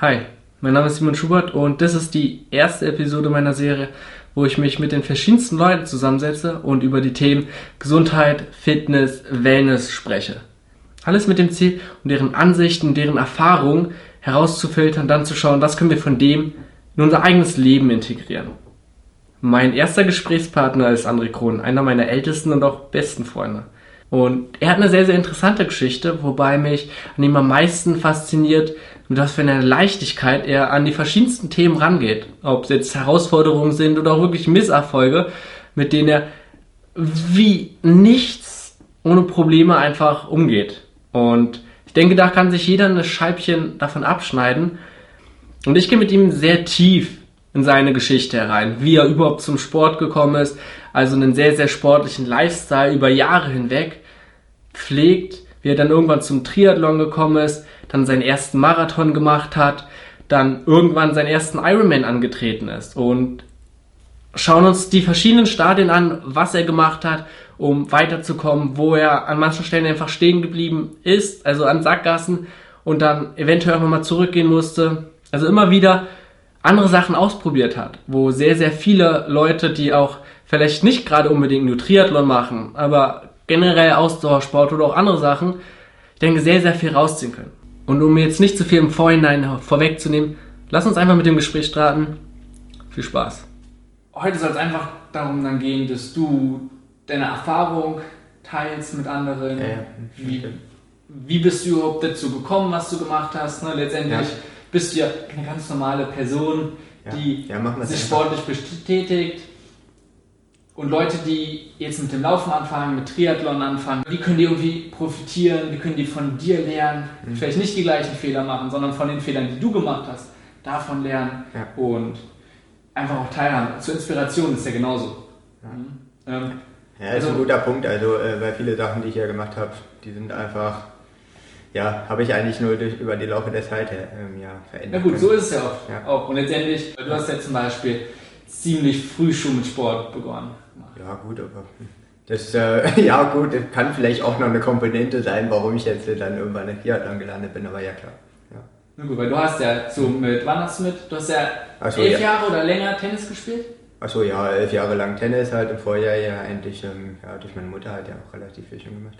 Hi, mein Name ist Simon Schubert und das ist die erste Episode meiner Serie, wo ich mich mit den verschiedensten Leuten zusammensetze und über die Themen Gesundheit, Fitness, Wellness spreche. Alles mit dem Ziel, um deren Ansichten, deren Erfahrungen herauszufiltern, dann zu schauen, was können wir von dem in unser eigenes Leben integrieren. Mein erster Gesprächspartner ist André Krohn, einer meiner ältesten und auch besten Freunde. Und er hat eine sehr, sehr interessante Geschichte, wobei mich an ihm am meisten fasziniert, mit was für einer Leichtigkeit er an die verschiedensten Themen rangeht. Ob es jetzt Herausforderungen sind oder auch wirklich Misserfolge, mit denen er wie nichts ohne Probleme einfach umgeht. Und ich denke, da kann sich jeder ein Scheibchen davon abschneiden. Und ich gehe mit ihm sehr tief in seine Geschichte herein, wie er überhaupt zum Sport gekommen ist, also einen sehr, sehr sportlichen Lifestyle über Jahre hinweg pflegt, wie er dann irgendwann zum Triathlon gekommen ist, dann seinen ersten Marathon gemacht hat, dann irgendwann seinen ersten Ironman angetreten ist und schauen uns die verschiedenen Stadien an, was er gemacht hat, um weiterzukommen, wo er an manchen Stellen einfach stehen geblieben ist, also an Sackgassen und dann eventuell auch nochmal zurückgehen musste. Also immer wieder andere Sachen ausprobiert hat, wo sehr, sehr viele Leute, die auch vielleicht nicht gerade unbedingt nur Triathlon machen, aber generell Ausdauersport oder auch andere Sachen, ich denke, sehr, sehr viel rausziehen können. Und um jetzt nicht zu viel im Vorhinein vorwegzunehmen, lass uns einfach mit dem Gespräch starten. Viel Spaß. Heute soll es einfach darum dann gehen, dass du deine Erfahrung teilst mit anderen. Ja, ja. Wie, wie bist du überhaupt dazu gekommen, was du gemacht hast? Ne? Letztendlich ja. bist du ja eine ganz normale Person, die sich sportlich betätigt, und Leute, die jetzt mit dem Laufen anfangen, mit Triathlon anfangen, wie können die irgendwie profitieren, wie können die von dir lernen, mhm. vielleicht nicht die gleichen Fehler machen, sondern von den Fehlern, die du gemacht hast, davon lernen ja. und einfach auch teilhaben. Zur Inspiration ist ja genauso. Ja, mhm. ähm, ja ist also, ein guter Punkt, also äh, weil viele Sachen, die ich ja gemacht habe, die sind einfach ja, habe ich eigentlich nur durch, über die Laufe der Zeit ähm, ja, verändert. Na gut, so ist es ja auch. ja auch. Und letztendlich, du hast ja zum Beispiel ziemlich früh schon mit Sport begonnen. Ja, gut, aber das, äh, ja gut, das kann vielleicht auch noch eine Komponente sein, warum ich jetzt dann irgendwann in Triathlon gelandet bin, aber ja klar. Ja. Na gut, weil du hast ja so mit, wann hast du mit, du hast ja so, elf ja. Jahre oder länger Tennis gespielt? Achso, ja, elf Jahre lang Tennis halt und vorher ja eigentlich, ähm, ja, durch meine Mutter halt ja auch relativ viel schon gemacht.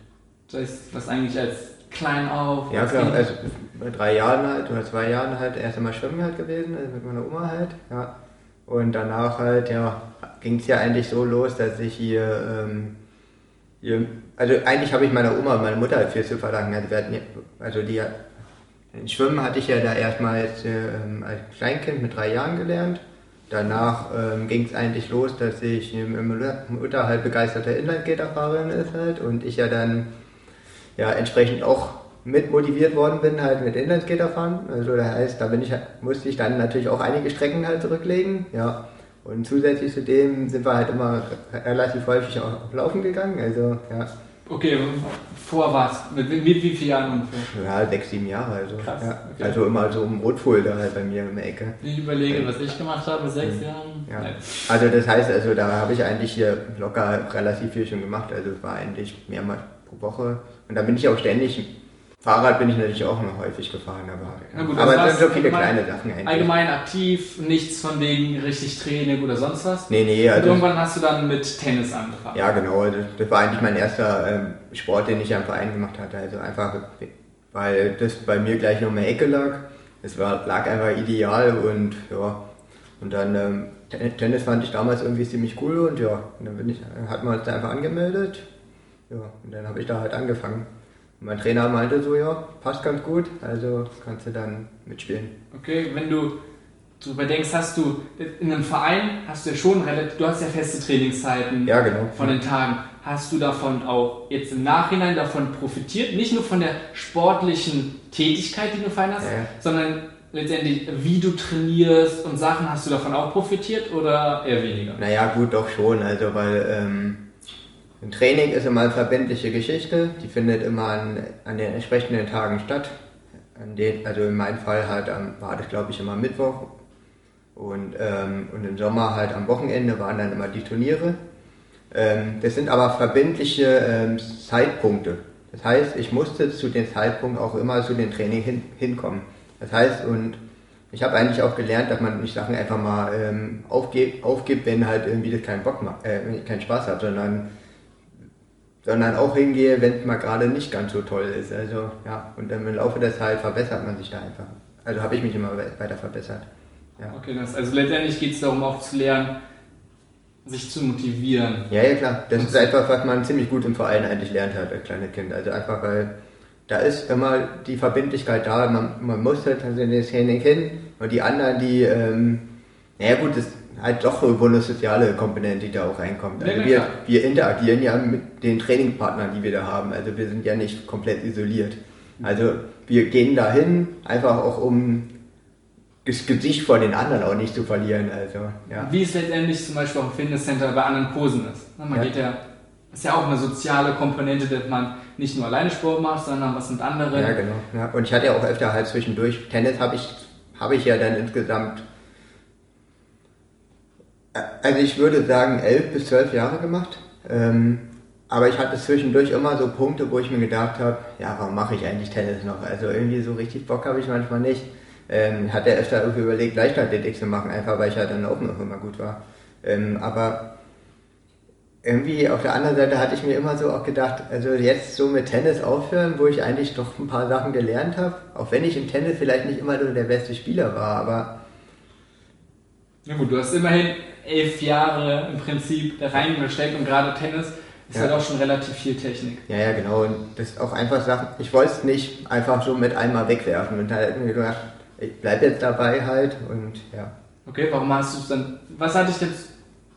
Das heißt, was eigentlich als klein auf? Ja, klar, also bei drei Jahren halt oder zwei Jahren halt erst einmal schwimmen halt gewesen, also mit meiner Oma halt, ja. Und danach halt, ja, ging es ja eigentlich so los, dass ich hier, ähm, hier also eigentlich habe ich meiner Oma und meiner Mutter halt viel zu verdanken. Also, hatten, also die, Schwimmen hatte ich ja da erstmal als, ähm, als Kleinkind mit drei Jahren gelernt. Danach ähm, ging es eigentlich los, dass ich meine Mutter halt begeisterte Inlineskaterfahrerin ist halt und ich ja dann ja entsprechend auch mit motiviert worden bin, halt mit Inlineskater. Also das heißt, da bin ich, musste ich dann natürlich auch einige Strecken halt zurücklegen. Ja. Und zusätzlich zu dem sind wir halt immer relativ häufig auch laufen gegangen. Also, ja. Okay, vor was? Mit, mit, wie vielen Jahren ungefähr? Ja, sechs, sieben Jahre. Also, Krass, ja. okay. also immer so um Rotfolder halt bei mir in der Ecke. Ich überlege, was ich gemacht habe mit sechs mhm. Jahren. Ja. Also das heißt, also da habe ich eigentlich hier locker relativ viel schon gemacht. Also es war eigentlich mehrmals pro Woche. Und da bin ich auch ständig Fahrrad bin ich natürlich auch noch häufig gefahren, aber, ja. gut, aber es sind so viele kleine Sachen eigentlich. Allgemein aktiv, nichts von wegen richtig Training oder sonst was? Nee, nee. Also, Und irgendwann hast du dann mit Tennis angefangen? Ja, genau. Das, das war eigentlich mein erster ähm, Sport, den ich am Verein gemacht hatte. Also einfach, weil das bei mir gleich noch mehr Ecke lag. Es war, lag einfach ideal und ja. Und dann ähm, Tennis fand ich damals irgendwie ziemlich cool und ja, und dann bin ich, hat man uns da einfach angemeldet. Ja, und dann habe ich da halt angefangen mein Trainer meinte so, ja, passt ganz gut, also kannst du dann mitspielen. Okay, wenn du darüber denkst, hast du in einem Verein, hast du ja schon relativ, du hast ja feste Trainingszeiten ja, genau. von den Tagen. Hast du davon auch jetzt im Nachhinein davon profitiert? Nicht nur von der sportlichen Tätigkeit, die du fein hast, ja. sondern letztendlich, wie du trainierst und Sachen, hast du davon auch profitiert oder eher weniger? Naja, gut, doch schon, also weil ähm, ein Training ist immer eine verbindliche Geschichte, die findet immer an, an den entsprechenden Tagen statt. Den, also in meinem Fall halt am, war das glaube ich immer Mittwoch und, ähm, und im Sommer halt am Wochenende waren dann immer die Turniere. Ähm, das sind aber verbindliche ähm, Zeitpunkte. Das heißt, ich musste zu dem Zeitpunkt auch immer zu dem Training hin, hinkommen. Das heißt, und ich habe eigentlich auch gelernt, dass man nicht Sachen einfach mal ähm, aufgeht, aufgibt, wenn halt irgendwie das keinen Bock macht, äh, keinen Spaß hat, sondern sondern auch hingehe, wenn es mal gerade nicht ganz so toll ist. Also ja, und dann im Laufe der Zeit verbessert man sich da einfach. Also habe ich mich immer weiter verbessert. Ja. Okay, das, also letztendlich geht es darum, auch zu lernen, sich zu motivieren. Ja, ja, klar. Das ist einfach, was man ziemlich gut im Verein eigentlich lernt hat als kleines Kind. Also einfach, weil da ist immer die Verbindlichkeit da, man, man muss halt also das Training hin und die anderen, die, ähm, naja gut, das halt doch eine soziale Komponente, die da auch reinkommt. Also ja, wir, wir interagieren ja mit den Trainingpartnern, die wir da haben. Also wir sind ja nicht komplett isoliert. Also wir gehen dahin, einfach auch um das Gesicht vor den anderen auch nicht zu verlieren. Also, ja. Wie es letztendlich zum Beispiel auch im Fitnesscenter bei anderen Kursen ist. Man ja. geht ja, ist ja auch eine soziale Komponente, dass man nicht nur alleine Sport macht, sondern was mit anderen. Ja, genau. Ja. Und ich hatte ja auch öfter halt zwischendurch, Tennis habe ich, habe ich ja dann insgesamt, also ich würde sagen, elf bis zwölf Jahre gemacht. Ähm, aber ich hatte zwischendurch immer so Punkte, wo ich mir gedacht habe, ja, warum mache ich eigentlich Tennis noch? Also irgendwie so richtig Bock habe ich manchmal nicht ähm, hat er öfter irgendwie überlegt, Leichtathletik zu machen, einfach weil ich halt dann auch immer gut war. Ähm, aber irgendwie auf der anderen Seite hatte ich mir immer so auch gedacht, also jetzt so mit Tennis aufhören, wo ich eigentlich doch ein paar Sachen gelernt habe, auch wenn ich im Tennis vielleicht nicht immer nur der beste Spieler war, aber. Na gut, du hast immerhin elf Jahre im Prinzip da reingesteckt und gerade Tennis ist ja. halt auch schon relativ viel Technik. Ja, ja, genau. Und das ist auch einfach Sachen, ich wollte es nicht einfach so mit einmal wegwerfen und halt irgendwie gedacht, ich bleibe jetzt dabei halt und ja. Okay, warum hast du es dann, was hat dich denn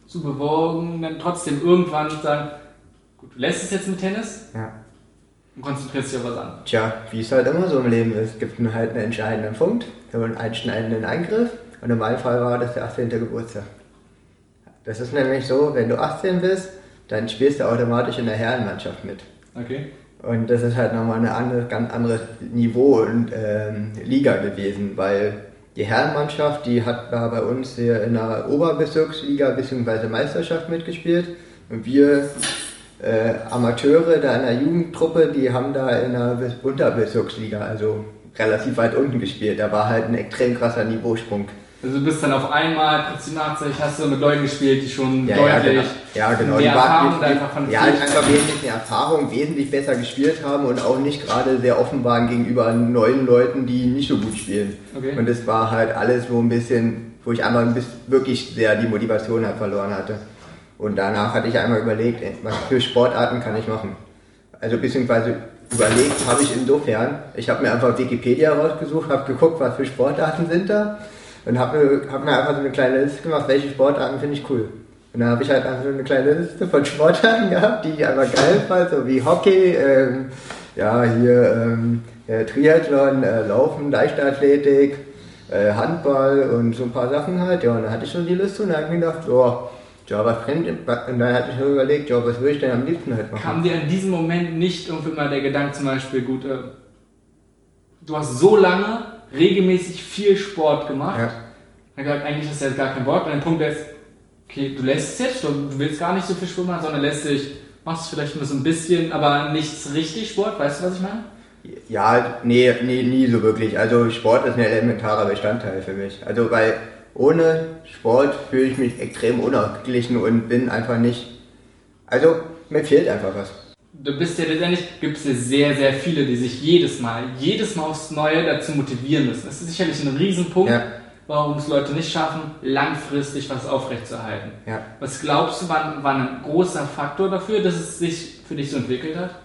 zu bewogen, dann trotzdem irgendwann zu sagen, gut, du lässt es jetzt mit Tennis? Ja. Und konzentrierst dich auf was anderes. Tja, wie es halt immer so im Leben ist. Es gibt halt einen entscheidenden Punkt, einen einschneidenden Eingriff und im Fall war das der 18. Geburtstag. Das ist nämlich so, wenn du 18 bist, dann spielst du automatisch in der Herrenmannschaft mit. Okay. Und das ist halt nochmal ein andere, ganz anderes Niveau und ähm, Liga gewesen, weil die Herrenmannschaft, die hat da bei uns hier in der Oberbezirksliga bzw. Meisterschaft mitgespielt. Und wir äh, Amateure da in der Jugendtruppe, die haben da in der Unterbezirksliga, also relativ weit unten gespielt. Da war halt ein extrem krasser Niveausprung. Also du bist dann auf einmal, plötzlich hast du mit Leuten gespielt, die schon ja, deutlich ja, genau. ja, genau. Erfahrung die, einfach von Ja, einfach wesentlich mehr Erfahrung, wesentlich besser gespielt haben und auch nicht gerade sehr offen waren gegenüber neuen Leuten, die nicht so gut spielen. Okay. Und das war halt alles so ein bisschen, wo ich einmal wirklich sehr die Motivation halt verloren hatte. Und danach hatte ich einmal überlegt, was für Sportarten kann ich machen. Also beziehungsweise überlegt habe ich insofern, ich habe mir einfach Wikipedia rausgesucht, habe geguckt, was für Sportarten sind da und habe mir, hab mir einfach so eine kleine Liste gemacht, welche Sportarten finde ich cool. Und dann habe ich halt einfach so eine kleine Liste von Sportarten gehabt, die ich einfach geil fand, so wie Hockey, ähm, ja, hier ähm, äh, Triathlon, äh, Laufen, Leichtathletik, äh, Handball und so ein paar Sachen halt. Ja, und dann hatte ich schon die Liste und dann habe ich mir gedacht, so, ja, was brennt, und dann hatte ich mir überlegt, ja, was würde ich denn am liebsten halt machen? Kam dir in diesem Moment nicht irgendwie mal der Gedanke zum Beispiel, gut, äh, du hast so lange regelmäßig viel Sport gemacht. Ja. Dann gesagt, eigentlich hast du jetzt gar keinen Bock. Und der Punkt ist, okay, du lässt es jetzt, du willst gar nicht so viel Sport machen, sondern lässt dich, machst vielleicht nur so ein bisschen, aber nichts richtig Sport, weißt du, was ich meine? Ja, nee, nee, nie so wirklich. Also Sport ist ein elementarer Bestandteil für mich. Also weil ohne Sport fühle ich mich extrem unausgeglichen und bin einfach nicht. Also mir fehlt einfach was du bist ja letztendlich, gibt es ja sehr, sehr viele, die sich jedes Mal, jedes Mal aufs Neue dazu motivieren müssen. Das ist sicherlich ein Riesenpunkt, ja. warum es Leute nicht schaffen, langfristig was aufrechtzuerhalten. Ja. Was glaubst du, war, war ein großer Faktor dafür, dass es sich für dich so entwickelt hat?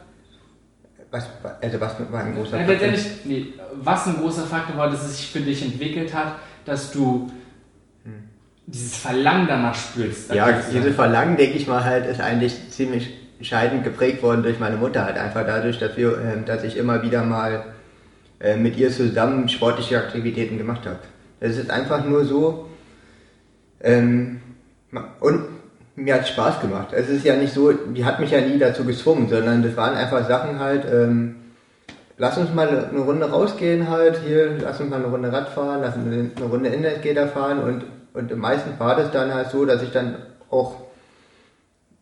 Was, also was war ein großer Faktor? Letztendlich, nee, was ein großer Faktor war, dass es sich für dich entwickelt hat, dass du hm. dieses Verlangen danach spürst. Ja, dieses Verlangen, denke ich mal halt, ist eigentlich ziemlich entscheidend geprägt worden durch meine Mutter halt einfach dadurch, dass, wir, äh, dass ich immer wieder mal äh, mit ihr zusammen sportliche Aktivitäten gemacht habe. Es ist einfach nur so ähm, und mir hat Spaß gemacht. Es ist ja nicht so, die hat mich ja nie dazu gezwungen, sondern das waren einfach Sachen halt, ähm, lass uns mal eine Runde rausgehen halt, hier, lass uns mal eine Runde Rad fahren, lass uns eine Runde Inlineskater fahren und, und meistens war das dann halt so, dass ich dann auch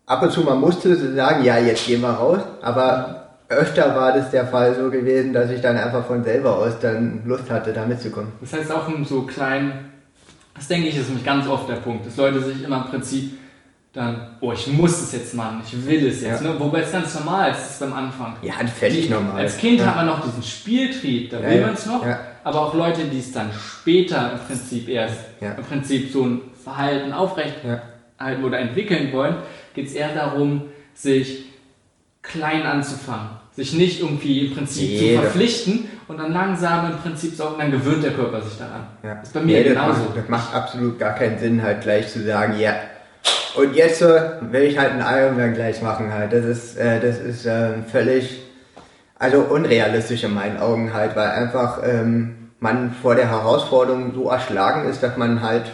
ab und zu mal musste sagen, ja, jetzt gehen wir raus, aber öfter war das der Fall so gewesen, dass ich dann einfach von selber aus dann Lust hatte, da mitzukommen. Das heißt auch in so kleinen, das denke ich ist nämlich ganz oft der Punkt, dass Leute sich immer im Prinzip dann, oh, ich muss es jetzt machen, ich will es jetzt. Ja. Ne? Wobei es ganz normal ist, ist beim Anfang. Ja, völlig normal. Als Kind ja. hat man noch diesen Spieltrieb, da Ja, will man es noch. Aber auch Leute, die es dann später im Prinzip erst, im Prinzip so ein Verhalten aufrechterhalten oder entwickeln wollen, geht es eher darum, sich klein anzufangen. Sich nicht irgendwie im Prinzip Jeder. zu verpflichten und dann langsam im Prinzip so, und dann gewöhnt der Körper sich daran. Ja. Ist bei mir Nee, das genauso. Macht, das macht absolut gar keinen Sinn, halt gleich zu sagen, ja. Und jetzt will ich halt einen Ironman gleich machen halt. Das ist, äh, das ist äh, völlig, also unrealistisch in meinen Augen halt, weil einfach ähm, man vor der Herausforderung so erschlagen ist, dass man halt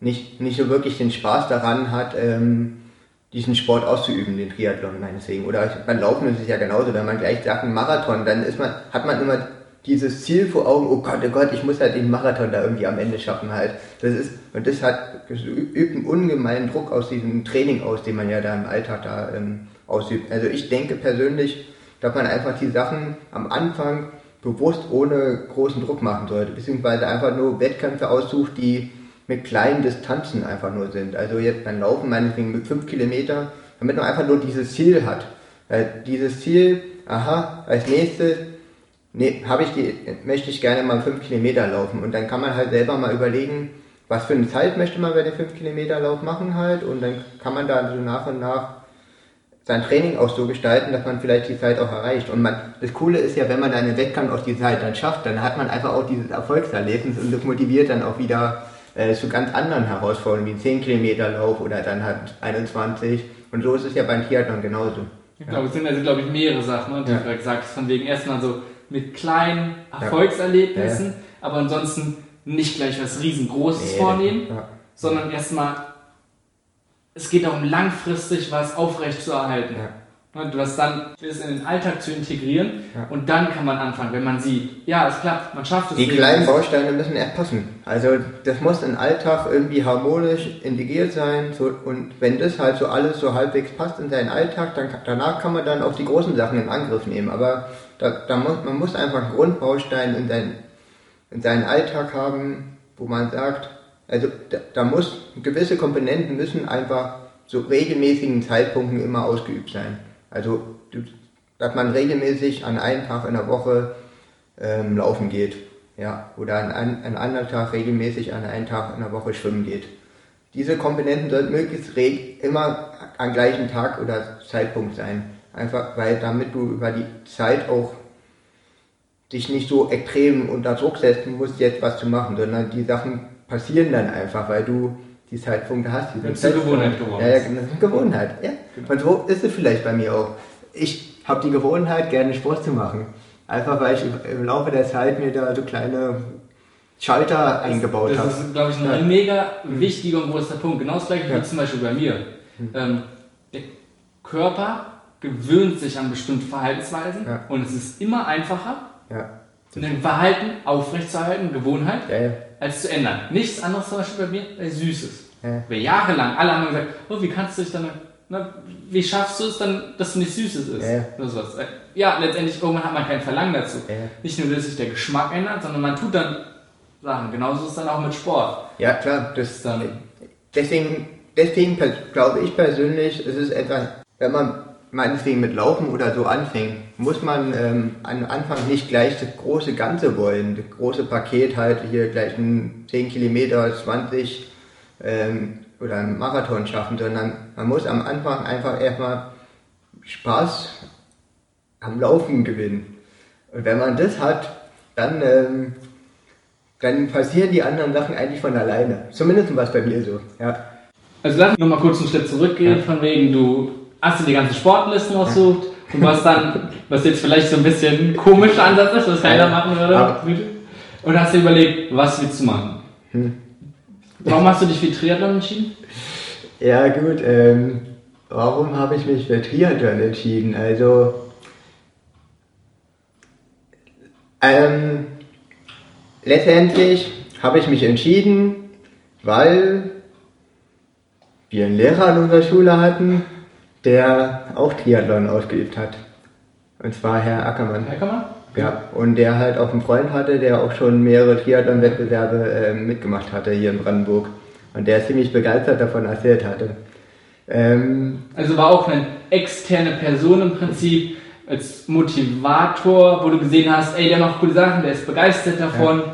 nicht, nicht so wirklich den Spaß daran hat, ähm, diesen Sport auszuüben, den Triathlon meinetwegen. Oder beim Laufen ist es ja genauso, wenn man gleich sagt, ein Marathon, dann ist man, hat man immer dieses Ziel vor Augen, oh Gott, oh Gott, ich muss halt den Marathon da irgendwie am Ende schaffen halt. Das ist, und das hat, das übt einen ungemeinen Druck aus diesem Training aus, den man ja da im Alltag da ähm, ausübt. Also ich denke persönlich, dass man einfach die Sachen am Anfang bewusst ohne großen Druck machen sollte, beziehungsweise einfach nur Wettkämpfe aussucht, die mit kleinen Distanzen einfach nur sind. Also jetzt beim Laufen meinetwegen mit 5 Kilometer, damit man einfach nur dieses Ziel hat. Weil dieses Ziel, aha, als nächstes nee, habe ich die, möchte ich gerne mal 5 Kilometer laufen. Und dann kann man halt selber mal überlegen, was für eine Zeit möchte man bei dem 5 Kilometer Lauf machen halt. Und dann kann man da so nach und nach sein Training auch so gestalten, dass man vielleicht die Zeit auch erreicht. Und man, das Coole ist ja, wenn man dann einen Wettkampf auch die Zeit dann schafft, dann hat man einfach auch dieses Erfolgserlebnis und das motiviert dann auch wieder äh, zu ganz anderen Herausforderungen, wie 10 Kilometer Lauf oder dann halt 21. Und so ist es ja beim Triathlon genauso. Ich glaube, es sind also, glaube ich, mehrere Sachen, ne, die Ja. du gerade gesagt hast, von wegen erstmal so mit kleinen Erfolgserlebnissen, Ja, aber ansonsten nicht gleich was riesengroßes Nee, vornehmen, sondern erstmal, es geht darum, langfristig was aufrecht zu erhalten. Ne, Du hast dann, das in den Alltag zu integrieren Ja. und dann kann man anfangen, wenn man sieht, ja, es klappt, man schafft es. Die nicht. kleinen Bausteine müssen erst passen. Also das muss im Alltag irgendwie harmonisch integriert sein. So, und wenn das halt so alles so halbwegs passt in seinen Alltag, dann danach kann man dann auch die großen Sachen in Angriff nehmen. Aber da, da muss, man muss einfach einen Grundbaustein in, sein, in seinen Alltag haben, wo man sagt, also da, da muss gewisse Komponenten müssen einfach zu regelmäßigen Zeitpunkten immer ausgeübt sein. Also dass man regelmäßig an einem Tag in der Woche ähm, laufen geht. Ja, oder an, an, an anderen Tag regelmäßig an einem Tag in der Woche schwimmen geht. Diese Komponenten sollten möglichst reg immer am gleichen Tag oder Zeitpunkt sein. Einfach, weil damit du über die Zeit auch dich nicht so extrem unter Druck setzen musst, jetzt was zu machen, sondern die Sachen passieren dann einfach, weil du die Zeitpunkte hast. Die Wenn fest. Gewohnheit geworden Ja, ja, das eine Gewohnheit. Ja. Und so ist es vielleicht bei mir auch. Ich habe die Gewohnheit, gerne Sport zu machen. Einfach weil ich im Laufe der Zeit mir da so kleine Schalter eingebaut habe. Das ist, glaube ich, ein Ja. mega wichtiger und großer Punkt. Genau das gleiche Ja. wie zum Beispiel bei mir. Ähm, der Körper gewöhnt sich an bestimmte Verhaltensweisen Ja. und es ist immer einfacher, ein Verhalten aufrechtzuerhalten, Gewohnheit. Als zu ändern. Nichts anderes zum Beispiel bei mir als Süßes. Ja. Wir jahrelang, alle haben gesagt, oh, wie kannst du dich dann, na, wie schaffst du es dann, dass du nicht Süßes isst? Ja. Oder sowas. Äh, Ja, letztendlich irgendwann hat man kein Verlangen dazu. Ja. Nicht nur, dass sich der Geschmack ändert, sondern man tut dann Sachen. Genauso ist es dann auch mit Sport. Ja, klar, das Dann- deswegen, deswegen glaube ich persönlich, es ist etwas, wenn man meinetwegen mit Laufen oder so anfängt, muss man ähm, am Anfang nicht gleich das große Ganze wollen, das große Paket halt hier gleich ein 10 Kilometer, 20 ähm, oder einen Marathon schaffen, sondern man muss am Anfang einfach erstmal Spaß am Laufen gewinnen. Und wenn man das hat, dann, ähm, dann passieren die anderen Sachen eigentlich von alleine. Zumindest was bei mir so. Ja. Also lass uns nochmal kurz einen Schritt zurückgehen, Ja. von wegen, du hast dir die ganzen Sportlisten ausgesucht und was dann, was jetzt vielleicht so ein bisschen komischer Ansatz ist, was keiner machen würde, und hast dir überlegt, was willst du machen? Hm. Warum hast du dich für Triathlon entschieden? Ja gut, ähm, warum habe ich mich für Triathlon entschieden? Also, ähm, letztendlich habe ich mich entschieden, weil wir einen Lehrer in unserer Schule hatten, der auch Triathlon ausgeübt hat. Und zwar Herr Ackermann. Herr Ackermann? Ja, und der halt auch einen Freund hatte, der auch schon mehrere Triathlon-Wettbewerbe äh, mitgemacht hatte hier in Brandenburg. Und der ziemlich begeistert davon erzählt hatte. Ähm, also war auch eine externe Person im Prinzip als Motivator, wo du gesehen hast, ey, der macht gute Sachen, der ist begeistert davon, ja.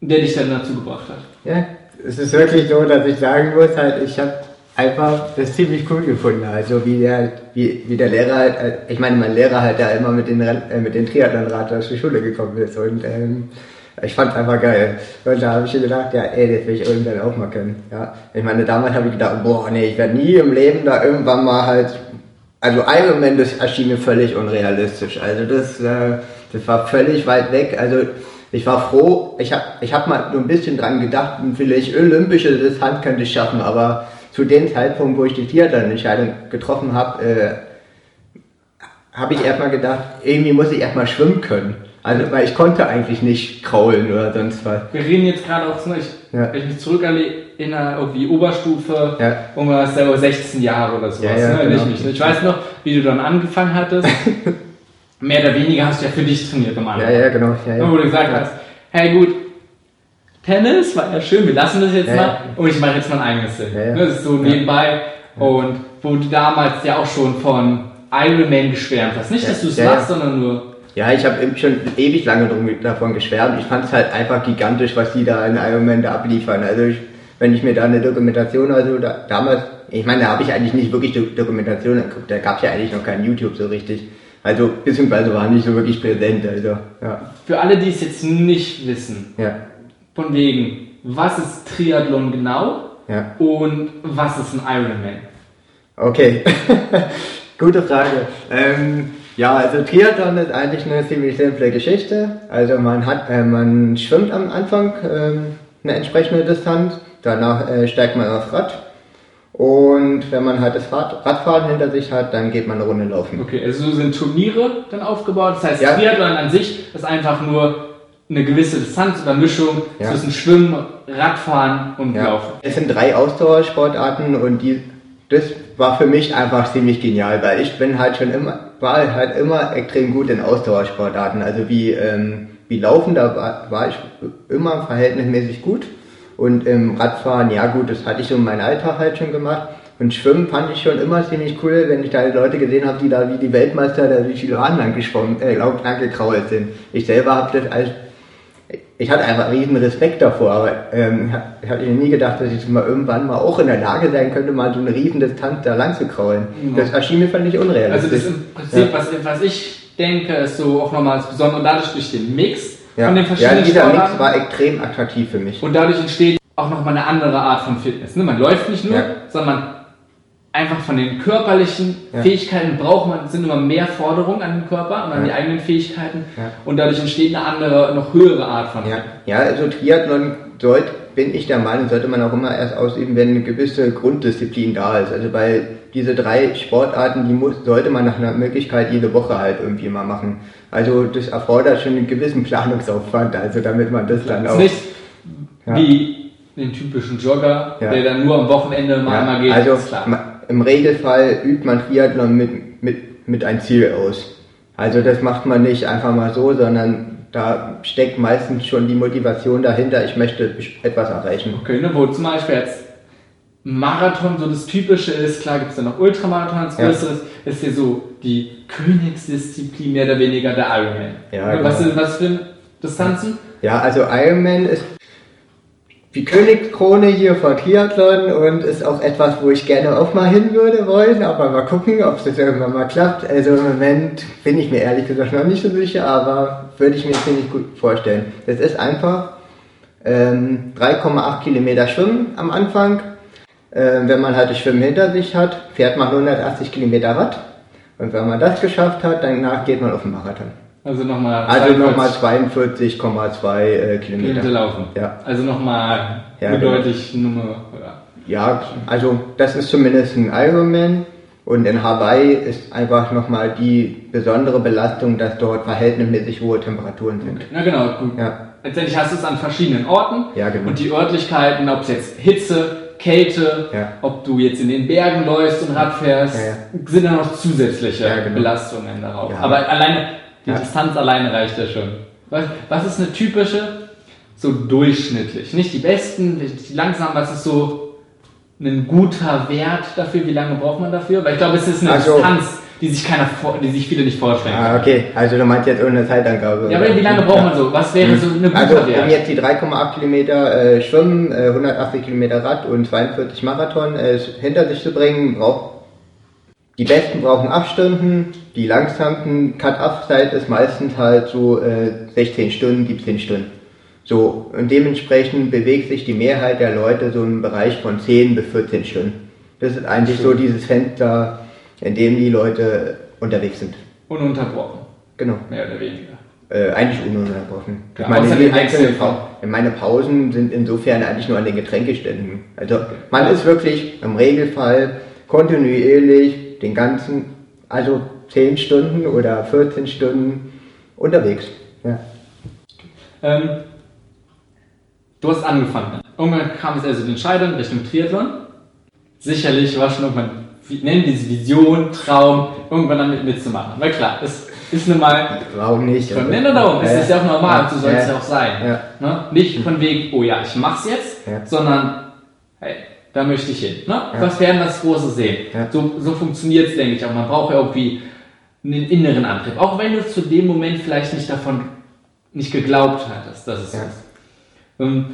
der dich dann dazu gebracht hat. Ja, es ist wirklich so, dass ich sagen muss, halt, ich habe einfach das ziemlich cool gefunden. Also wie der, wie, wie der Lehrer halt, äh, ich meine, mein Lehrer halt da immer mit den, äh, mit den Triathlonrad aus der Schule gekommen ist und ähm, ich fand es einfach geil. Und da habe ich mir gedacht, ja, ey, das will ich irgendwann auch mal können. Ja, ich meine, damals habe ich gedacht, boah, nee, ich werde nie im Leben da irgendwann mal halt, also Ironman, das erschien mir völlig unrealistisch. Also das, äh, das war völlig weit weg. Also ich war froh, ich habe ich hab mal nur ein bisschen dran gedacht, vielleicht olympische Distanz könnte ich schaffen, aber zu dem Zeitpunkt, wo ich die Triathlon-Entscheidung getroffen habe, äh, habe ich erstmal gedacht, irgendwie muss ich erstmal schwimmen können. Also, weil ich konnte eigentlich nicht kraulen oder sonst was. Wir reden jetzt gerade auch, so, ich, ja. wenn ich mich zurückerinnere, irgendwie Oberstufe, ja. irgendwas, 16 Jahre oder sowas, ja, ja, ne? genau. ich, ich weiß noch, wie du dann angefangen hattest. Mehr oder weniger hast du ja für dich trainiert am Anfang. Ja, ja, genau. Ja, ja. Wo du gesagt hast, hey gut, Tennis war ja schön, wir lassen das jetzt ja, mal ja. und ich mache jetzt mein eigenes Ding. Ja, das ist so nebenbei und wo du damals ja auch schon von Ironman geschwärmt hast. Nicht, dass du es machst, sondern nur. Ja, ich habe schon ewig lange davon geschwärmt. Ich fand es halt einfach gigantisch, was die da in Ironman da abliefern. Also ich, wenn ich mir da eine Dokumentation, also da, damals, ich meine, da habe ich eigentlich nicht wirklich Dokumentation geguckt, da gab es ja eigentlich noch kein YouTube so richtig. Also, beziehungsweise war nicht so wirklich präsent, also, ja. Für alle, die es jetzt nicht wissen, ja. Von wegen, was ist Triathlon genau ja. und was ist ein Ironman? Okay, gute Frage. Ähm, ja, also Triathlon ist eigentlich eine ziemlich simple Geschichte. Also man hat, äh, man schwimmt am Anfang äh, eine entsprechende Distanz, danach äh, steigt man aufs Rad und wenn man halt das Rad, Radfahren hinter sich hat, dann geht man eine Runde laufen. Okay, also so sind Turniere dann aufgebaut. Das heißt, ja. Triathlon an sich ist einfach nur eine gewisse Distanz oder Mischung ja. zwischen Schwimmen, Radfahren und ja. Laufen. Es sind drei Ausdauersportarten und die, das war für mich einfach ziemlich genial, weil ich bin halt schon immer, war halt immer extrem gut in Ausdauersportarten. Also wie, ähm, wie Laufen, da war, war ich immer verhältnismäßig gut. Und im Radfahren, ja gut, das hatte ich so in meinem Alltag halt schon gemacht. Und Schwimmen fand ich schon immer ziemlich cool, wenn ich da Leute gesehen habe, die da wie die Weltmeister da durch die Lahn lang geschwommen, äh, lang gekrault sind. Ich selber habe das als ich hatte einfach riesen Respekt davor, aber ähm, ich hatte nie gedacht, dass ich mal irgendwann mal auch in der Lage sein könnte, mal so eine riesen Distanz da lang zu kraulen. Mhm. Das erschien mir völlig unrealistisch. Also das im Prinzip, ja. was, was ich denke, ist so auch nochmal das Besondere, dadurch durch den Mix ja. von den verschiedenen Ja, dieser Sportarten. Mix war extrem attraktiv für mich. Und dadurch entsteht auch nochmal eine andere Art von Fitness. Ne? Man läuft nicht nur, ja. sondern einfach von den körperlichen ja. Fähigkeiten braucht man, sind immer mehr Forderungen an den Körper und an ja. die eigenen Fähigkeiten ja. und dadurch entsteht eine andere, noch höhere Art von. Ja, ja also Triathlon sollte, bin ich der Meinung, sollte man auch immer erst ausüben, wenn eine gewisse Grunddisziplin da ist. Also bei diese drei Sportarten, die muss, sollte man nach einer Möglichkeit jede Woche halt irgendwie mal machen. Also das erfordert schon einen gewissen Planungsaufwand, also damit man das dann auch. Nicht wie den typischen Jogger, der dann nur am Wochenende mal, mal geht. Also im Regelfall übt man Triathlon mit, mit, mit ein Ziel aus. Also das macht man nicht einfach mal so, sondern da steckt meistens schon die Motivation dahinter, ich möchte etwas erreichen. Okay, ne, wo zum Beispiel jetzt Marathon so das Typische ist, klar gibt es dann noch Ultramarathon als größeres, ja. ist ja so die Königsdisziplin mehr oder weniger der Ironman. Ja, genau. was, was für Distanzen? Ja, also Ironman ist die Königskrone hier vor Triathlon und ist auch etwas, wo ich gerne auch mal hin würde wollen, aber mal gucken, ob es jetzt irgendwann mal klappt. Also im Moment bin ich mir ehrlich gesagt noch nicht so sicher, aber würde ich mir ziemlich gut vorstellen. Das ist einfach ähm, 3,8 Kilometer Schwimmen am Anfang. Ähm, wenn man halt das Schwimmen hinter sich hat, fährt man 180 Kilometer Rad. Und wenn man das geschafft hat, danach geht man auf den Marathon. Also nochmal also nochmal 42,2 äh, Kilometer. Kilometer laufen. Ja. Also nochmal ja, eine genau. deutlich Nummer. Ja. ja, also das ist zumindest ein Ironman. Und in Hawaii ist einfach nochmal die besondere Belastung, dass dort verhältnismäßig hohe Temperaturen sind. Na genau, gut. Ja. Letztendlich hast du es an verschiedenen Orten. Ja, genau. Und die Örtlichkeiten, ob es jetzt Hitze, Kälte, Ja. ob du jetzt in den Bergen läufst und Rad fährst, Ja, sind da noch zusätzliche genau. Belastungen darauf. Aber alleine, die Ja. Distanz alleine reicht ja schon. Was, was ist eine typische, so durchschnittlich? Nicht die besten, die langsamen, was ist so ein guter Wert dafür? Wie lange braucht man dafür? Weil ich glaube, es ist eine Also- Distanz, die sich keiner, vor- die sich viele nicht vorstellen Ah, okay. Also du meinst jetzt ohne Zeitangabe. Ja, aber wie lange braucht man so? Was wäre so eine gute Also um Wert? jetzt die 3,8 Kilometer äh, Schwimmen, äh, 180 Kilometer Rad und 42 Marathon äh, hinter sich zu bringen, braucht die Besten brauchen 8 Stunden, die langsamsten Cut-Off-Zeit ist meistens halt so äh, 16 Stunden, 17 Stunden. So, und dementsprechend bewegt sich die Mehrheit der Leute so im Bereich von 10 bis 14 Stunden. Das ist eigentlich so dieses Fenster, in dem die Leute unterwegs sind. Ununterbrochen, Genau. mehr oder weniger. Äh, eigentlich ununterbrochen. Ja, meine, einzelnen. Pau- meine Pausen sind insofern eigentlich nur an den Getränkeständen. Also man ist wirklich im Regelfall kontinuierlich den ganzen, also 10 Stunden oder 14 Stunden unterwegs. Ja. Ähm, du hast angefangen. Irgendwann kam es also die Entscheidung Richtung Triathlon. Sicherlich war schon irgendwann, nennen diese Vision, Traum, irgendwann damit mitzumachen. Weil klar, es ist nun mal, Warum nicht? von Nenner darum, es ist ja auch normal, so soll es Ja. ja auch sein. Ja. Ne? Nicht von wegen, oh ja, ich mach's jetzt, Ja. sondern, hey, da möchte ich hin. Ne? Ja. Was werden das große sehen? Ja. So, so funktioniert es, denke ich auch. Man braucht ja irgendwie einen inneren Antrieb. Auch wenn du zu dem Moment vielleicht nicht davon nicht geglaubt hattest, dass es so Ja. ist. Ähm,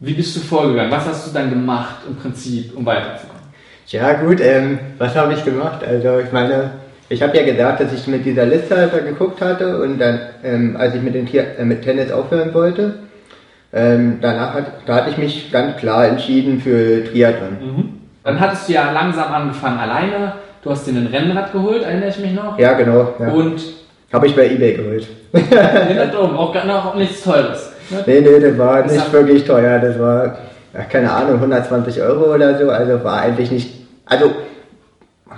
wie bist du vorgegangen? Was hast du dann gemacht im Prinzip, um weiterzukommen? Ja gut, ähm, was habe ich gemacht? Also ich meine, ich habe ja gesagt, dass ich mit dieser Liste halt geguckt hatte und dann, ähm, als ich mit, den Tier, äh, mit Tennis aufhören wollte, ähm, danach hat, da hatte ich mich ganz klar entschieden für Triathlon. Dann hattest du ja langsam angefangen alleine. Du hast dir ein Rennrad geholt, erinnere ich mich noch. Ja genau, ja. Und habe ich bei Ebay geholt. ja, darum, auch, gar- auch nichts Teures. Ne? Nee, nee, das war Das nicht wirklich teuer, das war, ja, keine Ahnung, 120 Euro oder so, also war eigentlich nicht, also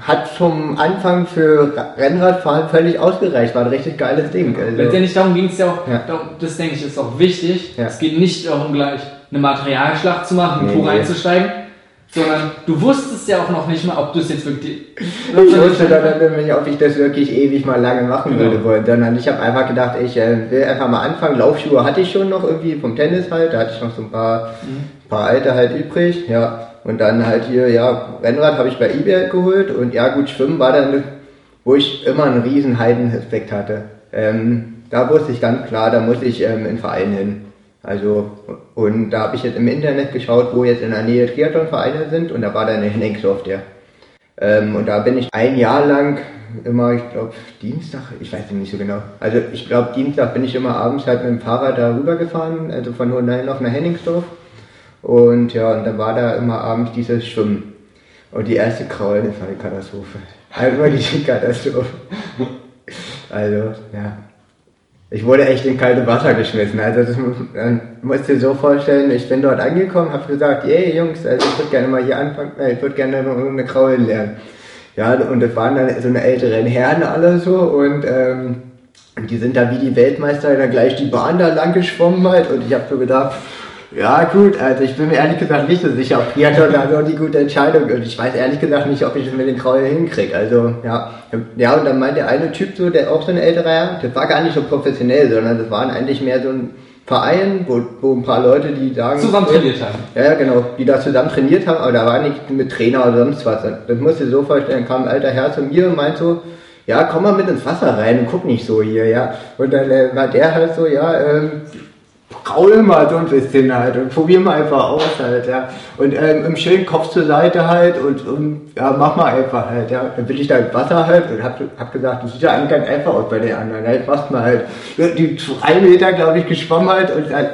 hat zum Anfang für Rennradfahren völlig ausgereicht, war ein richtig geiles Ding. Also. Letztendlich darum ging es ja auch, Ja. darum, das denke ich ist auch wichtig. Ja. Es geht nicht darum, gleich eine Materialschlacht zu machen, Nee, nee. einzusteigen, sondern du wusstest ja auch noch nicht mal, ob du es jetzt wirklich. Ich wusste dann nicht, ob ich das wirklich ewig mal lange machen Genau. würde wollen, sondern ich habe einfach gedacht, ich äh, will einfach mal anfangen. Laufschuhe hatte ich schon noch irgendwie vom Tennis halt, da hatte ich noch so ein paar, paar alte halt übrig, ja. Und dann halt hier, ja, Rennrad habe ich bei eBay geholt und ja gut, Schwimmen war dann, wo ich immer einen riesen Heideneffekt hatte. Ähm, da wusste ich ganz klar, da muss ich ähm, in Verein hin. Also, und da habe ich jetzt im Internet geschaut, wo jetzt in der Nähe Triathlon-Vereine sind und da war dann in Henningsdorf der. Ähm, und da bin ich ein Jahr lang immer, ich glaube, Dienstag, ich weiß nicht so genau. Also ich glaube, Dienstag bin ich immer abends halt mit dem Fahrrad da rübergefahren, also von Hohenheim nach Henningsdorf. Und ja, und dann war da immer abends dieses Schwimmen. Und die erste Kraul, das war eine Katastrophe. Wirklich eine Katastrophe. Also, ja. Ich wurde echt in kalte Wasser geschmissen. Also das man muss dir so vorstellen, ich bin dort angekommen, habe gesagt, ey Jungs, also ich würde gerne mal hier anfangen, äh, ich würde gerne noch eine Kraul lernen. Ja, und das waren dann so eine älteren Herren alle so und ähm, die sind da wie die Weltmeister dann gleich die Bahn da lang geschwommen halt und ich habe so gedacht, ja gut, also ich bin mir ehrlich gesagt nicht so sicher, ob Triathlon da so die gute Entscheidung und ich weiß ehrlich gesagt nicht, ob ich das mit den Kraul hinkriege. Also ja, ja und dann meinte der eine Typ so, der auch so ein älterer das war gar nicht so professionell, sondern das waren eigentlich mehr so ein Verein, wo, wo ein paar Leute, die sagen... Zusammen trainiert haben. Ja, ja, genau, die da zusammen trainiert haben, aber da war nicht mit Trainer oder sonst was. Das musst du dir so vorstellen, kam ein alter Herr zu mir und meint so, ja, komm mal mit ins Wasser rein und guck nicht so hier, ja. Und dann äh, war der halt so, ja, ähm, kraul mal so ein bisschen halt und probier mal einfach aus halt, ja. Und ähm, im schönen Kopf zur Seite halt und, und ja, mach mal einfach halt, ja. Dann bin ich da im Wasser halt und hab, hab gesagt, das sieht ja eigentlich ganz einfach aus bei den anderen, halt, machst mal halt. Die drei Meter, glaube ich, geschwommen halt und halt,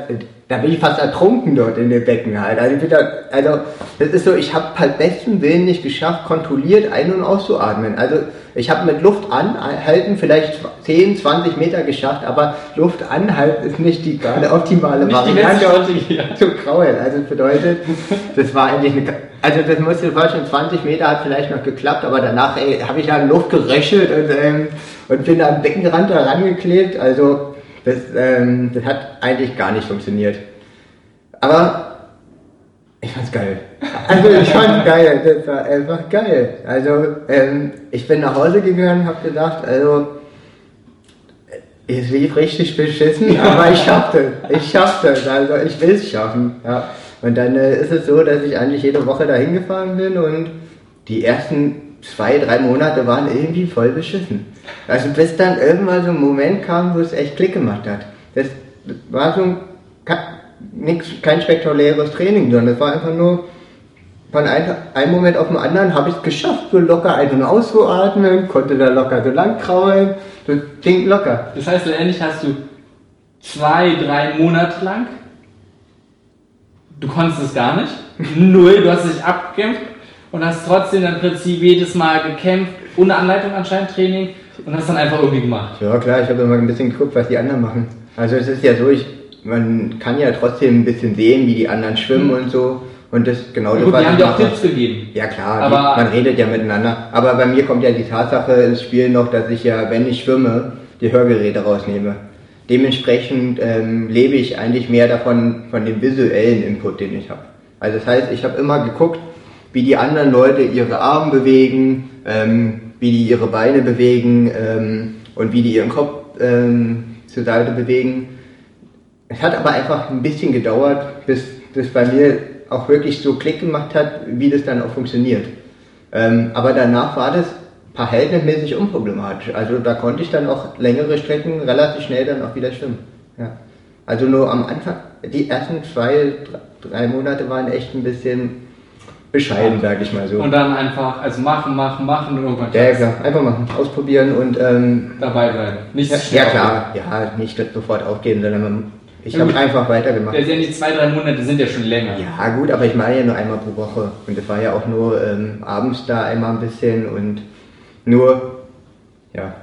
da bin ich fast ertrunken dort in dem Becken halt. Also, wieder, also das ist so, ich habe halt besten Willen nicht geschafft, kontrolliert ein- und auszuatmen. Also ich habe mit Luft anhalten vielleicht 10, 20 Meter geschafft, aber Luft anhalten ist nicht die gerade optimale Nicht Variante, um ja. zu kraulen. Also das bedeutet, das war eigentlich eine, also das musste du vorstellen, 20 Meter hat vielleicht noch geklappt, aber danach habe ich ja in Luft gerechelt und, ähm, und bin am Beckenrand da rangeklebt. Also das, ähm, das hat eigentlich gar nicht funktioniert. Aber ich fand's geil. Also ich fand's geil, das war einfach geil. Also ähm, ich bin nach Hause gegangen, habe gedacht, also es lief richtig beschissen, aber ich schaffte, ich schaffte, also ich will es schaffen. Ja. Und dann äh, ist es so, dass ich eigentlich jede Woche dahin gefahren bin und die ersten zwei, drei Monate waren irgendwie voll beschissen. Also bis dann irgendwann so ein Moment kam, wo es echt Klick gemacht hat. Das war so ein, nix, kein spektakuläres Training, sondern es war einfach nur von ein, einem Moment auf den anderen habe ich es geschafft, so locker ein- und auszuatmen, konnte da locker so lang kraulen, so ging locker. Das heißt, letztendlich hast du zwei, drei Monate lang, du konntest es gar nicht, null, du hast dich abgekämpft und hast trotzdem im Prinzip jedes Mal gekämpft, ohne Anleitung anscheinend Training und hast dann einfach irgendwie gemacht. Ja klar, ich habe immer ein bisschen geguckt, was die anderen machen. Also es ist ja so, ich, man kann ja trotzdem ein bisschen sehen, wie die anderen schwimmen Mhm. und so. Und das genau das, Gut, was die haben dir auch. Tipps gegeben. Ja klar, Aber- man redet ja miteinander. Aber bei mir kommt ja die Tatsache ins Spiel noch, dass ich ja, wenn ich schwimme, die Hörgeräte rausnehme. Dementsprechend ähm, lebe ich eigentlich mehr davon, von dem visuellen Input, den ich habe. Also das heißt, ich habe immer geguckt, wie die anderen Leute ihre Arme bewegen, ähm, wie die ihre Beine bewegen ähm, und wie die ihren Kopf ähm, zur Seite bewegen. Es hat aber einfach ein bisschen gedauert, bis das bei mir auch wirklich so Klick gemacht hat, wie das dann auch funktioniert. Ähm, aber danach war das verhältnismäßig unproblematisch. Also da konnte ich dann auch längere Strecken relativ schnell dann auch wieder schwimmen. Ja. Also nur am Anfang, die ersten zwei, drei Monate waren echt ein bisschen bescheiden, sag ich mal so. Und dann einfach, also machen, machen, machen und irgendwann Ja, ja, klar, einfach machen, ausprobieren und ähm, dabei bleiben. Nicht ja, ja klar, ja, nicht sofort aufgeben, sondern ich Ja, habe einfach weitergemacht. Letztendlich zwei, drei Monate sind ja schon länger. Ja, gut, aber ich meine ja nur einmal pro Woche. Und das war ja auch nur ähm, abends da einmal ein bisschen und nur, ja.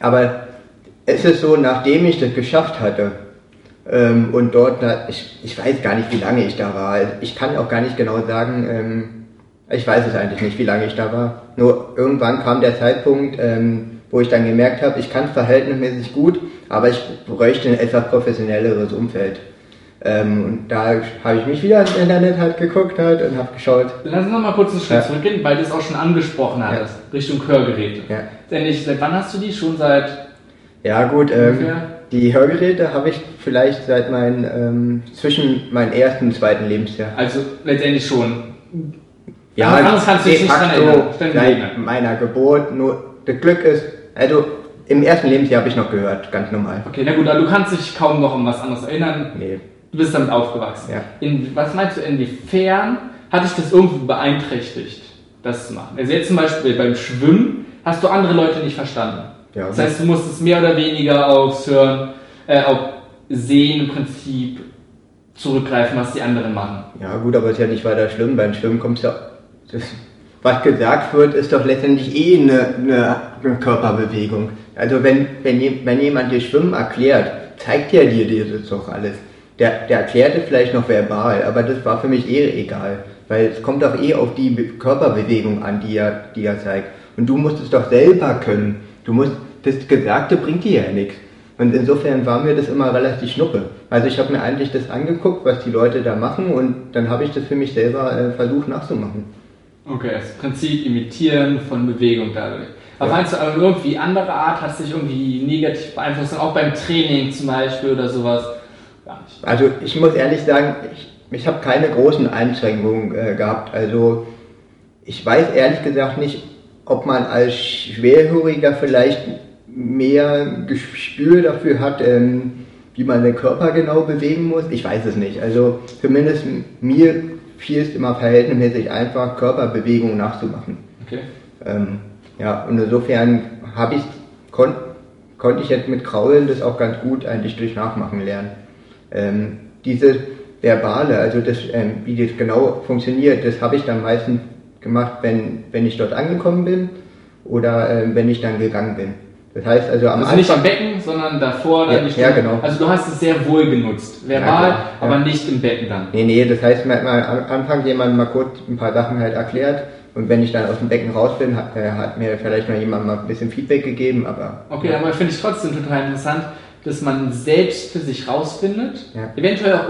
Aber es ist so, nachdem ich das geschafft hatte ähm, und dort, da, ich, ich weiß gar nicht, wie lange ich da war. Ich kann auch gar nicht genau sagen, ähm, ich weiß es eigentlich nicht, wie lange ich da war. Nur irgendwann kam der Zeitpunkt, ähm, wo ich dann gemerkt habe, ich kann es verhältnismäßig gut, aber ich bräuchte ein etwas professionelleres Umfeld. Ähm, und da habe ich mich wieder ins Internet halt geguckt halt und habe geschaut. Lass uns noch mal kurz einen Schritt Ja. zurückgehen, weil du es auch schon angesprochen hattest, Richtung Hörgeräte. Ja. Letztendlich, seit wann hast du die? Schon seit Ja gut, ähm, Ungefähr? Die Hörgeräte habe ich vielleicht seit meinen, ähm, zwischen meinem ersten und zweiten Lebensjahr. Also letztendlich schon. Ja, Anderes kannst du dich nicht dran erinnern. Seit meiner Geburt. Nur das Glück ist, also im ersten Lebensjahr habe ich noch gehört, ganz normal. Okay, na gut, aber du kannst dich kaum noch an was anderes erinnern. Nee. Du bist damit aufgewachsen. Ja. In, was meinst du, inwiefern hat dich das irgendwie beeinträchtigt, das zu machen? Also jetzt zum Beispiel beim Schwimmen hast du andere Leute nicht verstanden. Ja, das heißt, du musstest mehr oder weniger aufs Hören, äh, auf Sehen im Prinzip zurückgreifen, was die anderen machen. Ja gut, aber ist ja nicht weiter schlimm. Beim Schwimmen kommt ja, das, was gesagt wird, ist doch letztendlich eh eine, eine Körperbewegung. Also wenn, wenn, wenn jemand dir Schwimmen erklärt, zeigt er dir das doch alles. Der, der erklärt es vielleicht noch verbal, aber das war für mich eh egal. Weil es kommt doch eh auf die Be Körperbewegung an, die er, die er zeigt. Und du musst es doch selber können. Du musst, das Gesagte bringt dir ja nichts. Und insofern war mir das immer relativ schnuppe. Also ich habe mir eigentlich das angeguckt, was die Leute da machen und dann habe ich das für mich selber äh, versucht nachzumachen. Okay, das Prinzip Imitieren von Bewegung dadurch. Aber Ja. meinst du aber irgendwie andere Art hat sich irgendwie negativ beeinflusst, auch beim Training zum Beispiel oder sowas? Gar nicht. Also ich muss ehrlich sagen, ich, ich habe keine großen Einschränkungen äh, gehabt. Also ich weiß ehrlich gesagt nicht, ob man als Schwerhöriger vielleicht mehr Gespür dafür hat, ähm, wie man den Körper genau bewegen muss. Ich weiß es nicht. Also zumindest mir fiel es immer verhältnismäßig einfach, Körperbewegungen nachzumachen. Okay. Ähm, ja, und insofern habe ich, kon, konnte ich jetzt mit Kraulen das auch ganz gut eigentlich durch Nachmachen lernen. Ähm, diese verbale, also das, ähm, wie das genau funktioniert, das habe ich dann meistens gemacht, wenn, wenn ich dort angekommen bin oder ähm, wenn ich dann gegangen bin. Das heißt also am Also nicht am Anfang, Becken, sondern davor dann Ja, die ja, genau. Also du hast es sehr wohl genutzt. Verbal, Ja, ja. aber nicht im Becken dann. nee, nee, das heißt, man hat mal am Anfang jemand mal kurz ein paar Sachen halt erklärt und wenn ich dann aus dem Becken raus bin, hat, äh, hat mir vielleicht noch jemand mal ein bisschen Feedback gegeben, aber Okay, aber finde ich trotzdem total interessant, dass man selbst für sich rausfindet, Ja. eventuell auch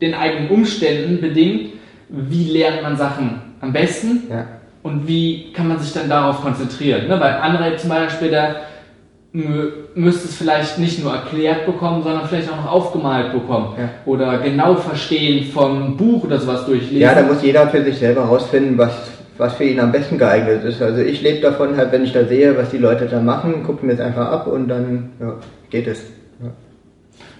den eigenen Umständen bedingt, wie lernt man Sachen am besten Ja. und wie kann man sich dann darauf konzentrieren. Ne? Weil andere zum Beispiel, da mü- müsste es vielleicht nicht nur erklärt bekommen, sondern vielleicht auch noch aufgemalt bekommen. Ja. Oder genau verstehen vom Buch oder sowas durchlesen. Ja, da muss jeder für sich selber herausfinden, was, was für ihn am besten geeignet ist. Also ich lebe davon halt, wenn ich da sehe, was die Leute da machen, gucke mir das einfach ab und dann ja, geht es.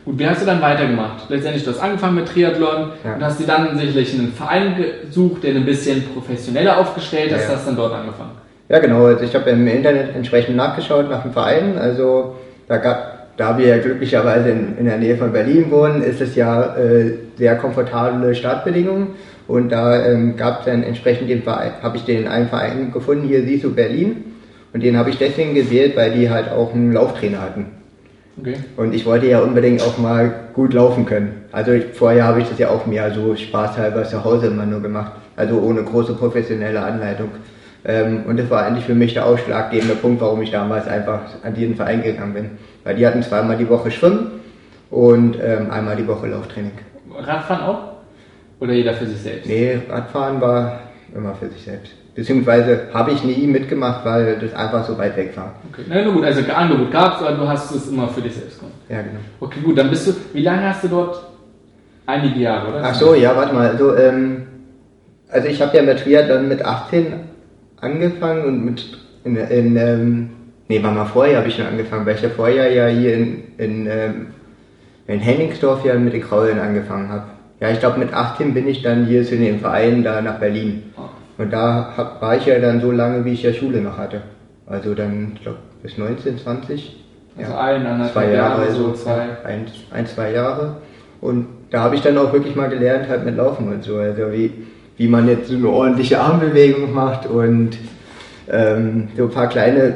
Gut, wie hast du dann weitergemacht? Letztendlich, du hast angefangen mit Triathlon Ja. und hast dir dann sicherlich einen Verein gesucht, der ein bisschen professioneller aufgestellt ist, Ja, ja. hast dann dort angefangen. Ja, genau. Also ich habe im Internet entsprechend nachgeschaut nach dem Verein. Also da gab, da wir ja glücklicherweise in, in der Nähe von Berlin wohnen, ist es ja äh, sehr komfortable Startbedingungen. Und da ähm, gab es dann entsprechend den Verein, habe ich den einen Verein gefunden, hier siehst du Berlin. Und den habe ich deswegen gewählt, weil die halt auch einen Lauftrainer hatten. Okay. Und ich wollte ja unbedingt auch mal gut laufen können. Also ich, vorher habe ich das ja auch mehr so spaßhalber zu Hause immer nur gemacht. Also ohne große professionelle Anleitung. Ähm, und das war eigentlich für mich der ausschlaggebende Punkt, warum ich damals einfach an diesen Verein gegangen bin. Weil die hatten zweimal die Woche Schwimmen und ähm, einmal die Woche Lauftraining. Radfahren auch? Oder jeder für sich selbst? Nee, Radfahren war immer für sich selbst. Beziehungsweise habe ich nie mitgemacht, weil das einfach so weit weg war. Okay. Na, gut, also Angebot gab es, aber du hast es immer für dich selbst gemacht. Ja, genau. Okay, gut, dann bist du, wie lange hast du dort? Einige Jahre, oder? Ach so, ja, warte mal. Also, ähm, also ich habe ja mit Triathlon mit 18 angefangen und mit in, in ähm, nee, war mal vorher habe ich schon angefangen, weil ich ja vorher ja hier in, in, ähm, in Henningsdorf ja mit den Kraulen angefangen habe. Ja, ich glaube mit 18 bin ich dann hier zu den Vereinen da nach Berlin. Und da hab, war ich ja dann so lange, wie ich ja Schule noch hatte. Also dann, ich glaube, bis 19, 20. Also ein, anderthalb zwei Jahre, Jahre, so so zwei. Ein, ein, zwei Jahre. Und da habe ich dann auch wirklich mal gelernt, halt mit Laufen und so. Also wie, wie man jetzt so eine ordentliche Armbewegung macht und ähm, so ein paar kleine,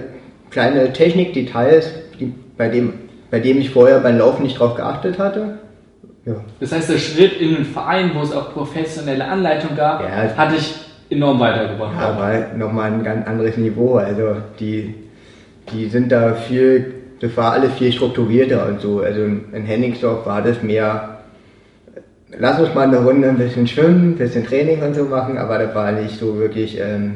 kleine Technikdetails, die, bei, dem, bei dem ich vorher beim Laufen nicht drauf geachtet hatte. Ja. Das heißt, der Schritt in einen Verein, wo es auch professionelle Anleitung gab, Ja. hat dich enorm weitergebracht. Aber nochmal ein ganz anderes Niveau. Also die, die sind da viel, das war alles viel strukturierter und so. Also in Henningsdorf war das mehr, lass uns mal eine Runde ein bisschen schwimmen, ein bisschen Training und so machen, aber das war nicht so wirklich ähm,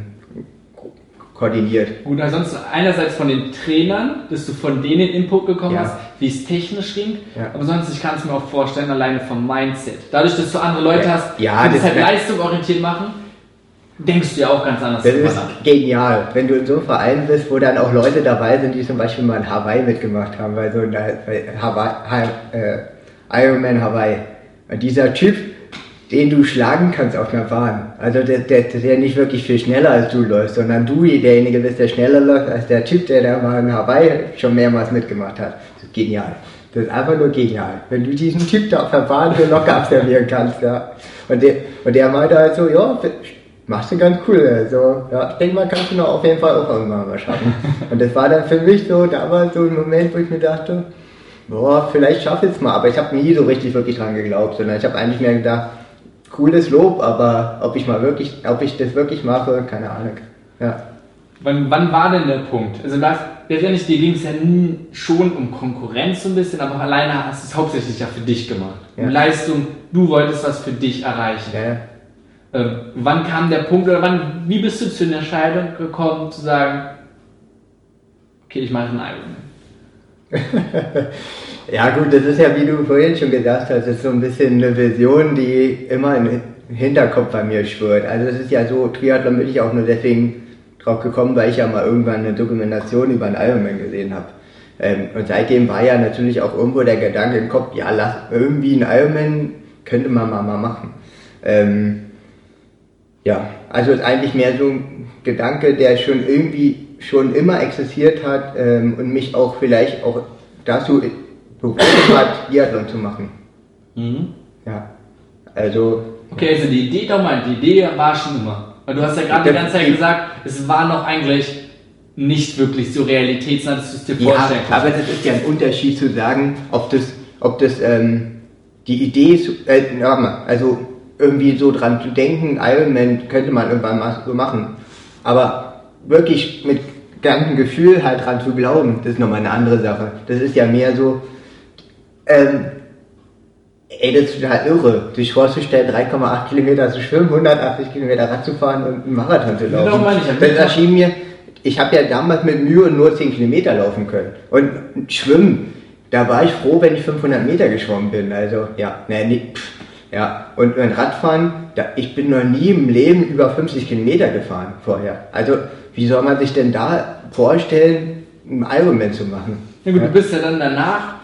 ko- koordiniert. Gut, ansonsten einerseits von den Trainern, dass du von denen Input bekommen Ja. hast, wie es technisch ging, Ja. aber sonst, ich kann es mir auch vorstellen, alleine vom Mindset. Dadurch, dass du andere Leute Ja. hast, Ja, die das- halt leistungsorientiert machen, denkst du ja auch ganz anders Das ist nach. genial, wenn du in so einem Verein bist, wo dann auch Leute dabei sind, die zum Beispiel mal in Hawaii mitgemacht haben, weil so in der bei Hawaii, Ha- äh, Ironman Hawaii. Und dieser Typ, den du schlagen kannst auf einer Bahn, also der, der, der nicht wirklich viel schneller als du läufst, sondern du derjenige bist, der schneller läuft als der Typ, der da mal in Hawaii schon mehrmals mitgemacht hat. Das ist genial. Das ist einfach nur genial. Wenn du diesen Typ da auf der Bahn so locker absolvieren kannst, ja. Und der, und der meinte halt so, ja, machst du ganz cool. Also, ja, ich denke mal, kannst du noch auf jeden Fall auch irgendwann mal schaffen. Und das war dann für mich so damals so ein Moment, wo ich mir dachte, boah, vielleicht schaffe ich es mal. Aber ich habe nie so richtig wirklich dran geglaubt, sondern ich habe eigentlich mehr gedacht, cooles Lob, aber ob ich mal wirklich, ob ich das wirklich mache, keine Ahnung. Ja. Wann, wann war denn der Punkt? Also das, letztendlich, dir ging es ja schon um Konkurrenz so ein bisschen, aber alleine hast du es hauptsächlich ja für dich gemacht. Um Ja. Leistung, du wolltest was für dich erreichen. ja. Ähm, wann kam der Punkt oder wann, wie bist du zu der Entscheidung gekommen zu sagen, okay, ich mache einen Ironman? Ja gut, das ist ja, wie du vorhin schon gesagt hast, das ist so ein bisschen eine Vision, die immer im Hinterkopf bei mir schwirrt. Also es ist ja so, Triathlon bin ich auch nur deswegen drauf gekommen, weil ich ja mal irgendwann eine Dokumentation über einen Ironman gesehen habe. Ähm, und seitdem war ja natürlich auch irgendwo der Gedanke im Kopf, ja, lass irgendwie einen Ironman könnte man mal, mal machen. Ähm, ja, also ist eigentlich mehr so ein Gedanke, der schon irgendwie schon immer existiert hat ähm, und mich auch vielleicht auch dazu berufen hat, Triathlon zu machen. Ja, also Okay, also die Idee, doch mal, die Idee war schon immer. Weil du hast ja gerade die ganze Zeit gesagt, es war noch eigentlich nicht wirklich so realitätsnah, dass du es dir ja, vorstellen aber kannst. das ist ja ein Unterschied zu sagen, ob das, ob das ähm, die Idee ist, äh, mal, also irgendwie so dran zu denken, Ironman könnte man irgendwann mal so machen, aber wirklich mit ganzem Gefühl halt dran zu glauben, das ist nochmal eine andere Sache. Das ist ja mehr so, ähm, Ey, das ist total irre, sich vorzustellen, 3,8 Kilometer zu schwimmen, 180 Kilometer Rad zu fahren und einen Marathon zu laufen. Genau, meine ich. Das erschien mir, ich habe ja damals mit Mühe nur 10 Kilometer laufen können. Und schwimmen, da war ich froh, wenn ich 500 Meter geschwommen bin. Also, ja, ne, nee, pff, ja. Und beim Radfahren, da, ich bin noch nie im Leben über 50 Kilometer gefahren vorher. Also, wie soll man sich denn da vorstellen, einen Ironman zu machen? Ja gut, du bist ja dann danach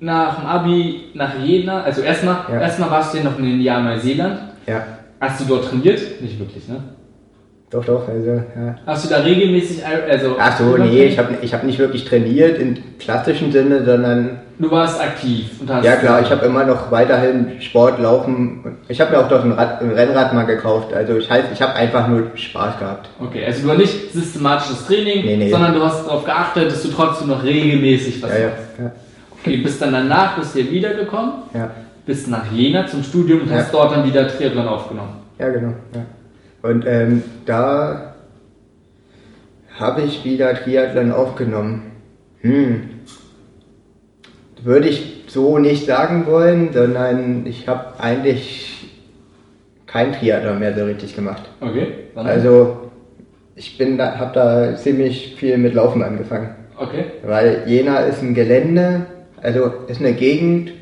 nach dem Abi nach Jena, also erstmal Ja. erstmal warst du ja noch in den Jahren Neuseeland. Ja, Hast du dort trainiert? Nicht wirklich, ne? Doch, doch, also, ja. Hast du da regelmäßig, also Ach so, nee, ich habe ich hab nicht wirklich trainiert im klassischen Sinne, sondern Du warst aktiv und hast ja klar, ich habe immer noch weiterhin Sport, Laufen. Ich habe mir auch doch ein, Rad, ein Rennrad mal gekauft. Also ich heißt, ich habe einfach nur Spaß gehabt. Okay, also du hast nicht systematisches Training, Nee, nee. sondern du hast darauf geachtet, dass du trotzdem noch regelmäßig was Ja, ja, machst. ja, Okay, bist dann danach, bist hier wiedergekommen, ja, bist nach Jena zum Studium und Ja. hast dort dann wieder Triathlon aufgenommen. ja genau. Ja. Und ähm, da habe ich wieder Triathlon aufgenommen. Hm. Würde ich so nicht sagen wollen, sondern ich habe eigentlich kein Triathlon mehr so richtig gemacht. Okay, dann Also ich bin da, habe da ziemlich viel mit Laufen angefangen, okay. weil Jena ist ein Gelände, also ist eine Gegend,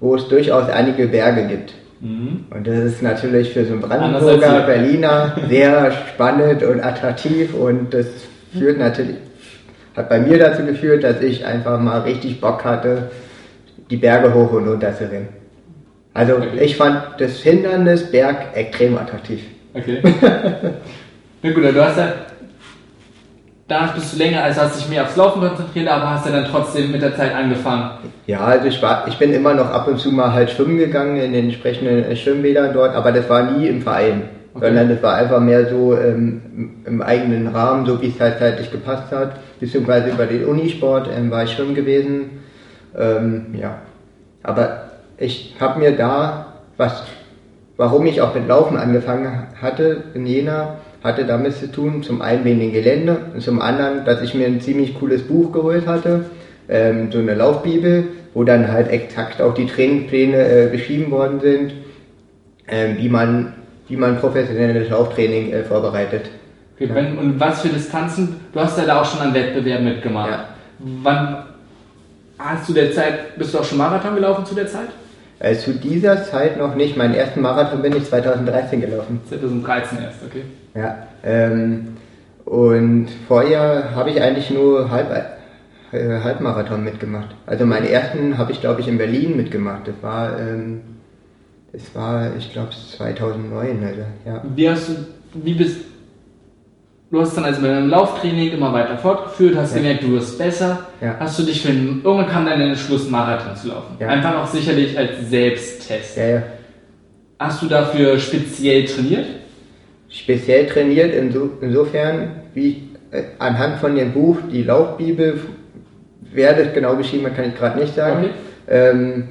wo es durchaus einige Berge gibt. Mhm. Und das ist natürlich für so einen Brandenburger. Berliner sehr spannend und attraktiv und das führt natürlich, hat bei mir dazu geführt, dass ich einfach mal richtig Bock hatte, die Berge hoch und runter zu rennen. Also Okay. ich fand das Hindernis Berg extrem attraktiv. Okay. Na gut, du hast ja. Danach bist du länger, also hast dich mehr aufs Laufen konzentriert, aber hast ja dann trotzdem mit der Zeit angefangen. Ja, also ich war, ich bin immer noch ab und zu mal halt schwimmen gegangen in den entsprechenden äh, Schwimmbädern dort, aber das war nie im Verein, Okay. sondern das war einfach mehr so ähm, im- im eigenen Rahmen, so wie es halt zeitlich gepasst hat, beziehungsweise über den Unisport ähm, war ich schwimmen gewesen. Ähm, ja, aber ich habe mir da was, warum ich auch mit Laufen angefangen hatte in Jena, hatte damit zu tun, zum einen wegen dem Gelände und zum anderen, dass ich mir ein ziemlich cooles Buch geholt hatte, ähm, so eine Laufbibel, wo dann halt exakt auch die Trainingspläne äh, beschrieben worden sind, ähm, wie man wie man professionelles Lauftraining äh, vorbereitet. Okay, wenn, und was für Distanzen? Du hast ja da auch schon an Wettbewerben mitgemacht. Ja. Wann hast du der Zeit, bist du auch schon Marathon gelaufen zu der Zeit? Äh, zu dieser Zeit noch nicht. Meinen ersten Marathon bin ich 2013 gelaufen. 2013 erst, okay. Ja. Ähm, und vorher habe ich eigentlich nur Halb, äh, Halbmarathon mitgemacht. Also meinen ersten habe ich, glaube ich, in Berlin mitgemacht. Das war, ähm, das war, ich glaube, 2009. Also, ja. Wie hast du, wie bist, du hast dann also mit deinem Lauftraining immer weiter fortgeführt, hast Ja. gemerkt, du wirst besser. Ja. Hast du dich für einen, irgendwann kam dann der Entschluss, Marathon zu laufen. Ja. Einfach auch sicherlich als Selbsttest. Hast du dafür speziell trainiert? speziell trainiert, inso, insofern, wie äh, anhand von dem Buch, die Laufbibel, wer das genau beschrieben hat, kann ich gerade nicht sagen. Okay. Ähm,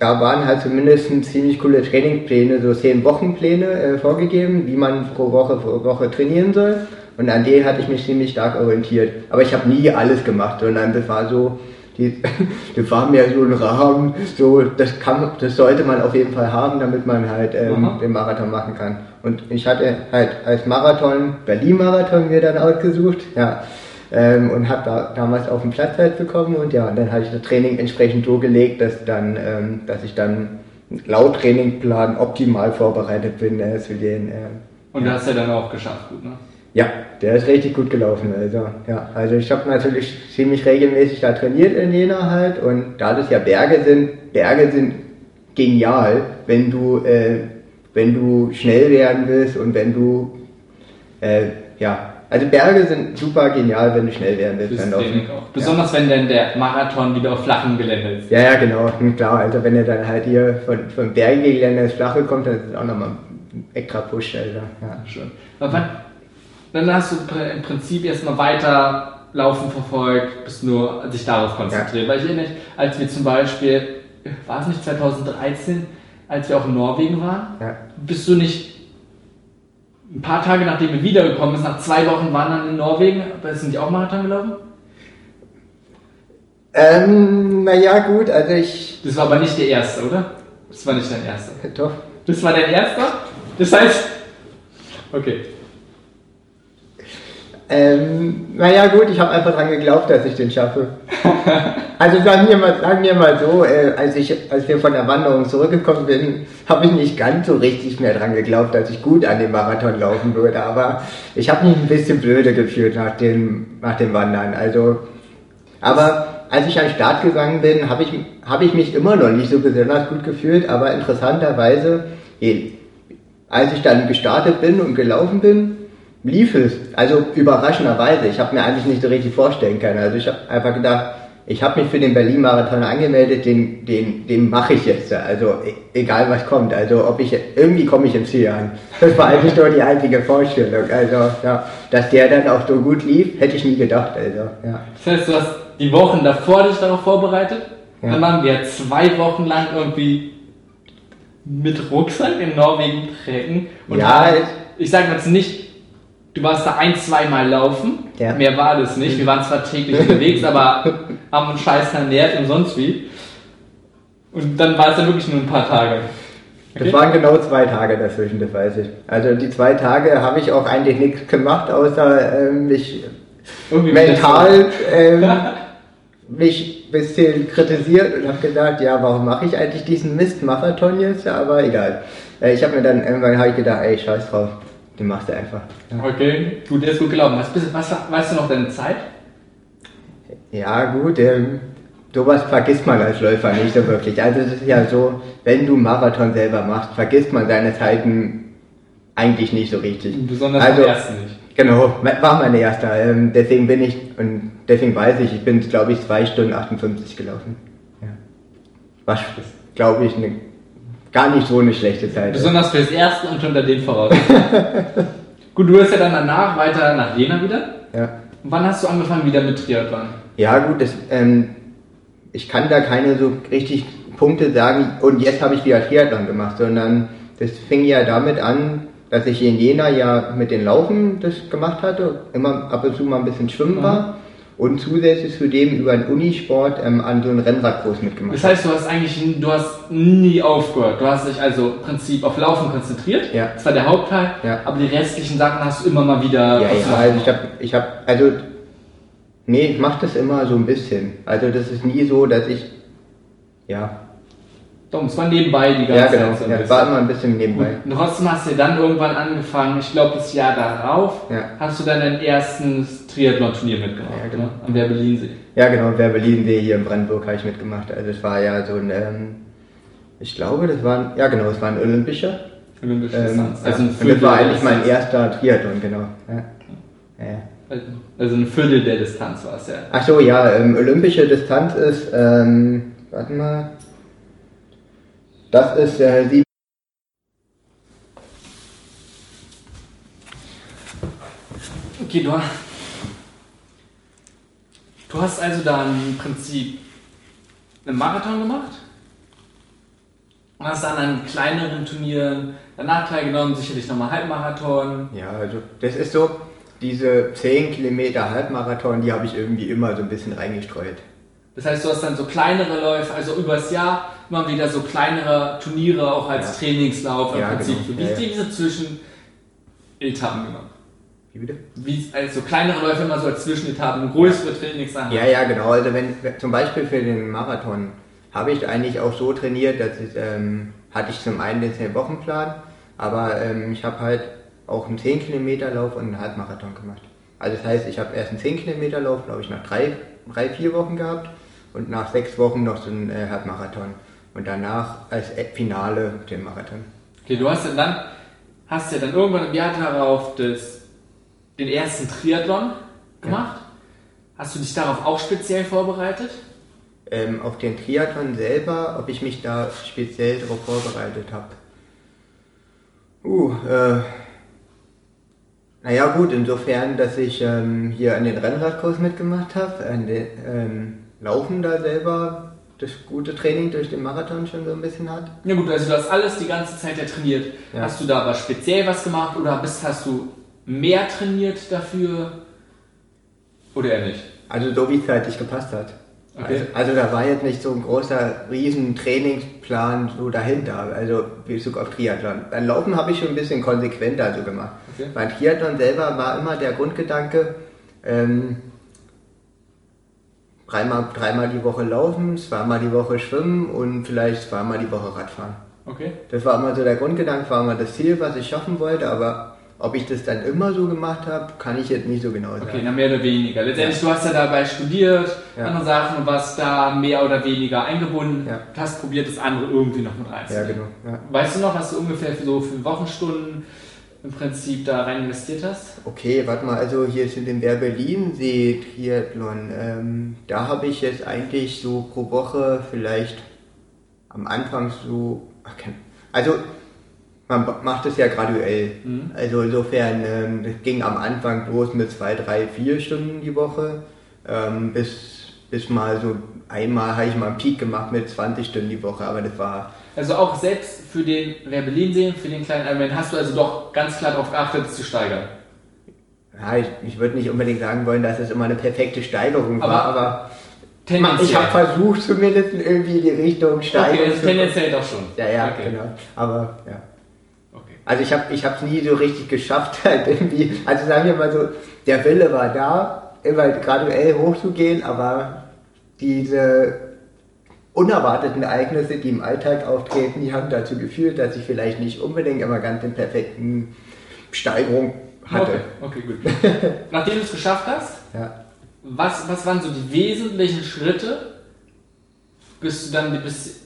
da waren halt zumindest ziemlich coole Trainingspläne, so zehn Wochenpläne äh, vorgegeben, wie man pro Woche pro Woche trainieren soll. Und an denen hatte ich mich ziemlich stark orientiert. Aber ich habe nie alles gemacht, sondern das war so, die, das war mehr so ein Rahmen, so, das kann, das sollte man auf jeden Fall haben, damit man halt ähm, den Marathon machen kann. Und ich hatte halt als Marathon, Berlin-Marathon mir dann ausgesucht, ja. Ähm, und habe da damals auf den Platz halt bekommen und ja, und dann hatte ich das Training entsprechend so gelegt, dass dann, ähm, dass ich dann laut Trainingplan optimal vorbereitet bin äh, zu den. ähm, Und du hast ja dann auch geschafft, gut, ne? Ja, der ist richtig gut gelaufen. Also, ja, also ich habe natürlich ziemlich regelmäßig da trainiert in Jena halt und da das ja Berge sind, Berge sind genial, wenn du, äh, wenn du schnell werden willst und wenn du, äh, ja, also Berge sind super genial, wenn du schnell werden willst. Training auch. Besonders wenn dann der Marathon wieder auf flachem Gelände ist. Ja, ja, genau, hm, klar. Also wenn er dann halt hier von, von bergigen Gelände ins Flache kommt, dann ist es auch nochmal ein extra Push, also, ja. Schön. Aber wann, dann hast du im Prinzip erstmal weiter Laufen verfolgt, bist nur sich darauf konzentriert. Weil ich erinnere mich, als wir zum Beispiel, war es nicht 2013, als wir auch in Norwegen waren, Ja. bist du nicht ein paar Tage nachdem wir wiedergekommen sind, nach zwei Wochen Wandern in Norwegen, du nicht auch Marathon gelaufen? Ähm, naja, gut, also ich, Das war aber nicht der erste, oder? Das war nicht dein erster. Doch. Das war dein erster? Das heißt. Okay. Ähm, naja gut, ich habe einfach dran geglaubt, dass ich den schaffe. Also sagen wir mal, sagen wir mal so, äh, als, ich, als wir von der Wanderung zurückgekommen sind, habe ich nicht ganz so richtig mehr dran geglaubt, dass ich gut an dem Marathon laufen würde. Aber ich habe mich ein bisschen blöde gefühlt nach dem, nach dem Wandern. Also, aber als ich an den Start gegangen bin, habe ich, hab ich mich immer noch nicht so besonders gut gefühlt. Aber interessanterweise, als ich dann gestartet bin und gelaufen bin, lief es. Also überraschenderweise. Ich habe mir eigentlich nicht so richtig vorstellen können. Also ich habe einfach gedacht, ich habe mich für den Berlin-Marathon angemeldet, den, den, den mache ich jetzt. Also e egal was kommt. Also ob ich irgendwie komme ich im Ziel an. Das war eigentlich nur die einzige Vorstellung. Also ja, dass der dann auch so gut lief, hätte ich nie gedacht. Also ja. Das heißt, du hast die Wochen davor dich darauf vorbereitet. Ja. Dann waren wir zwei Wochen lang irgendwie mit Rucksack in Norwegen trägen. Und ja, ich sage jetzt nicht Du warst da ein, zweimal laufen. Ja. Mehr war das nicht. Wir waren zwar täglich unterwegs, aber haben uns scheiß ernährt und sonst wie. Und dann war es dann wirklich nur ein paar Tage. Okay? Das waren genau zwei Tage dazwischen, das weiß ich. Also die zwei Tage habe ich auch eigentlich nichts gemacht, außer äh, mich Irgendwie mental ähm, mich ein bisschen kritisiert und habe gedacht, ja, warum mache ich eigentlich diesen Mist-Marathon jetzt? Aber egal. Äh, ich habe mir dann irgendwann ich gedacht, ey, scheiß drauf. Den machst du einfach. Ja. Okay, gut, der ist gut gelaufen. Was, was, weißt du noch deine Zeit? Ja, gut, ähm, sowas vergisst man als Läufer nicht so wirklich. Also es ist ja so, wenn du Marathon selber machst, vergisst man seine Zeiten eigentlich nicht so richtig. Besonders also, am ersten nicht. Genau, war mein erster. Ähm, deswegen bin ich, und deswegen weiß ich, ich bin, glaube ich, 2 Stunden 58 gelaufen. Ja. Was, glaube ich, eine gar nicht so eine schlechte Zeit. Besonders fürs Erste und unter den Voraussetzungen. gut, du bist ja dann danach weiter nach Jena wieder. Ja. Und wann hast du angefangen wieder mit Triathlon? Ja gut, das, ähm, ich kann da keine so richtig Punkte sagen und jetzt habe ich wieder Triathlon gemacht, sondern das fing ja damit an, dass ich in Jena ja mit den Laufen das gemacht hatte, immer ab und zu mal ein bisschen schwimmen war und zusätzlich zu dem über den Unisport ähm, an so einem Rennradkurs mitgemacht. Das heißt, du hast eigentlich, du hast nie aufgehört. Du hast dich also im Prinzip auf Laufen konzentriert. Ja. Das war der Hauptteil. Ja. Aber die restlichen Sachen hast du immer mal wieder. Ja, ja. Also ich habe, ich habe, also nee, ich mache das immer so ein bisschen. Also das ist nie so, dass ich, ja, doch, es war nebenbei die ganze ja, genau. Zeit. Ja, war immer ein bisschen nebenbei. Und trotzdem hast du dann irgendwann angefangen, ich glaube das Jahr darauf, ja. hast du dann dein erstes Triathlon-Turnier mitgemacht, ja, genau. ne? am Werbelinsee. Ja, genau, Werbelinsee hier in Brandenburg habe ich mitgemacht. Also es war ja so ein, ähm, ich glaube, das war, ein, ja genau, es war ein olympischer. Olympischer ähm, Also ein Viertel das war eigentlich mein erster Triathlon, genau. Ja. Ja. Also ein Viertel der Distanz war es ja. Ach so, ja, ähm, olympische Distanz ist, ähm, warte mal, das ist der sieben. Okay, du, du hast also da im Prinzip einen Marathon gemacht und hast dann an kleineren Turnieren danach teilgenommen, sicherlich nochmal Halbmarathon. Ja, also das ist so, diese 10 Kilometer Halbmarathon, die habe ich irgendwie immer so ein bisschen reingestreut. Das heißt, du hast dann so kleinere Läufe, also übers Jahr immer wieder so kleinere Turniere auch als ja. Trainingslauf im ja, Prinzip. Genau. Wie ist ja, diese Zwischenetappen gemacht? Wie bitte? Wie, also kleinere Läufe immer so als Zwischenetappen, größere Trainingssachen. Ja, ja, genau. Also wenn zum Beispiel für den Marathon habe ich eigentlich auch so trainiert, dass ich, ähm, hatte ich zum einen den 10-Wochen-Plan, aber ähm, ich habe halt auch einen 10 Kilometer Lauf und einen Halbmarathon gemacht. Also das heißt, ich habe erst einen 10 Kilometer Lauf, glaube ich, nach drei, drei, vier Wochen gehabt und nach sechs Wochen noch so einen äh, Halbmarathon und danach als Finale den Marathon. Okay, du hast ja dann, hast ja dann irgendwann im Jahr darauf das, den ersten Triathlon gemacht. Ja. Hast du dich darauf auch speziell vorbereitet? Ähm, auf den Triathlon selber, ob ich mich da speziell darauf vorbereitet habe. Uh, äh, naja gut, insofern, dass ich ähm, hier an den Rennradkurs mitgemacht habe, an den ähm, Laufen da selber das gute Training durch den Marathon schon so ein bisschen hat. Ja gut, also du hast alles die ganze Zeit ja trainiert. Ja. Hast du da aber speziell was gemacht oder bist, hast du mehr trainiert dafür oder eher nicht? Also so wie es zeitlich gepasst hat. Okay. Also, also, da war jetzt nicht so ein großer, riesen Trainingsplan so dahinter, also Bezug auf Triathlon. Beim Laufen habe ich schon ein bisschen konsequenter so gemacht. Okay. Beim Triathlon selber war immer der Grundgedanke, ähm, dreimal, dreimal die Woche laufen, zweimal die Woche schwimmen und vielleicht zweimal die Woche Radfahren. Okay. Das war immer so der Grundgedanke, war immer das Ziel, was ich schaffen wollte, aber ob ich das dann immer so gemacht habe, kann ich jetzt nicht so genau sagen. Okay, dann mehr oder weniger. Letztendlich, ja. du hast ja dabei studiert, ja. andere Sachen warst da mehr oder weniger eingebunden. Ja. Du hast probiert, das andere irgendwie noch mit reinzunehmen. Ja, genau. Ja. Weißt du noch, was du ungefähr für so viele Wochenstunden im Prinzip da rein investiert hast? Okay, warte mal, also hier ist in dem Wer Berlin See Triathlon. Ähm, da habe ich jetzt eigentlich so pro Woche vielleicht am Anfang so, ach, also man macht es ja graduell. Mhm. Also insofern, ähm, das ging am Anfang los mit zwei, drei, vier Stunden die Woche, ähm, bis, bis mal so einmal habe ich mal einen Peak gemacht mit 20 Stunden die Woche, aber das war also auch selbst für den Rebellin-See, für den kleinen Ironman, hast du also doch ganz klar darauf geachtet, es zu steigern. Ja, ich, ich würde nicht unbedingt sagen wollen, dass es immer eine perfekte Steigerung aber war, aber ich habe versucht zumindest irgendwie die Richtung steigern. Okay, also tendenziell doch schon. Ja, ja, okay. genau. Aber ja. Okay. Also ich habe ich es nie so richtig geschafft, halt irgendwie. Also sagen wir mal so, der Wille war da, immer graduell hochzugehen, aber diese unerwarteten Ereignisse, die im Alltag auftreten, die haben dazu geführt, dass ich vielleicht nicht unbedingt immer ganz den perfekten Steigerung hatte. Okay, okay gut. Nachdem du es geschafft hast, ja. was, was waren so die wesentlichen Schritte, bis du dann bis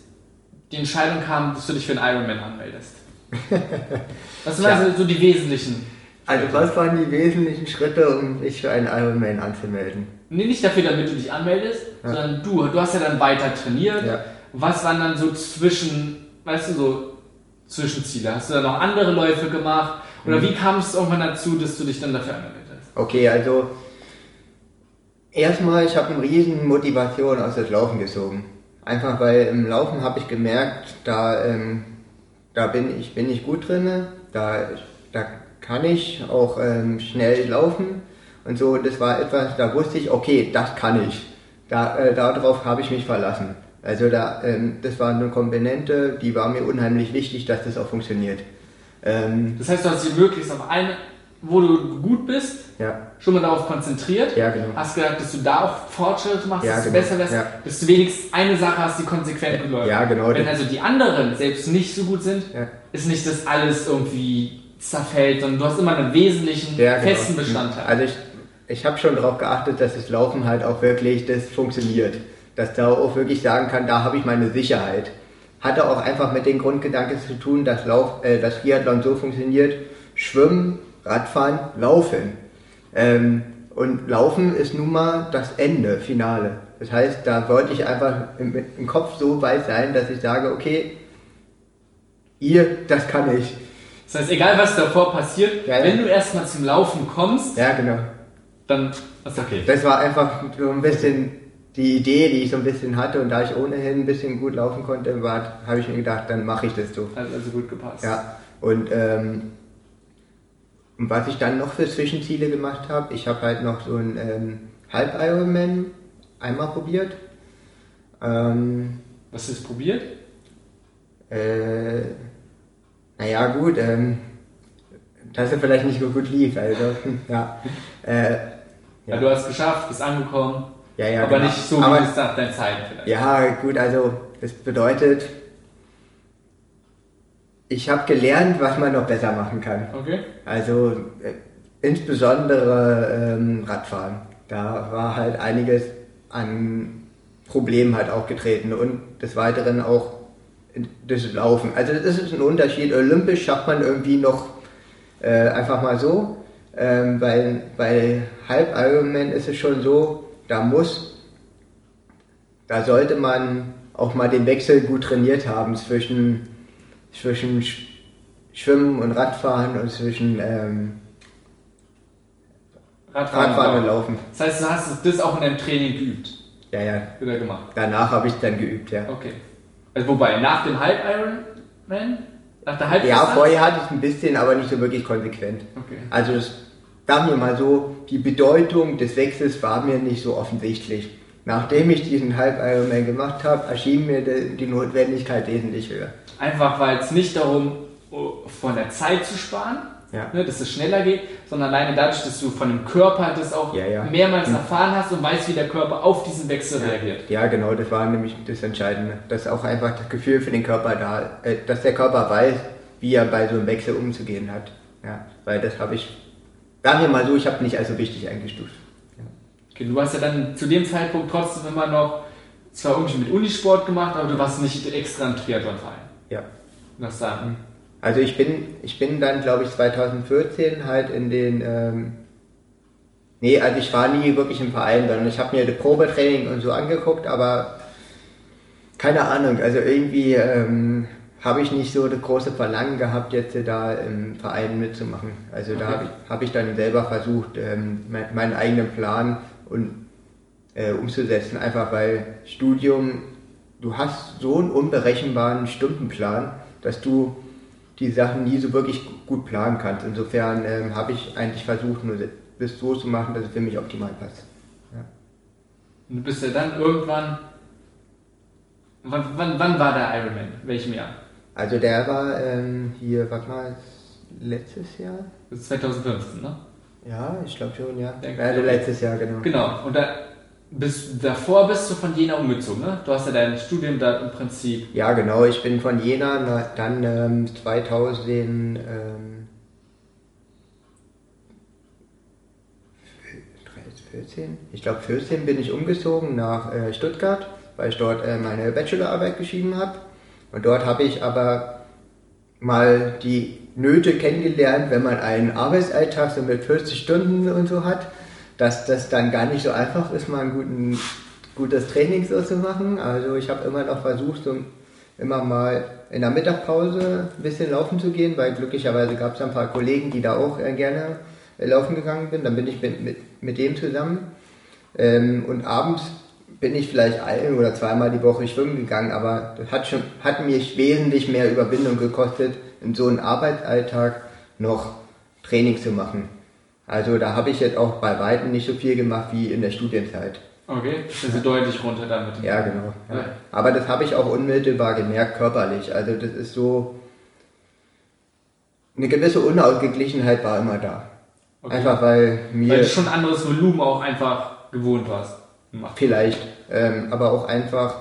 die Entscheidung kam, dass du dich für einen Ironman anmeldest? Was waren ja. so die wesentlichen? Also was waren die wesentlichen Schritte, um mich für einen Ironman anzumelden? Nee, nicht dafür, damit du dich anmeldest, ja. sondern du, du hast ja dann weiter trainiert. Ja. Was waren dann so zwischen, weißt du, so Zwischenziele? Hast du dann noch andere Läufe gemacht? Oder mhm. wie kam es irgendwann dazu, dass du dich dann dafür angemeldet hast? Okay, also erstmal, ich habe eine riesen Motivation aus das Laufen gezogen. Einfach weil im Laufen habe ich gemerkt, da, ähm, da bin ich bin ich gut drin, da, da kann ich auch ähm, schnell laufen und so, das war etwas, da wusste ich, okay, das kann ich. Da, äh, darauf habe ich mich verlassen. Also da, ähm, das war eine Komponente, die war mir unheimlich wichtig, dass das auch funktioniert. Ähm, das heißt, du hast dich möglichst auf eine, wo du gut bist, ja. schon mal darauf konzentriert. Ja, genau. Hast gedacht, dass du da auch Fortschritte machst, ja, dass genau. du besser wirst, ja. dass du wenigstens eine Sache hast, die konsequent läuft. Ja, genau. Wenn also die anderen selbst nicht so gut sind, ist nicht das alles irgendwie zerfällt, sondern du hast immer einen wesentlichen, genau. festen Bestandteil. Also ich ich habe schon darauf geachtet, dass das Laufen halt auch wirklich das funktioniert. Dass da auch wirklich sagen kann, da habe ich meine Sicherheit. Hatte auch einfach mit dem Grundgedanken zu tun, dass, Lauf, äh, das Triathlon so funktioniert, Schwimmen, Radfahren, Laufen. Ähm, und Laufen ist nun mal das Ende, Finale. Das heißt, da wollte ich einfach im, im Kopf so weit sein, dass ich sage, okay, ihr, das kann ich. Das heißt, egal was davor passiert, ja, ja. wenn du erstmal zum Laufen kommst, ja, genau dann ist okay. Das war einfach so ein bisschen die Idee, die ich so ein bisschen hatte und da ich ohnehin ein bisschen gut laufen konnte, habe ich mir gedacht, dann mache ich das so. Also, also gut gepasst. Ja, und ähm, was ich dann noch für Zwischenziele gemacht habe, ich habe halt noch so ein ähm, Halb-Ironman einmal probiert. Ähm, was ist probiert? Äh, naja, gut, ähm, dass er vielleicht nicht so gut lief. Also, ja. Äh, ja. du hast es geschafft, bist angekommen. Ja, ja, aber genau. nicht so, wie es nach deinen Zeiten vielleicht. Ja, gut, also das bedeutet, ich habe gelernt, was man noch besser machen kann. Okay. Also äh, insbesondere ähm, Radfahren. Da war halt einiges an Problemen halt auch getreten und des Weiteren auch das Laufen. Also das ist ein Unterschied. Olympisch schafft man irgendwie noch äh, einfach mal so. Ähm, bei, bei Halb Ironman ist es schon so, da muss, da sollte man auch mal den Wechsel gut trainiert haben zwischen, zwischen Schwimmen und Radfahren und zwischen ähm, Radfahren, Radfahren und Laufen. Das heißt, du hast das auch in deinem Training geübt? Ja, ja. Oder gemacht? Danach habe ich es dann geübt, ja. Okay. Also wobei, nach dem Halb Ironman nach der Halbdistanz? Ja, vorher hatte ich es ein bisschen, aber nicht so wirklich konsequent. Okay. Also das, sagen wir mal so, die Bedeutung des Wechsels war mir nicht so offensichtlich. nachdem ich diesen Halb-Ironman gemacht habe, erschien mir die, die Notwendigkeit wesentlich höher. Einfach weil es nicht darum, von der Zeit zu sparen, ja. ne, dass es schneller geht, sondern alleine dadurch, dass du von dem Körper das auch ja, ja. mehrmals mhm. erfahren hast und weißt, wie der Körper auf diesen Wechsel reagiert. Ja, genau, das war nämlich das Entscheidende. Dass auch einfach das Gefühl für den Körper da, äh, dass der Körper weiß, wie er bei so einem Wechsel umzugehen hat. Ja, weil das habe ich, sagen wir mal so, ich habe nicht als so wichtig eingestuft. Okay, du hast ja dann zu dem Zeitpunkt trotzdem immer noch zwar irgendwie mit Unisport gemacht, aber du warst nicht extra im Triathlonverein. Ja. Was sagen? Also ich bin, ich bin dann, glaube ich, 2014 halt in den, ähm, nee, also ich war nie wirklich im Verein, sondern ich habe mir das Probetraining und so angeguckt, aber keine Ahnung, also irgendwie ähm, habe ich nicht so das große Verlangen gehabt, jetzt da im Verein mitzumachen. Also okay. da habe ich, hab ich dann selber versucht, ähm, mein, meinen eigenen Plan und, äh, umzusetzen, einfach weil Studium, du hast so einen unberechenbaren Stundenplan, dass du die Sachen nie so wirklich gut planen kannst. Insofern ähm, habe ich eigentlich versucht, nur das so zu machen, dass es für mich optimal passt. Ja. Und du bist ja dann irgendwann. Wann, wann, wann war der Ironman? Welchem Jahr? Also der war ähm, hier, warte mal, letztes Jahr? Das ist 2015, ne? Ja, ich glaube schon, ja. Also letztes Jahr, genau. Genau. Und da, bis, davor bist du von Jena umgezogen, ne? Du hast ja dein Studium da im Prinzip. Ja, genau. Ich bin von Jena na, dann ähm, 2000. Ähm, 14? Ich glaube 14 bin ich umgezogen nach äh, Stuttgart, weil ich dort äh, meine Bachelorarbeit geschrieben habe. Und dort habe ich aber mal die Nöte kennengelernt, wenn man einen Arbeitsalltag so mit 40 Stunden und so hat dass das dann gar nicht so einfach ist, mal ein guten, gutes Training so zu machen. Also ich habe immer noch versucht, so immer mal in der Mittagspause ein bisschen laufen zu gehen, weil glücklicherweise gab es ein paar Kollegen, die da auch äh, gerne äh, laufen gegangen sind. Dann bin ich mit, mit, mit dem zusammen. Ähm, und abends bin ich vielleicht ein oder zweimal die Woche schwimmen gegangen, aber das hat, schon, hat mich wesentlich mehr Überwindung gekostet, in so einem Arbeitsalltag noch Training zu machen. Also da habe ich jetzt auch bei weitem nicht so viel gemacht wie in der Studienzeit. Okay, sind Sie deutlich runter damit. Ja, genau. Ja. Aber das habe ich auch unmittelbar gemerkt, körperlich. Also das ist so, eine gewisse Unausgeglichenheit war immer da. Okay. Einfach weil mir... Weil du schon anderes Volumen auch einfach gewohnt warst. Vielleicht, ähm, aber auch einfach,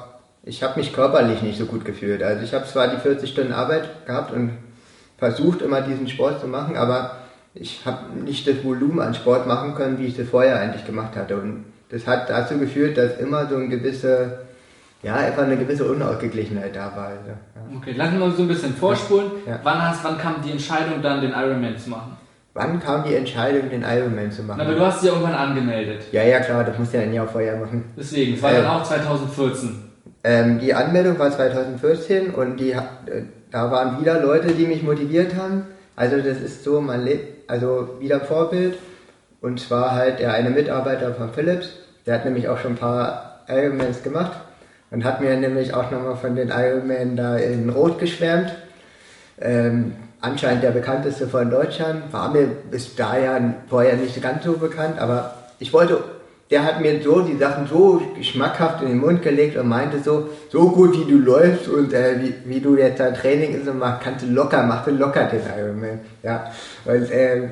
ich habe mich körperlich nicht so gut gefühlt. Also ich habe zwar die 40 Stunden Arbeit gehabt und versucht immer diesen Sport zu machen, aber ich habe nicht das Volumen an Sport machen können, wie ich das vorher eigentlich gemacht hatte. Und das hat dazu geführt, dass immer so eine gewisse, ja, einfach eine gewisse Unausgeglichenheit da war. Also, ja. Okay, lassen wir uns so ein bisschen vorspulen. Ja. Wann, hast, wann kam die Entscheidung dann, den Ironman zu machen? Wann kam die Entscheidung, den Ironman zu machen? aber du hast dich ja irgendwann angemeldet. Ja, ja, klar, das musst du ja ein Jahr vorher machen. Deswegen, es war ähm, dann auch 2014. Ähm, die Anmeldung war 2014 und die, äh, da waren wieder Leute, die mich motiviert haben. Also das ist so, man lebt, also wieder Vorbild. Und zwar halt der eine Mitarbeiter von Philips, der hat nämlich auch schon ein paar Ironmans gemacht und hat mir nämlich auch nochmal von den Ironman da in Rot geschwärmt. Ähm, anscheinend der bekannteste von Deutschland, war mir bis dahin vorher nicht ganz so bekannt, aber ich wollte, der hat mir so die Sachen so geschmackhaft in den Mund gelegt und meinte so, so gut wie du läufst und äh, wie, wie du jetzt dein Training ist und machst, kannst du locker, mach du locker den Ironman. Ja, und, äh,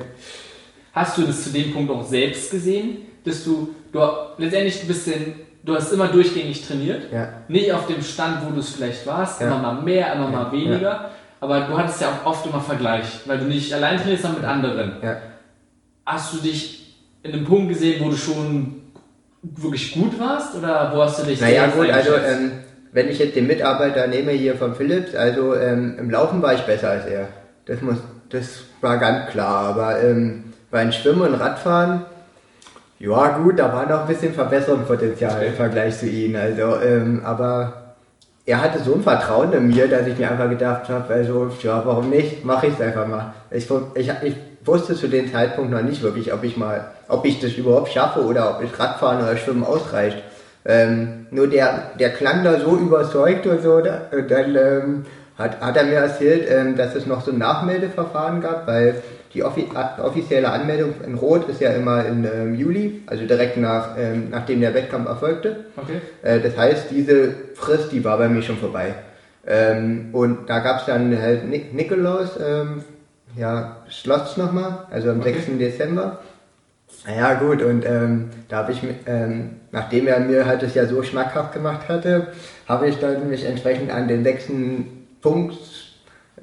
Hast du das zu dem Punkt auch selbst gesehen, dass du, du letztendlich ein bisschen, du hast immer durchgängig trainiert, ja. nicht auf dem Stand, wo du es vielleicht warst, ja. immer mal mehr, immer ja. mal weniger, aber du hattest ja auch oft immer Vergleich, weil du nicht allein trainierst, sondern mit anderen. Hast du dich in einem Punkt gesehen, wo du schon wirklich gut warst oder wo hast du dich Naja gut, also ähm, wenn ich jetzt den Mitarbeiter nehme hier von Philips, also ähm, im Laufen war ich besser als er. Das muss, das war ganz klar. Aber ähm, beim Schwimmen und Radfahren, ja gut, da war noch ein bisschen Verbesserungspotenzial im Vergleich zu ihm. Also, ähm, aber er hatte so ein Vertrauen in mir, dass ich mir einfach gedacht habe, also ja, warum nicht? Mache ich es einfach mal. Ich, ich, ich wusste zu dem Zeitpunkt noch nicht wirklich, ob ich mal, ob ich das überhaupt schaffe oder ob ich Radfahren oder Schwimmen ausreicht. Ähm, nur der, der klang da so überzeugt und so, da, und dann ähm, hat, hat er mir erzählt, ähm, dass es noch so ein Nachmeldeverfahren gab, weil die offi offizielle Anmeldung in Rot ist ja immer im ähm, Juli, also direkt nach, ähm, nachdem der Wettkampf erfolgte. Okay. Äh, das heißt, diese Frist, die war bei mir schon vorbei. Ähm, und da gab es dann halt Nik Nikolaus, ähm, ja, Schloss nochmal, also am Okay. 6. Dezember. Ja gut, und ähm, da habe ich, ähm, nachdem er mir halt das ja so schmackhaft gemacht hatte, habe ich dann mich entsprechend an den sechsten Punkt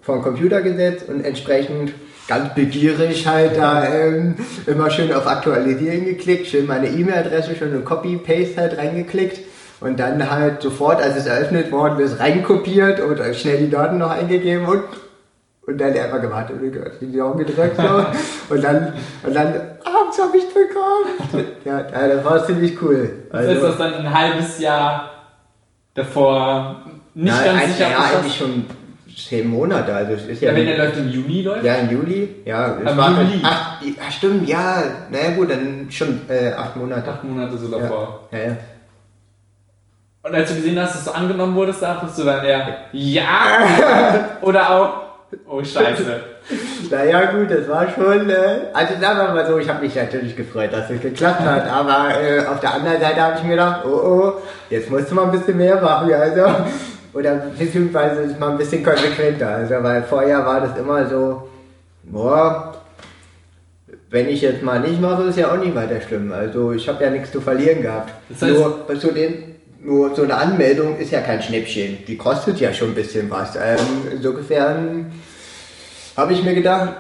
vom Computer gesetzt und entsprechend ganz begierig halt da ähm, immer schön auf Aktualisieren geklickt, schön meine E-Mail-Adresse schon in Copy-Paste halt reingeklickt und dann halt sofort, als es eröffnet worden ist, reinkopiert und schnell die Daten noch eingegeben und und dann einfach gewartet und gehört, die Augen gedrückt so. und dann, und dann, abends habe ich bekommen. Ja, ja, das war ziemlich cool. Das heißt, das dann ein halbes Jahr davor nicht ja, ganz ein, sicher ja, eigentlich schon zehn Monate, also es ist ja, Ja, wenn der läuft im Juni läuft? ja im Juli, ja, es war Juli. Ach, ja, stimmt, ja, naja gut, dann schon äh, acht Monate. Acht Monate so davor. Ja, ja. Und als du gesehen hast, dass du angenommen wurdest, dachtest du dann eher, ja! Oder auch, oh Scheiße. Naja gut, das war schon, äh, also sagen wir mal so, ich habe mich natürlich gefreut, dass es geklappt hat, aber äh, auf der anderen Seite habe ich mir gedacht, oh oh, jetzt musst du mal ein bisschen mehr machen, also, oder beziehungsweise ist mal ein bisschen konsequenter, also weil vorher war das immer so, boah, wenn ich jetzt mal nicht mache, ist ja auch nicht weiter schlimm, also ich habe ja nichts zu verlieren gehabt. Das heißt- nur, zu den, nur so eine Anmeldung ist ja kein Schnäppchen, die kostet ja schon ein bisschen was, ähm, insofern habe ich mir gedacht,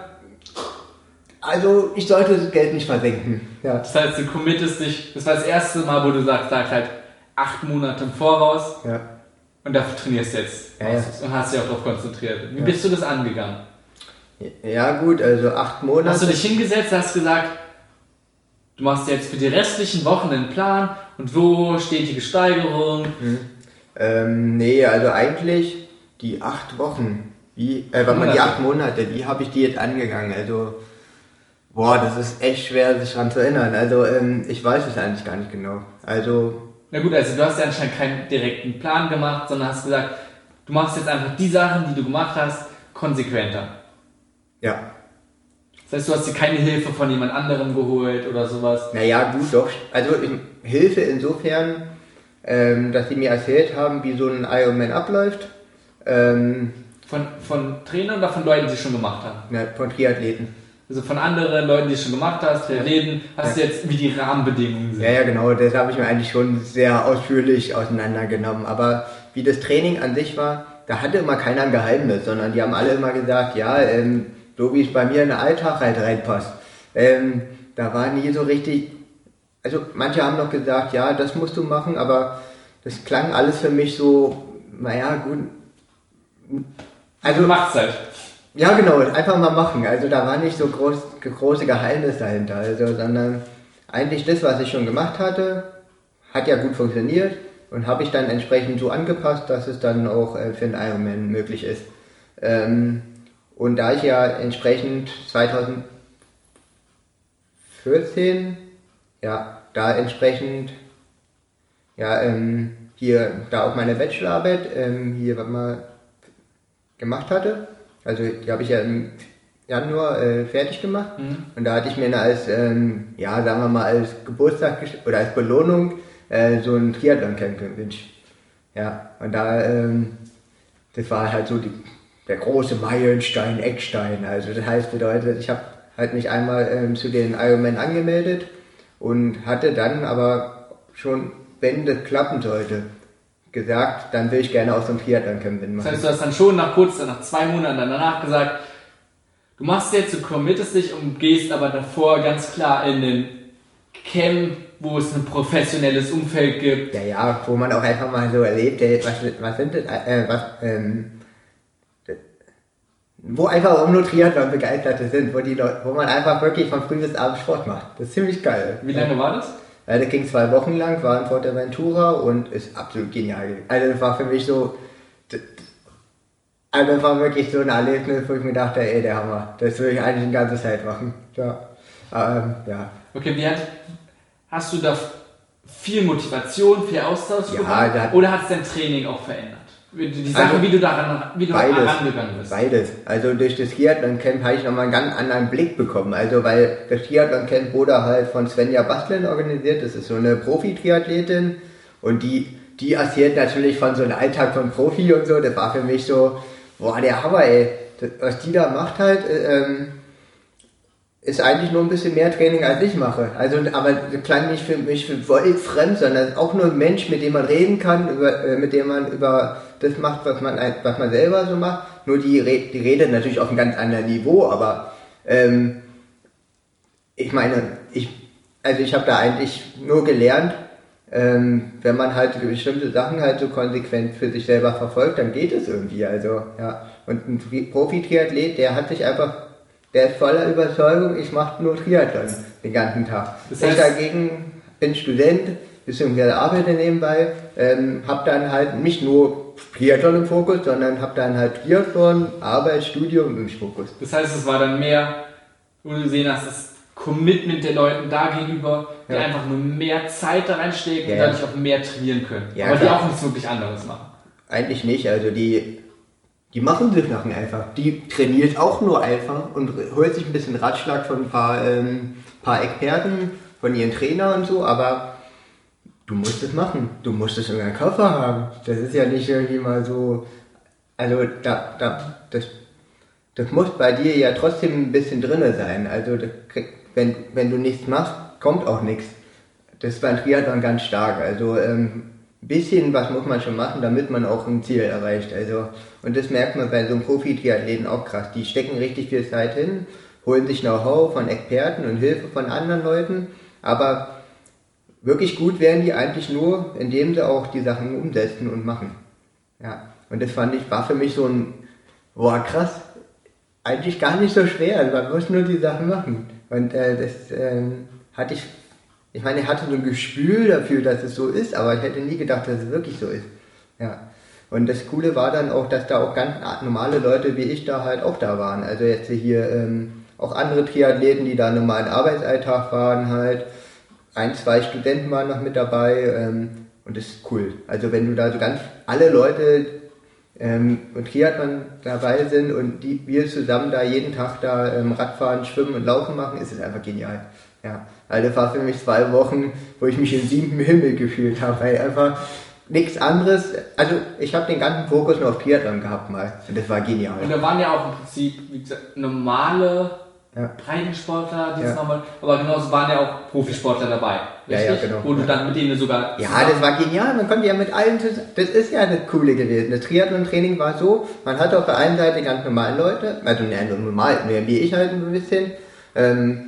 also ich sollte das Geld nicht versenken. Ja, Das heißt, du committest dich, das war das erste Mal, wo du sagst, sag halt acht Monate im Voraus ja. und dafür trainierst du jetzt. Ja, ja. Und hast dich auch darauf konzentriert. Wie bist du das angegangen? Ja gut, also acht Monate. Hast du dich hingesetzt, hast gesagt, du machst jetzt für die restlichen Wochen einen Plan und wo steht die Gesteigerung? Ähm, nee, also eigentlich die acht Wochen, wie, äh, warte mal, die acht Monate, wie habe ich die jetzt angegangen? Also, boah, das ist echt schwer, sich daran zu erinnern. Also, ähm, ich weiß es eigentlich gar nicht genau. Also, Na gut, also du hast ja anscheinend keinen direkten Plan gemacht, sondern hast gesagt, du machst jetzt einfach die Sachen, die du gemacht hast, konsequenter. ja. Das heißt, du hast dir keine Hilfe von jemand anderem geholt oder sowas. Naja, gut, doch. Also in, Hilfe insofern, ähm, dass sie mir erzählt haben, wie so ein Ironman abläuft. Ähm, Von, von Trainern oder von Leuten, die es schon gemacht haben? na, von Triathleten. Also von anderen Leuten, die es schon gemacht hast, Reden, hast du jetzt, wie die Rahmenbedingungen sind. Ja, ja, genau, das habe ich mir eigentlich schon sehr ausführlich auseinandergenommen. Aber wie das Training an sich war, da hatte immer keiner ein Geheimnis, sondern die haben alle immer gesagt, ja, ähm, so wie es bei mir in den Alltag halt reinpasst. Ähm, da war nie so richtig, also manche haben noch gesagt, ja, das musst du machen, aber das klang alles für mich so, naja, gut. Also du machst halt. Ja, genau, einfach mal machen. Also da war nicht so groß, große Geheimnis dahinter. Also, sondern eigentlich das, was ich schon gemacht hatte, hat ja gut funktioniert und habe ich dann entsprechend so angepasst, dass es dann auch äh, für einen Ironman möglich ist. Ähm, und da ich ja entsprechend 2014, ja, da entsprechend, ja, ähm, hier, da auch meine Bachelorarbeit, ähm, hier, was mal, gemacht hatte. Also die habe ich ja im Januar äh, fertig gemacht. Und da hatte ich mir als, ähm, ja, sagen wir mal, als Geburtstag oder als Belohnung äh, so ein Triathlon-Camp gewünscht. Ja, und da, ähm, das war halt so die, der große Meilenstein, Eckstein. Also das heißt, bedeutet, ich habe halt mich einmal ähm, zu den Ironman angemeldet und hatte dann aber schon, wenn das klappen sollte, gesagt, dann will ich gerne auch so ein Triathlon-Camp Das mitmachen. heißt, du hast dann schon nach kurz, nach zwei Monaten danach gesagt, du machst jetzt, du committest dich und gehst aber davor ganz klar in den Camp, wo es ein professionelles Umfeld gibt. Ja, ja, wo man auch einfach mal so erlebt, was, was sind das, äh, was, ähm, wo einfach auch nur Triathlon Begeisterte sind, wo die Leute, wo man einfach wirklich von früh bis abend Sport macht. Das ist ziemlich geil. Wie lange war das? Ja, das ging zwei Wochen lang, war in Fuerteventura und ist absolut genial. Also das war für mich so, also das war wirklich so ein Erlebnis, wo ich mir dachte, ey, der Hammer, das will ich eigentlich die ganze Zeit machen. Ja, ähm, ja. Okay, wie hat, hast du da viel Motivation, viel Austausch Ja, bekommen? Oder hat es dein Training auch verändert? Die Sache, Also, wie du daran, wie du beides. herangegangen bist. Beides. Also durch das Triathlon-Camp habe ich nochmal einen ganz anderen Blick bekommen. Also weil das Triathlon-Camp wurde halt von Svenja Bastlin organisiert. Das ist so eine Profi-Triathletin und die, die erzählt natürlich von so einem Alltag von Profi und so. Das war für mich so, boah, der Hammer, ey. Das, was die da macht halt, äh, ähm, ist eigentlich nur ein bisschen mehr Training als ich mache. Also, aber klang nicht für mich für fremd, sondern auch nur ein Mensch, mit dem man reden kann, über, äh, mit dem man über das macht, was man, was man selber so macht. Nur die, Re- die redet natürlich auf einem ganz anderen Niveau, aber ähm, ich meine, ich, also ich habe da eigentlich nur gelernt, ähm, wenn man halt bestimmte Sachen halt so konsequent für sich selber verfolgt, dann geht es irgendwie. Also, ja. Und ein Tri- Profi-Triathlet, der hat sich einfach, der ist voller Überzeugung, ich mache nur Triathlon den ganzen Tag. Das ich heißt- dagegen bin Student, beziehungsweise arbeite nebenbei, ähm, habe dann halt nicht nur Triathlon im Fokus, sondern habe dann halt Triathlon, Arbeit, Studium im Fokus. Das heißt, es war dann mehr, wo du gesehen hast, das Commitment der Leuten da gegenüber, die Ja. einfach nur mehr Zeit da reinstecken und Ja. dadurch auch mehr trainieren können. Ja, aber die klar. auch nichts wirklich anderes machen. Eigentlich nicht, also die, die machen sich Sachen einfach. Die trainiert auch nur einfach und holt sich ein bisschen Ratschlag von ein paar, ähm, paar Experten, von ihren Trainern und so, aber du musst es machen. Du musst es in deinem Koffer haben. Das ist ja nicht irgendwie mal so, also da, da, das, das muss bei dir ja trotzdem ein bisschen drinne sein. Also krieg- wenn, wenn du nichts machst, kommt auch nichts. Das ist beim Triathlon ganz stark. Also ähm, bisschen was muss man schon machen, damit man auch ein Ziel erreicht. Also und das merkt man bei so einem Profi-Triathleten auch krass. Die stecken richtig viel Zeit hin, holen sich Know-how von Experten und Hilfe von anderen Leuten, aber wirklich gut werden die eigentlich nur, indem sie auch die Sachen umsetzen und machen. Ja, und das fand ich, war für mich so ein, boah krass, eigentlich gar nicht so schwer, man muss nur die Sachen machen. Und äh, das ähm, hatte ich, ich meine, ich hatte so ein Gespür dafür, dass es so ist, aber ich hätte nie gedacht, dass es wirklich so ist. Ja. Und das Coole war dann auch, dass da auch ganz normale Leute wie ich da halt auch da waren. Also jetzt hier ähm, auch andere Triathleten, die da normalen Arbeitsalltag waren halt. Ein, zwei Studenten waren noch mit dabei ähm, und das ist cool. Also wenn du da so ganz alle Leute ähm, und Triathlon dabei sind und die, wir zusammen da jeden Tag da ähm, Radfahren, Schwimmen und Laufen machen, ist es einfach genial. Ja, also das war für mich zwei Wochen, wo ich mich im siebten Himmel gefühlt habe, weil einfach nichts anderes, also ich habe den ganzen Fokus nur auf Triathlon gehabt mal und das war genial. Und da waren ja auch im Prinzip, wie gesagt, normale Ja. Breitensportler, die Ja. nochmal, aber genauso waren ja auch Profisportler dabei. Ja, ja, richtig? genau. Wo du Ja. dann mit denen sogar. Ja, das war genial. Man konnte ja mit allen zusammen. Das ist ja das Coole gewesen. Das Triathlon-Training war so, man hatte auf der einen Seite ganz normale Leute, also ne, normal, mehr wie ich halt ein bisschen. Ähm,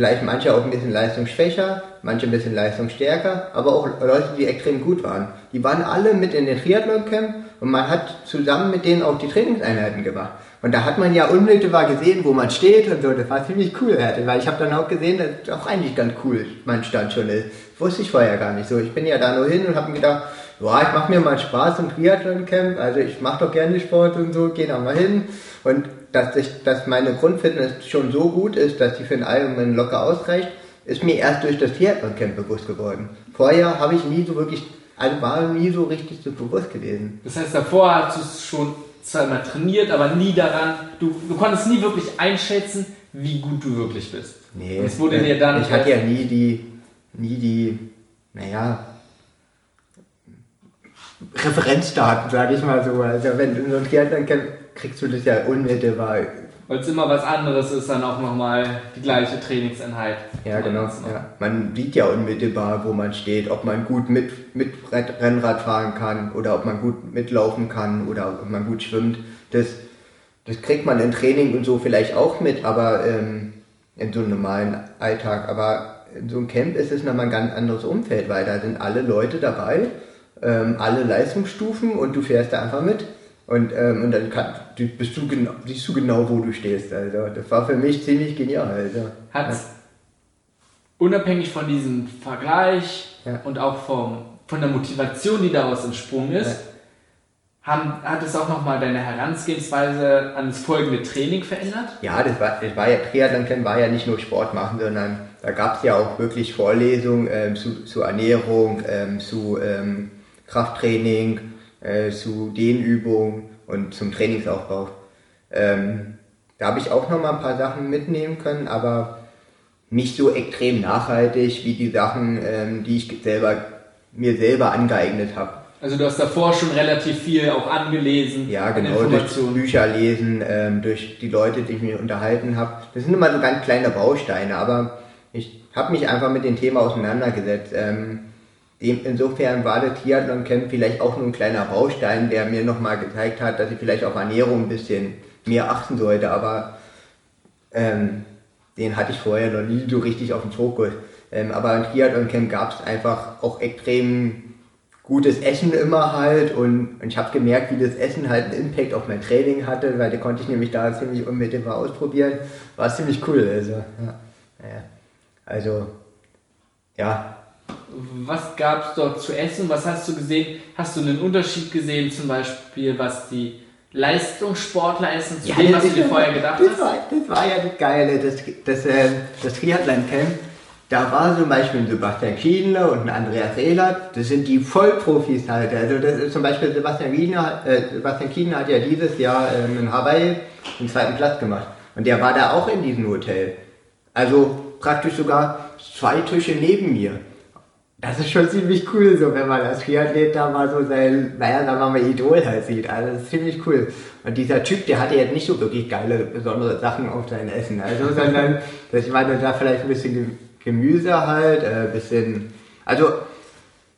vielleicht manche auch ein bisschen leistungsschwächer, manche ein bisschen leistungsstärker, aber auch Leute, die extrem gut waren. Die waren alle mit in den Triathlon-Camp und man hat zusammen mit denen auch die Trainingseinheiten gemacht. Und da hat man ja unmittelbar gesehen, wo man steht und so. Das war ziemlich cool, weil ich habe dann auch gesehen, dass das auch eigentlich ganz cool mein Stand schon ist. Wusste ich vorher gar nicht so. Ich bin ja da nur hin und habe mir gedacht, boah, ich mache mir mal Spaß im Triathlon-Camp. Also ich mache doch gerne Sport und so, gehe da mal hin. Und dass, ich, dass meine Grundfitness schon so gut ist, dass die für den Ironman locker ausreicht, ist mir erst durch das Triathlon-Camp bewusst geworden. Vorher habe ich nie so wirklich, also war nie so richtig so bewusst gewesen. Das heißt, davor hast du es schon zweimal trainiert, aber nie daran, du, du konntest nie wirklich einschätzen, wie gut du wirklich bist. Nee, Und es wurde dir dann. ich hatte ja nie die, nie die, naja, Referenzdaten, sage ich mal so. Also wenn du so ein Triathlon kennst, kriegst du das ja unmittelbar. Weil es immer was anderes ist, dann auch nochmal die gleiche Trainingseinheit. Ja, genau. Ja. Man sieht ja unmittelbar, wo man steht, ob man gut mit, mit Rad- Rennrad fahren kann oder ob man gut mitlaufen kann oder ob man gut schwimmt. Das, das kriegt man im Training und so vielleicht auch mit, aber ähm, in so einem normalen Alltag. Aber in so einem Camp ist es nochmal ein ganz anderes Umfeld, weil da sind alle Leute dabei, ähm, alle Leistungsstufen und du fährst da einfach mit. Und, ähm, und dann kann, du, bist du genau, siehst du genau, wo du stehst. Also das war für mich ziemlich genial. Also. Hat unabhängig von diesem Vergleich Ja. und auch vom, von der Motivation, die daraus entsprungen ist, haben, hat es auch nochmal deine Herangehensweise an das folgende Training verändert? Ja, das war, das war ja, Triathlon war ja nicht nur Sport machen, sondern da gab es ja auch wirklich Vorlesungen ähm, zu, zu Ernährung, ähm, zu ähm, Krafttraining, äh, zu Dehnübungen und zum Trainingsaufbau. Ähm, da habe ich auch noch mal ein paar Sachen mitnehmen können, aber nicht so extrem nachhaltig wie die Sachen, ähm, die ich selber mir selber angeeignet habe. Also du hast davor schon relativ viel auch angelesen. Ja, genau, durch Bücher lesen, ähm, durch die Leute, die ich mir unterhalten habe. Das sind immer so ganz kleine Bausteine, aber ich habe mich einfach mit dem Thema auseinandergesetzt. Ähm, insofern war das Triathlon Camp vielleicht auch nur ein kleiner Baustein, der mir nochmal gezeigt hat, dass ich vielleicht auf Ernährung ein bisschen mehr achten sollte, aber ähm, den hatte ich vorher noch nie so richtig auf dem Fokus. Ähm, aber im Triathlon Camp gab es einfach auch extrem gutes Essen immer halt und, und ich habe gemerkt, wie das Essen halt einen Impact auf mein Training hatte, weil da konnte ich nämlich da ziemlich unmittelbar ausprobieren. War ziemlich cool, also ja. Also, ja. Was gab es dort zu essen? Was hast du gesehen? Hast du einen Unterschied gesehen, zum Beispiel, was die Leistungssportler essen, zu ja, dem, was du dir vorher gedacht das hast? War, das war ja das Geile, das, das, äh, das Triathlon-Camp da war zum Beispiel ein Sebastian Kienle und ein Andreas Ehlert, das sind die Vollprofis halt. Also das ist zum Beispiel Sebastian Kienle, äh, Sebastian Kienle hat ja dieses Jahr ähm, in Hawaii den zweiten Platz gemacht. Und der war da auch in diesem Hotel. Also praktisch sogar zwei Tische neben mir. Das ist schon ziemlich cool, so wenn man als Triathlet da mal so sein, naja, sagen wir mal Idol halt sieht. Also das ist ziemlich cool. Und dieser Typ, der hatte jetzt nicht so wirklich geile, besondere Sachen auf sein Essen. Also, sondern, dass ich meine, da vielleicht ein bisschen Gemüse halt, äh, bisschen, also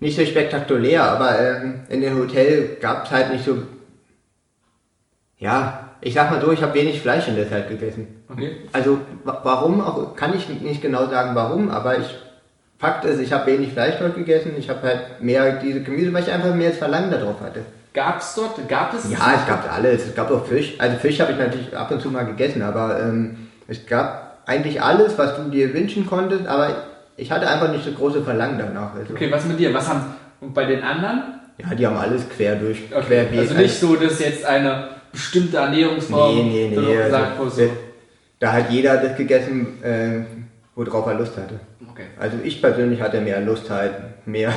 nicht so spektakulär, aber ähm, in dem Hotel gab es halt nicht so, ja, ich sag mal so, ich habe wenig Fleisch in der Zeit gegessen. Okay. Also warum auch, kann ich nicht genau sagen warum, aber ich, Fakt ist, ich habe wenig Fleisch dort gegessen, ich habe halt mehr diese Gemüse, weil ich einfach mehr das Verlangen darauf hatte. Gab es dort, gab es? Ja, es gab alles, es gab auch Fisch, also Fisch habe ich natürlich ab und zu mal gegessen, aber ähm, es gab eigentlich alles, was du dir wünschen konntest, aber ich hatte einfach nicht so große Verlangen danach. Also. Okay, was mit dir? Was haben und bei den anderen? Ja, die haben alles quer durch. Okay. Quer also nicht so, dass jetzt eine bestimmte Ernährungsform nee, nee, nee, sagt, also, so. Da hat jeder das gegessen, äh, worauf er Lust hatte. Okay. Also ich persönlich hatte mehr Lust halt, mehr,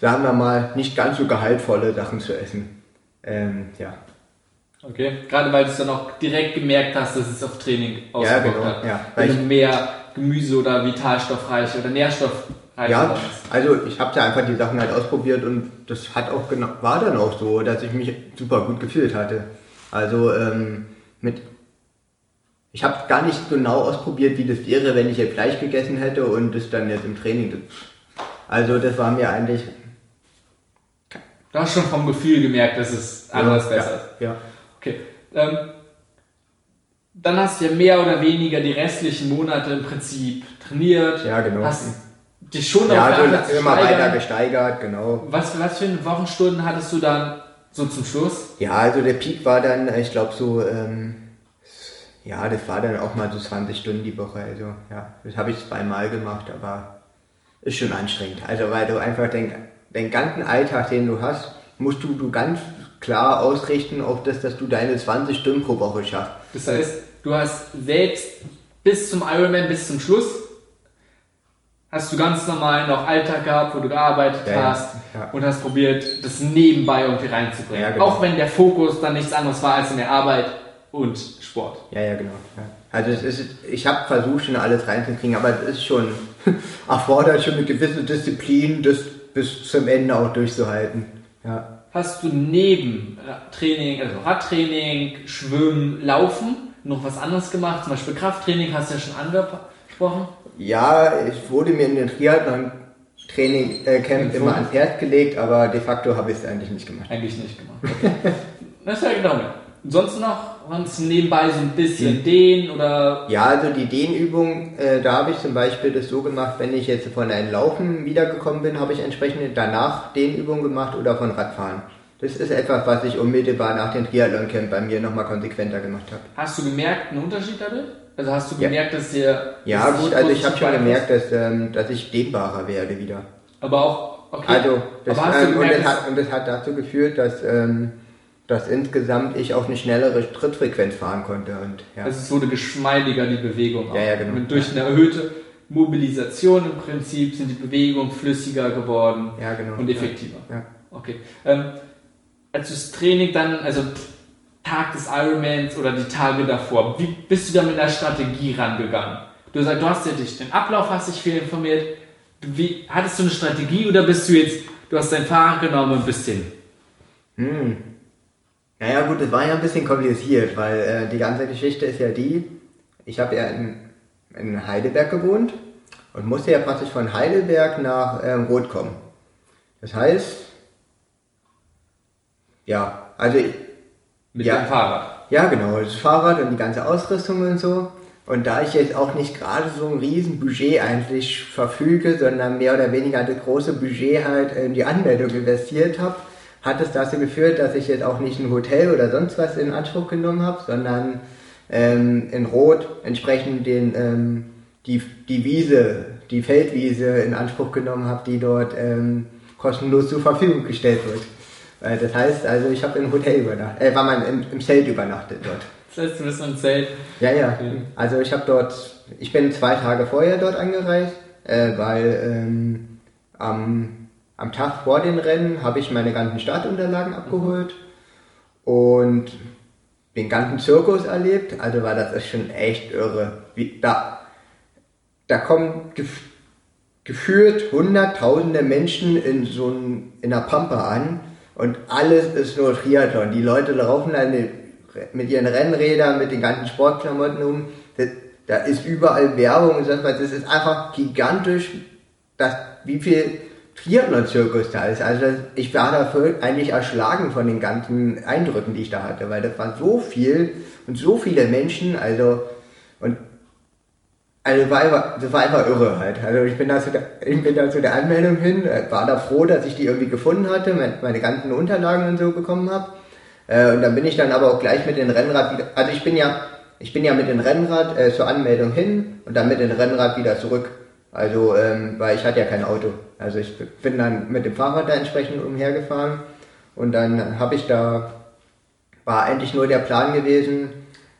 sagen wir mal, nicht ganz so gehaltvolle Sachen zu essen. Ähm, ja. Okay, gerade weil du es dann auch direkt gemerkt hast, dass es auf Training ausgewirkt ja, genau, hat. Ja, weil du mehr Gemüse oder vitalstoffreiche oder nährstoffreiche Ja, also ich habe ja einfach die Sachen halt ausprobiert und das hat auch genau, war dann auch so, dass ich mich super gut gefühlt hatte. Also ähm, mit ich habe gar nicht genau ausprobiert, wie das wäre, wenn ich jetzt Fleisch gegessen hätte und das dann jetzt im Training. Also das war mir eigentlich. Du hast schon vom Gefühl gemerkt, dass es anders ja, besser ist. Ja. ja. Okay. Ähm, dann hast du ja mehr oder weniger die restlichen Monate im Prinzip trainiert. Ja, genau. Hast dich schon ja, also immer weiter gesteigert, genau. Was, was für Wochenstunden hattest du dann so zum Schluss? Ja, also der Peak war dann, ich glaube so, ähm, ja, das war dann auch mal so 20 Stunden die Woche. Also ja, das habe ich zweimal gemacht, aber ist schon anstrengend. Also weil du einfach den, den ganzen Alltag, den du hast, musst du, du ganz klar ausrichten auf das, dass du deine 20 Stunden pro Woche schaffst. Das heißt, du hast selbst bis zum Ironman, bis zum Schluss, hast du ganz normal noch Alltag gehabt, wo du gearbeitet ja, hast ja. und hast probiert, das nebenbei irgendwie reinzubringen. Ja, genau. Auch wenn der Fokus dann nichts anderes war als in der Arbeit und Sport. Ja, ja, genau. Also es ist, ich habe versucht schon alles reinzukriegen, aber es ist schon erfordert schon eine gewisse Disziplin, das bis zum Ende auch durchzuhalten. Ja hast du neben Training, also Radtraining, Schwimmen, Laufen noch was anderes gemacht? Zum Beispiel Krafttraining hast du ja schon angesprochen. Ja, ich wurde mir in den Triathlon Training äh, Camp immer ans Herz gelegt, aber de facto habe ich es eigentlich nicht gemacht. Eigentlich nicht gemacht. Okay. das ist ja genau. Sonst noch sonst nebenbei so ein bisschen dehnen oder? Ja, also die Dehnübung, äh, da habe ich zum Beispiel das so gemacht, wenn ich jetzt von einem Laufen wiedergekommen bin, habe ich entsprechend danach Dehnübungen gemacht oder von Radfahren. Das ist etwas, was ich unmittelbar nach dem Triathlon-Camp bei mir nochmal konsequenter gemacht habe. Hast du gemerkt einen Unterschied dadurch? Also hast du gemerkt, ja. dass dir... Ja gut, also ich habe schon gemerkt, dass, ähm, dass ich dehnbarer werde wieder. Aber auch... Okay. Also, das, ähm, und, das hat, und, das hat, dazu geführt, dass... Ähm, dass insgesamt ich auch eine schnellere Trittfrequenz fahren konnte. Und, ja. Also es wurde geschmeidiger, die Bewegung. Auch. Ja, ja, genau. Und durch eine erhöhte Mobilisation im Prinzip sind die Bewegungen flüssiger geworden ja, genau. und effektiver. Ja. Okay. Ähm, als du das Training dann, also Tag des Ironmans oder die Tage davor, wie bist du da mit der Strategie rangegangen? Du sagst, du hast ja dich den Ablauf, hast dich viel informiert. Wie, hattest du eine Strategie oder bist du jetzt, du hast dein Fahrrad genommen und bist hin? Hm. Naja gut, es war ja ein bisschen kompliziert, weil äh, die ganze Geschichte ist ja die, ich habe ja in, in Heidelberg gewohnt und musste ja praktisch von Heidelberg nach ähm, Rot kommen. Das heißt, ja, also ich, Mit Ja. deinem Fahrrad. ja genau, das Fahrrad und die ganze Ausrüstung und so. Und da ich jetzt auch nicht gerade so ein riesen Budget eigentlich verfüge, sondern mehr oder weniger das große Budget halt in die Anmeldung investiert habe, hat es dazu geführt, dass ich jetzt auch nicht ein Hotel oder sonst was in Anspruch genommen habe, sondern ähm, in Rot entsprechend den, ähm, die, die Wiese, die Feldwiese in Anspruch genommen habe, die dort ähm, kostenlos zur Verfügung gestellt wird. Äh, Das heißt, also ich habe im Hotel übernachtet, äh, war mal im, im Zelt übernachtet dort. Das heißt, du bist im Zelt. Ja, ja. Okay. Also ich habe dort, ich bin zwei Tage vorher dort angereist, äh, weil ähm, am, am Tag vor den Rennen habe ich meine ganzen Startunterlagen abgeholt und den ganzen Zirkus erlebt. Also war das schon echt irre. Wie, da, da kommen gef gefühlt hunderttausende Menschen in so ein, in der Pampa an und alles ist nur Triathlon. Die Leute laufen dann mit ihren Rennrädern, mit den ganzen Sportklamotten um. Das, da ist überall Werbung und so was. Das ist einfach gigantisch, dass, wie viel Triathlon-Zirkus da ist. Also ich war dafür eigentlich erschlagen von den ganzen Eindrücken, die ich da hatte, weil das war so viel und so viele Menschen, also und also war einfach, das war einfach irre halt. Also ich bin da zu der, ich bin da zu der Anmeldung hin, äh, war da froh, dass ich die irgendwie gefunden hatte, meine, meine ganzen Unterlagen und so bekommen habe. Äh, und dann bin ich dann aber auch gleich mit dem Rennrad wieder, also ich bin ja, ich bin ja mit dem Rennrad äh, zur Anmeldung hin und dann mit dem Rennrad wieder zurück. Also, ähm, weil ich hatte ja kein Auto. Also ich bin dann mit dem Fahrrad da entsprechend umhergefahren und dann habe ich da, war eigentlich nur der Plan gewesen,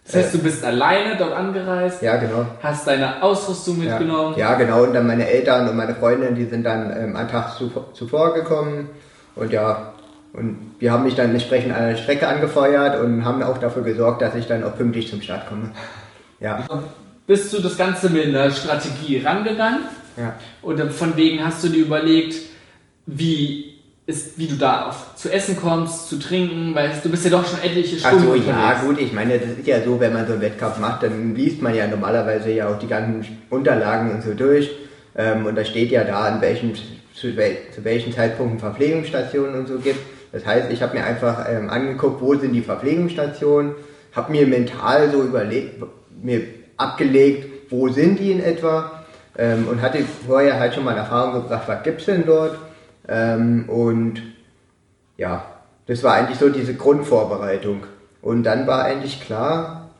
Das heißt, du bist alleine dort angereist, ja genau, hast deine Ausrüstung Ja, mitgenommen. ja, genau. Und dann meine Eltern und meine Freundin, die sind dann ähm, einen Tag zuvor, zuvor gekommen. Und ja, und wir haben mich dann entsprechend an der Strecke angefeuert und haben auch dafür gesorgt, dass ich dann auch pünktlich zum Start komme. Ja, Bist du das Ganze mit einer Strategie rangegangen? ja. Und von wegen hast du dir überlegt, wie, ist, wie du da auf, zu essen kommst, zu trinken, weil du bist ja doch schon etliche Ach Stunden so, ja, unterwegs. gut, ich meine, das ist ja so, wenn man so einen Wettkampf macht, dann liest man ja normalerweise ja auch die ganzen Unterlagen und so durch. Ähm, und da steht ja da, an welchen, zu, wel, zu welchen Zeitpunkten Verpflegungsstationen und so gibt. Das heißt, ich habe mir einfach ähm, angeguckt, wo sind die Verpflegungsstationen, habe mir mental so überlegt, mir abgelegt, wo sind die in etwa ähm, und hatte vorher halt schon mal in Erfahrung gebracht, was gibt's denn dort. Ähm, und ja, das war eigentlich so diese Grundvorbereitung. Und dann war eigentlich klar,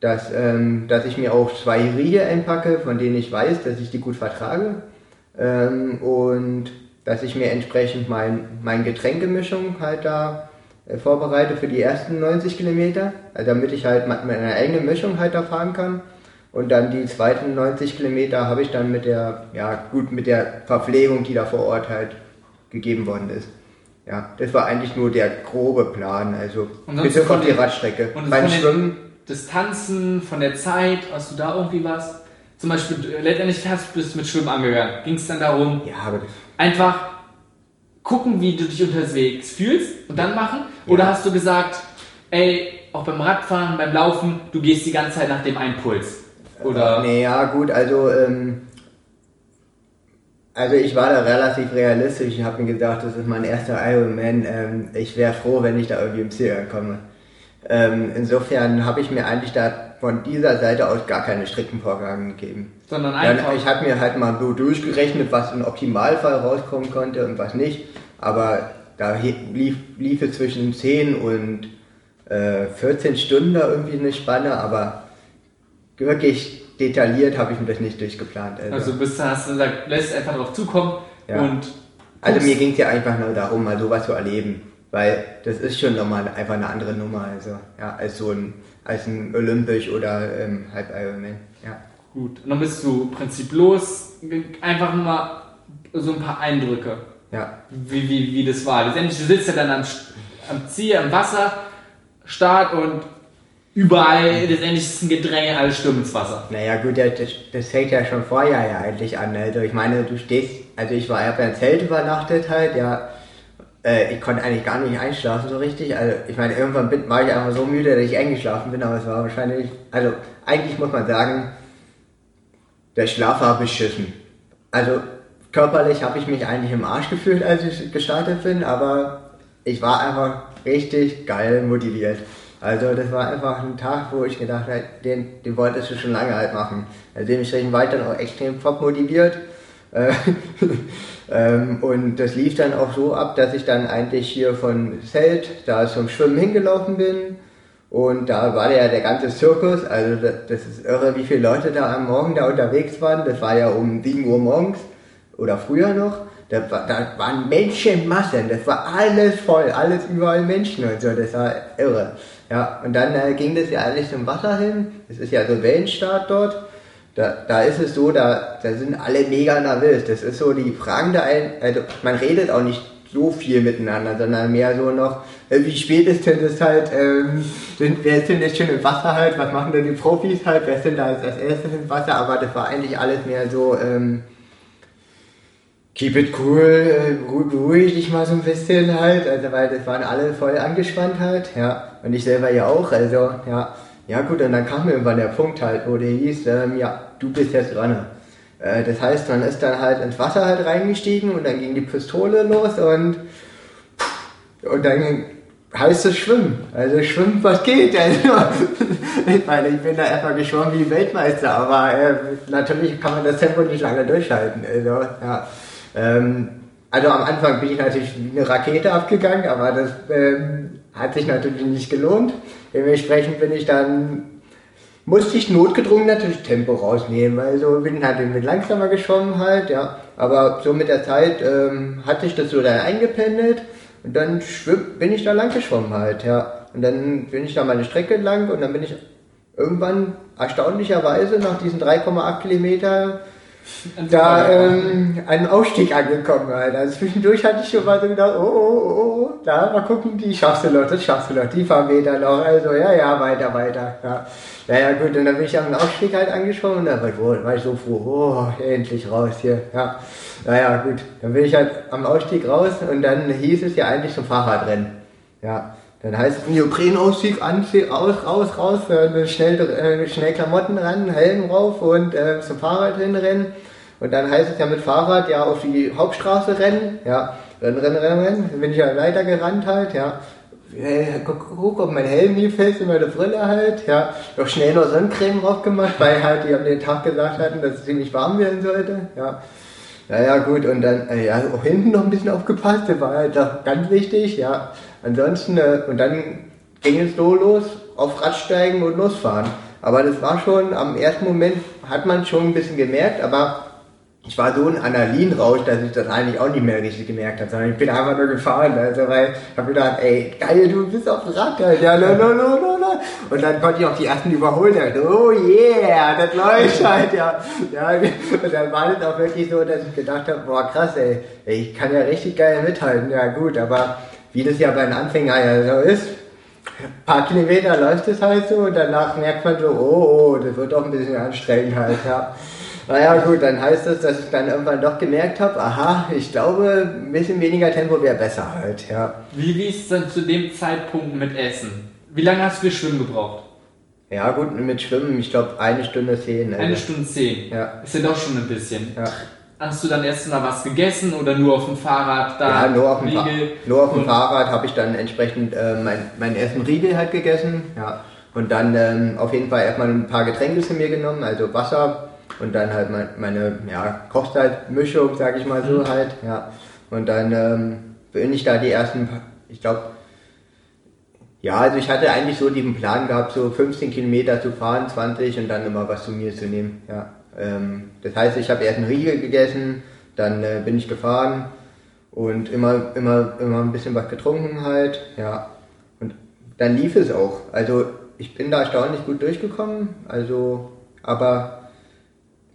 dass, ähm, dass ich mir auch zwei Riegel einpacke, von denen ich weiß, dass ich die gut vertrage. Ähm, und dass ich mir entsprechend mein, mein Getränkemischung halt da äh, vorbereite für die ersten 90 Kilometer, also damit ich halt mit meiner eigenen Mischung halt da fahren kann. Und dann die zweiten 90 Kilometer habe ich dann mit der, ja gut, mit der Verpflegung, die da vor Ort halt gegeben worden ist. Ja, das war eigentlich nur der grobe Plan, also Und sonst bis auf von die den- Radstrecke. Und Beim Schwimmen, Distanzen, von der Zeit, hast du da irgendwie was? Zum Beispiel, äh, letztendlich hast, bist du mit Schwimmen angegangen. Ging es dann darum, ja, aber einfach gucken, wie du dich unterwegs fühlst und dann machen? Oder Ja. hast du gesagt, ey, auch beim Radfahren, beim Laufen, du gehst die ganze Zeit nach dem Impuls? Oder Nee, ja, gut, also, ähm, also ich war da relativ realistisch. Ich habe mir gedacht, das ist mein erster Ironman. Ähm, ich wäre froh, wenn ich da irgendwie im Ziel ankomme. Ähm, insofern habe ich mir eigentlich da von dieser Seite aus gar keine strikten Vorgaben gegeben. sondern einfach. ich habe mir halt mal so durchgerechnet, was im Optimalfall rauskommen konnte und was nicht. Aber da lief, lief es zwischen 10 und äh, 14 Stunden da irgendwie eine Spanne, aber wirklich detailliert habe ich mir das nicht durchgeplant. Also, also bist du, hast du gesagt, lässt einfach drauf zukommen Ja. und also mir ging es ja einfach nur darum, mal sowas zu erleben. Weil das ist schon nochmal einfach eine andere Nummer, also ja, als so ein, als ein Olympisch oder ähm, Halb Ironman. Ja. Gut, und dann bist du im Prinzip los, einfach nur mal so ein paar Eindrücke, Ja. wie, wie, wie das war. Letztendlich, du sitzt ja dann am, am Ziel, am Wasser, Start und überall letztendlich ist ein Gedränge, alles stürmt ins Wasser. Naja gut, das, das fängt ja schon vorher ja eigentlich an. Also ich meine, du stehst, also ich war ja beim Zelt übernachtet halt, ja. Äh, ich konnte eigentlich gar nicht einschlafen so richtig. Also ich meine, irgendwann bin, war ich einfach so müde, dass ich eingeschlafen bin, aber es war wahrscheinlich, also eigentlich muss man sagen, der Schlaf war beschissen. Also körperlich habe ich mich eigentlich im Arsch gefühlt, als ich gestartet bin, aber ich war einfach richtig geil motiviert. Also das war einfach ein Tag, wo ich gedacht habe, den, den wolltest du schon lange halt machen. Also dementsprechend war ich dann auch extrem top motiviert. Äh, ähm, und das lief dann auch so ab, dass ich dann eigentlich hier von Zelt da zum Schwimmen hingelaufen bin. Und da war ja der ganze Zirkus, also das, das ist irre, wie viele Leute da am Morgen da unterwegs waren. Das war ja um 7 Uhr morgens oder früher noch. Da, da waren Menschenmassen, das war alles voll, alles überall Menschen und so, das war irre. Ja, und dann äh, ging das ja alles zum Wasser hin, das ist ja so Wellenstart dort. Da, da ist es so, da, da sind alle mega nervös. Das ist so, die fragen da ein, also man redet auch nicht so viel miteinander, sondern mehr so noch, äh, wie spät ist denn das halt, ähm, sind, wer ist denn jetzt schon im Wasser halt, was machen denn die Profis halt, wer ist denn da als, erstes im Wasser, aber das war eigentlich alles mehr so, ähm, keep it cool, äh, beruhig dich mal so ein bisschen halt, also weil das waren alle voll angespannt halt, ja, und ich selber ja auch, also ja, ja gut, und dann kam irgendwann der Punkt halt, wo der hieß, ähm, ja, du bist jetzt dran. Äh, das heißt, man ist dann halt ins Wasser halt reingestiegen und dann ging die Pistole los und und dann heißt es Schwimmen. Also schwimmen, was geht. Also, ich meine, ich bin da erstmal geschwommen wie Weltmeister, aber äh, natürlich kann man das Tempo nicht lange durchhalten. Also, ja. Ähm, also am Anfang bin ich natürlich wie eine Rakete abgegangen, aber das ähm, hat sich natürlich nicht gelohnt. Dementsprechend bin ich dann, musste ich notgedrungen natürlich Tempo rausnehmen, weil so bin halt mit langsamer geschwommen halt, ja. Aber so mit der Zeit ähm, hat sich das so dann eingependelt und dann schwimm, bin ich da lang geschwommen halt, ja. Und dann bin ich da meine Strecke lang und dann bin ich irgendwann erstaunlicherweise nach diesen 3,8 Kilometer da ähm, einen Ausstieg angekommen halt. Also zwischendurch hatte ich schon mal so gedacht, oh, oh, oh, oh, da mal gucken, die schaffst du noch, das schaffst du noch, die paar Meter noch. Also ja, ja, weiter, weiter. Ja. Naja gut, und dann bin ich am Ausstieg halt angeschoben und dann war ich, oh, war ich so froh, oh, endlich raus hier. Ja. Naja gut, dann bin ich halt am Ausstieg raus und dann hieß es ja eigentlich zum Fahrradrennen. Ja. Dann heißt es Neoprenausstieg, Anzieh, raus, raus, raus, äh, schnell, äh, schnell Klamotten ran, Helm rauf und äh, zum Fahrrad hinrennen. Und dann heißt es ja mit Fahrrad ja auf die Hauptstraße rennen, ja, rennen, rennen, rennen, rennen. Dann bin ich ja weiter gerannt halt, ja. Äh, guck, guck, ob mein Helm nie fällt, in meine Brille halt, ja. Noch schnell noch Sonnencreme drauf gemacht, weil halt die am den Tag gesagt hatten, dass es ziemlich warm werden sollte, ja. Naja, gut, und dann, äh, ja, auch hinten noch ein bisschen aufgepasst, das war halt auch ganz wichtig, ja. Ansonsten, äh, und dann ging es so los, auf Radsteigen und losfahren. Aber das war schon, am ersten Moment hat man schon ein bisschen gemerkt, aber ich war so ein Analinrausch, dass ich das eigentlich auch nicht mehr richtig gemerkt habe, sondern ich bin einfach nur gefahren, also weil ich habe gedacht, ey, geil, du bist auf dem Rad, ja, no, no, no, no, no. Und dann konnte ich auch die ersten überholen, dachte, oh yeah, das läuft halt, ja. ja. Und dann war das auch wirklich so, dass ich gedacht habe, boah, krass, ey, ich kann ja richtig geil mithalten, ja gut, aber wie das ja bei den Anfängern ja so ist, ein paar Kilometer läuft es halt so und danach merkt man so, oh, oh, das wird doch ein bisschen anstrengend halt, ja. Naja gut, dann heißt das, dass ich dann irgendwann doch gemerkt habe, aha, ich glaube, ein bisschen weniger Tempo wäre besser halt, ja. Wie lief es dann zu dem Zeitpunkt mit Essen? Wie lange hast du für Schwimmen gebraucht? Ja gut, mit Schwimmen, ich glaube eine Stunde zehn. Also. Eine Stunde zehn? Ja. Ist ja doch schon ein bisschen. Ja. Hast du dann erst mal was gegessen oder nur auf dem Fahrrad da? Ja, nur auf dem, Fa nur auf dem Fahrrad habe ich dann entsprechend äh, mein, meinen ersten Riegel halt gegessen. Ja. Und dann ähm, auf jeden Fall erstmal ein paar Getränke zu mir genommen, also Wasser und dann halt mein, meine ja, Kochzeitmischung, sag ich mal so mhm. halt. Ja. Und dann ähm, bin ich da die ersten, ich glaube, ja, also ich hatte eigentlich so diesen Plan gehabt, so 15 Kilometer zu fahren, 20 und dann immer was zu mir zu nehmen. Ja. Ähm, das heißt, ich habe erst einen Riegel gegessen, dann äh, bin ich gefahren und immer, immer, immer ein bisschen was getrunken halt, ja. Und dann lief es auch. Also ich bin da erstaunlich gut durchgekommen, also, aber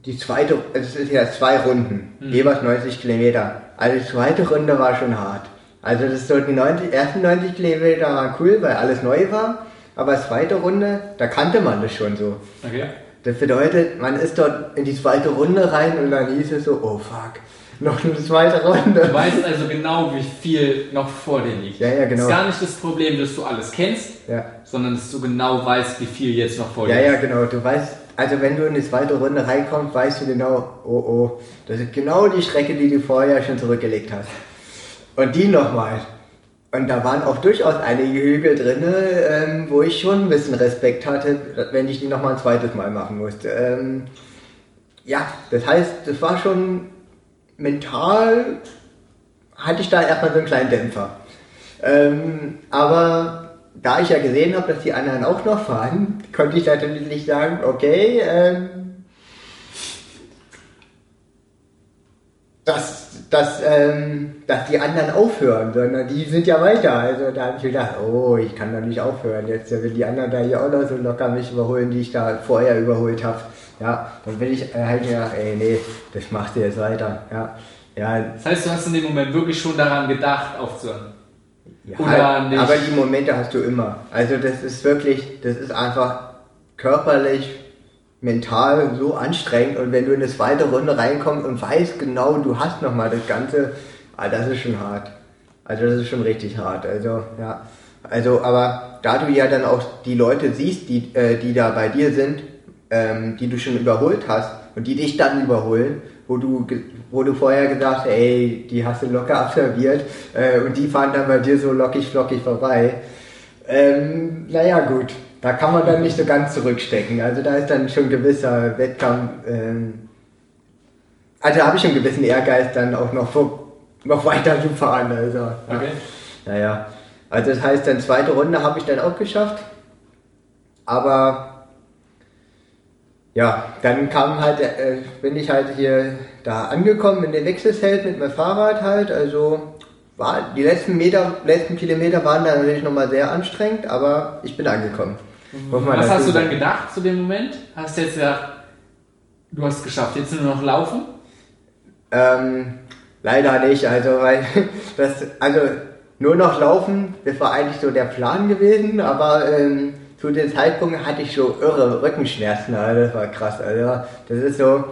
die zweite, also es ist ja zwei Runden, mhm. jeweils 90 Kilometer. Also die zweite Runde war schon hart. Also das so die 90, ersten 90 Kilometer waren cool, weil alles neu war. Aber zweite Runde, da kannte man das schon so. Okay. Das bedeutet, man ist dort in die zweite Runde rein und dann hieß es so, oh fuck, noch eine zweite Runde. Du weißt also genau, wie viel noch vor dir liegt. Ja, ja, genau. Es ist gar nicht das Problem, dass du alles kennst, Ja. sondern dass du genau weißt, wie viel jetzt noch vor dir Ja, ja, ist. genau. Du weißt, also wenn du in die zweite Runde reinkommst, weißt du genau, oh oh, das ist genau die Strecke, die du vorher schon zurückgelegt hast. Und die nochmal. Und da waren auch durchaus einige Hügel drin, ähm, wo ich schon ein bisschen Respekt hatte, wenn ich die nochmal ein zweites Mal machen musste. Ähm, ja, das heißt, das war schon mental, hatte ich da erstmal so einen kleinen Dämpfer. Ähm, aber da ich ja gesehen habe, dass die anderen auch noch fahren, konnte ich natürlich sagen, okay, ähm, dass, dass, ähm, dass die anderen aufhören, sondern die sind ja weiter. Also da habe ich gedacht, oh, ich kann doch nicht aufhören. Jetzt will die anderen da hier auch noch so locker mich überholen, die ich da vorher überholt habe. Ja, dann will ich äh, halt gedacht, ey, nee, das machst du jetzt weiter. Ja, ja, Das heißt, du hast in dem Moment wirklich schon daran gedacht, aufzuhören. Ja, nicht? aber die Momente hast du immer. Also das ist wirklich, das ist einfach körperlich, mental so anstrengend und wenn du in eine zweite Runde reinkommst und weißt genau, du hast nochmal das Ganze, ah, das ist schon hart. Also das ist schon richtig hart. Also ja, also aber da du ja dann auch die Leute siehst, die, äh, die da bei dir sind, ähm, die du schon überholt hast und die dich dann überholen, wo du, wo du vorher gesagt hast, ey, die hast du locker absolviert äh, und die fahren dann bei dir so lockig flockig vorbei. Ähm, naja gut, da kann man dann nicht so ganz zurückstecken. Also da ist dann schon ein gewisser Wettkampf. Ähm, also da habe ich schon einen gewissen Ehrgeiz dann auch noch, vor, noch weiter zu fahren. Also, ja. Okay. Naja, also das heißt, dann zweite Runde habe ich dann auch geschafft. Aber ja, dann kam halt, äh, bin ich halt hier da angekommen in den Wechselfeld mit meinem Fahrrad halt. Also war die letzten Meter, letzten Kilometer waren dann natürlich nochmal sehr anstrengend, aber ich bin angekommen. Was hast du dann gedacht zu dem Moment? Hast du jetzt gedacht, du hast es geschafft, jetzt nur noch laufen? Ähm, leider nicht, also weil das, also nur noch laufen, das war eigentlich so der Plan gewesen, aber ähm, zu dem Zeitpunkt hatte ich so irre Rückenschmerzen, also das war krass, also das ist so,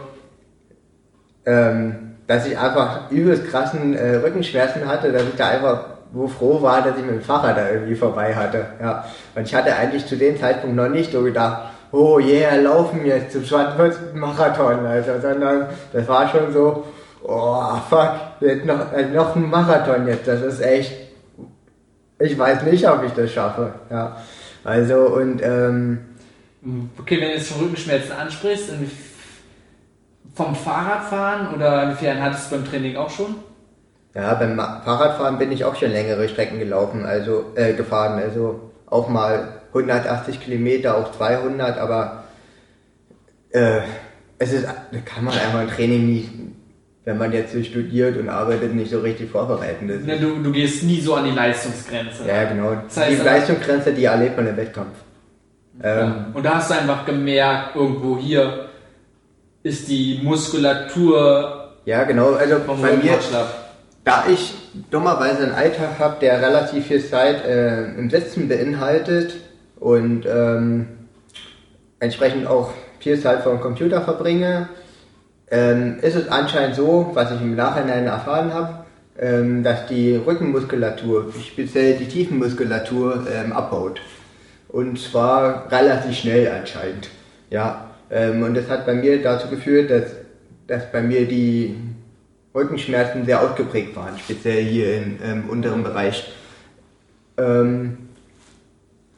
ähm, dass ich einfach übelst krassen äh, Rückenschmerzen hatte, dass ich da einfach wo froh war, dass ich mit dem Fahrrad da irgendwie vorbei hatte, ja, und ich hatte eigentlich zu dem Zeitpunkt noch nicht so gedacht, oh yeah, laufen jetzt zum 42. Marathon, also, sondern das war schon so, oh fuck, jetzt noch, äh, noch ein Marathon jetzt, das ist echt, ich weiß nicht, ob ich das schaffe, ja. Also und ähm, Okay, wenn du jetzt Rückenschmerzen ansprichst, vom Fahrradfahren oder inwiefern hattest du beim Training auch schon? Ja, beim Fahrradfahren bin ich auch schon längere Strecken gelaufen, also äh, gefahren, also auch mal 180 Kilometer, auch 200, aber äh, es ist, da kann man einfach ein Training nicht, wenn man jetzt so studiert und arbeitet, nicht so richtig vorbereiten. Das Ne, du, du gehst nie so an die Leistungsgrenze. Ja, genau. Das heißt die aber- Leistungsgrenze, die erlebt man im Wettkampf. Ähm, Und da hast du einfach gemerkt, irgendwo hier ist die Muskulatur ja, genau. Also vom bei mir. Da ich dummerweise einen Alltag habe, der relativ viel Zeit äh, im Sitzen beinhaltet und ähm, entsprechend auch viel Zeit vor dem Computer verbringe, ähm, ist es anscheinend so, was ich im Nachhinein erfahren habe, ähm, dass die Rückenmuskulatur, speziell die Tiefenmuskulatur, ähm, abbaut. Und zwar relativ schnell anscheinend. Ja, ähm, und das hat bei mir dazu geführt, dass, dass bei mir die Rückenschmerzen sehr ausgeprägt waren, speziell hier im ähm, unteren Bereich. Ähm,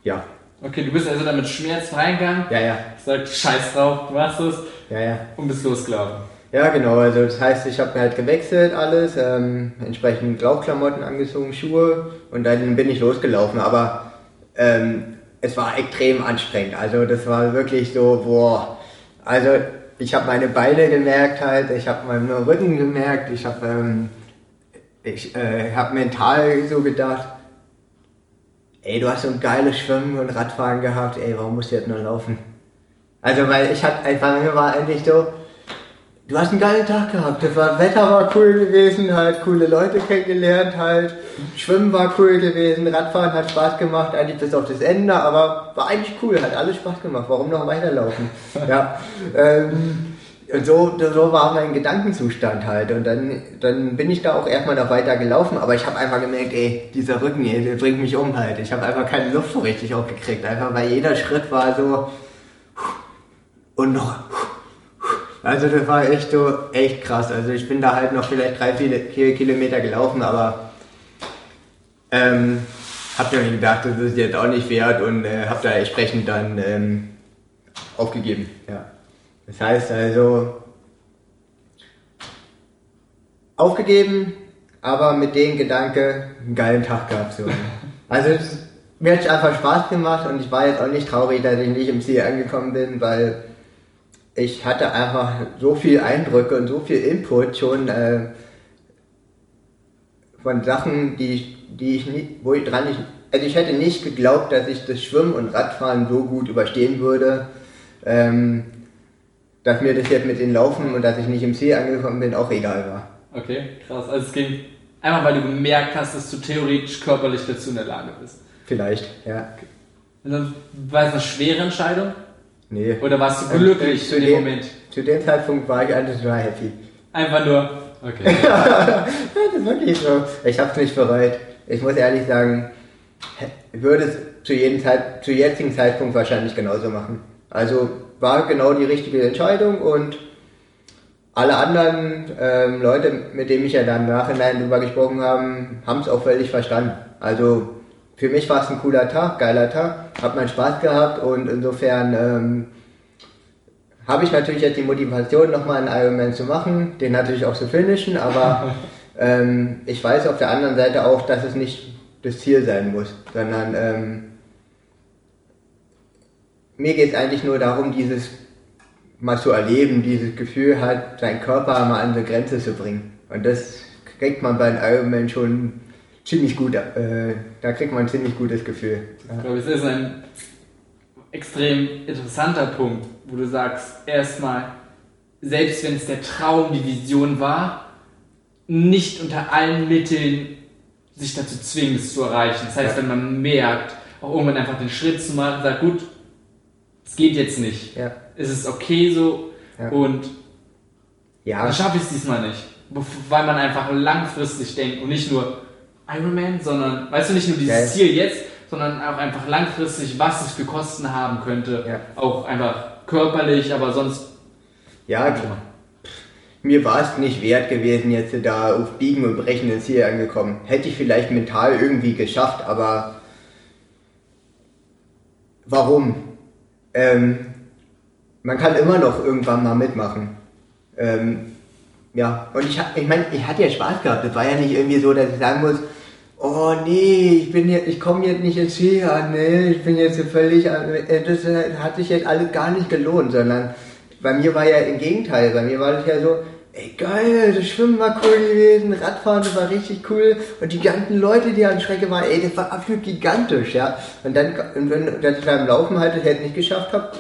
ja, Okay, du bist also dann mit Schmerzen reingegangen, ja, ja, sagt Scheiß drauf, du machst es ja, ja. und bist losgelaufen. Ja, genau. Also das heißt, ich habe mir halt gewechselt alles, ähm, entsprechend Laufklamotten angezogen, Schuhe und dann bin ich losgelaufen. Aber ähm, es war extrem anstrengend. Also das war wirklich so, boah. Also ich habe meine Beine gemerkt halt, ich habe meinen Rücken gemerkt, ich habe ähm, ich äh, habe mental so gedacht, ey, du hast so ein geiles Schwimmen und Radfahren gehabt, ey, warum musst du jetzt nur laufen? Also weil ich hatte einfach, mir war eigentlich so, du hast einen geilen Tag gehabt. Das war, Wetter war cool gewesen, halt coole Leute kennengelernt, halt Schwimmen war cool gewesen, Radfahren hat Spaß gemacht, eigentlich bis auf das Ende, aber war eigentlich cool, hat alles Spaß gemacht. Warum noch weiterlaufen? ja. Ähm, und so, so war mein Gedankenzustand halt. Und dann, dann bin ich da auch erstmal noch weiter gelaufen, aber ich habe einfach gemerkt, ey, dieser Rücken, ey, der bringt mich um halt. Ich habe einfach keine Luft so richtig aufgekriegt. Einfach weil jeder Schritt war so und noch also das war echt so, echt krass. Also ich bin da halt noch vielleicht drei, vier Kilometer gelaufen, aber ähm, hab mir gedacht, das ist jetzt auch nicht wert und äh, hab da entsprechend dann ähm, aufgegeben. Ja. Das heißt also, aufgegeben, aber mit dem Gedanke einen geilen Tag gehabt. So. Also es, mir hat es einfach Spaß gemacht und ich war jetzt auch nicht traurig, dass ich nicht im Ziel angekommen bin, weil ich hatte einfach so viel Eindrücke und so viel Input schon äh, von Sachen, die ich, die ich nicht, wo ich dran nicht, also ich hätte nicht geglaubt, dass ich das Schwimmen und Radfahren so gut überstehen würde, ähm, dass mir das jetzt mit den Laufen und dass ich nicht im Ziel angekommen bin, auch egal war. Okay, krass. Also es ging einfach, weil du gemerkt hast, dass du theoretisch körperlich dazu in der Lage bist. Vielleicht, ja. Und war es eine schwere Entscheidung? Nee. Oder warst du glücklich in dem, dem, Moment? Zu dem Zeitpunkt war ich eigentlich nur happy. Einfach nur, okay. das ist wirklich so. Ich hab's nicht bereut. Ich muss ehrlich sagen, würde es zu jedem Zeit, zu jetzigen Zeitpunkt wahrscheinlich genauso machen. Also war genau die richtige Entscheidung und alle anderen ähm, Leute, mit denen ich ja dann im Nachhinein drüber gesprochen habe, haben es auch völlig verstanden. Also für mich war es ein cooler Tag, geiler Tag, hat meinen Spaß gehabt und insofern ähm, habe ich natürlich jetzt die Motivation, nochmal einen Ironman zu machen, den natürlich auch zu finishen, aber ähm, ich weiß auf der anderen Seite auch, dass es nicht das Ziel sein muss, sondern ähm, mir geht es eigentlich nur darum, dieses mal zu erleben, dieses Gefühl halt, seinen Körper mal an eine Grenze zu bringen. Und das kriegt man bei einem Ironman schon ziemlich gut, äh, da kriegt man ein ziemlich gutes Gefühl. Ja. Ich glaube, es ist ein extrem interessanter Punkt, wo du sagst, erstmal, selbst wenn es der Traum, die Vision war, nicht unter allen Mitteln sich dazu zwingen, es zu erreichen. Das heißt, ja. wenn man merkt, auch irgendwann einfach den Schritt zu machen, sagt, gut, es geht jetzt nicht. Ja. Es ist okay so ja. und ja. dann schaffe ich es diesmal nicht. Weil man einfach langfristig denkt und nicht nur, Ironman, sondern, weißt du, nicht nur dieses ja, Ziel jetzt, sondern auch einfach langfristig, was es für Kosten haben könnte. Ja. Auch einfach körperlich, aber sonst. Ja, klar. Mir war es nicht wert gewesen, jetzt da auf Biegen und Brechen ins Ziel angekommen. Hätte ich vielleicht mental irgendwie geschafft, aber warum? Ähm, man kann immer noch irgendwann mal mitmachen. Ähm, ja, und ich, ich meine, ich hatte ja Spaß gehabt. Das war ja nicht irgendwie so, dass ich sagen muss, oh nee, ich bin jetzt, ich komme jetzt nicht ins Ziel nee, ich bin jetzt völlig, äh, das äh, hat sich jetzt alles gar nicht gelohnt, sondern bei mir war ja im Gegenteil, bei mir war das ja so, ey geil, das Schwimmen war cool gewesen, Radfahren, das war richtig cool und die ganzen Leute, die an Strecke waren, ey, das war absolut gigantisch, ja. Und dann, und wenn, dass ich beim Laufen halt das halt nicht geschafft habe,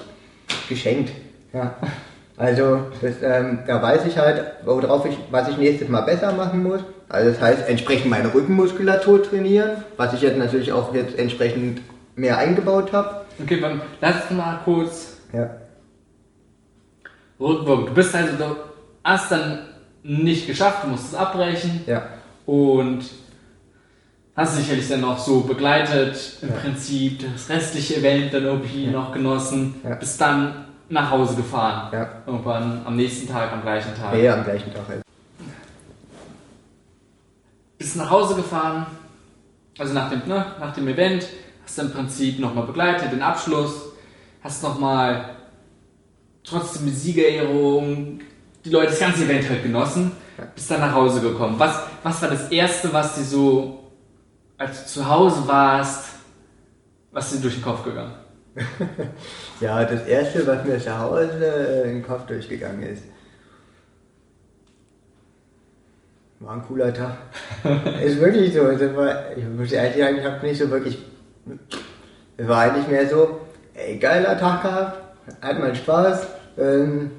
geschenkt, ja. Also das, ähm, da weiß ich halt, worauf ich, was ich nächstes Mal besser machen muss. Also das heißt, entsprechend meine Rückenmuskulatur trainieren, was ich jetzt natürlich auch jetzt entsprechend mehr eingebaut habe. Okay, dann lass mal kurz. Ja. Rückwirkend. Du bist also, du hast dann nicht geschafft, du musst es abbrechen. Ja. Und hast sicherlich dann noch so begleitet, im ja. Prinzip das restliche Event dann irgendwie ja. noch genossen, ja. bis dann nach Hause gefahren. Ja. Irgendwann am nächsten Tag, am gleichen Tag. Ja, am gleichen Tag halt. Bist nach Hause gefahren, also nach dem, ne, nach dem Event, hast du im Prinzip nochmal begleitet, den Abschluss, hast nochmal trotzdem die Siegerehrung, die Leute das ganze Event halt genossen, ja. bist dann nach Hause gekommen. Was, was war das Erste, was dir so, als du zu Hause warst, was dir durch den Kopf gegangen? ja, das erste, was mir zu Hause in den Kopf durchgegangen ist, war ein cooler Tag. ist wirklich so. War, ich muss ehrlich sagen, ich habe nicht so wirklich. Es war eigentlich mehr so, ey, geiler Tag gehabt, hat mal Spaß. Ähm,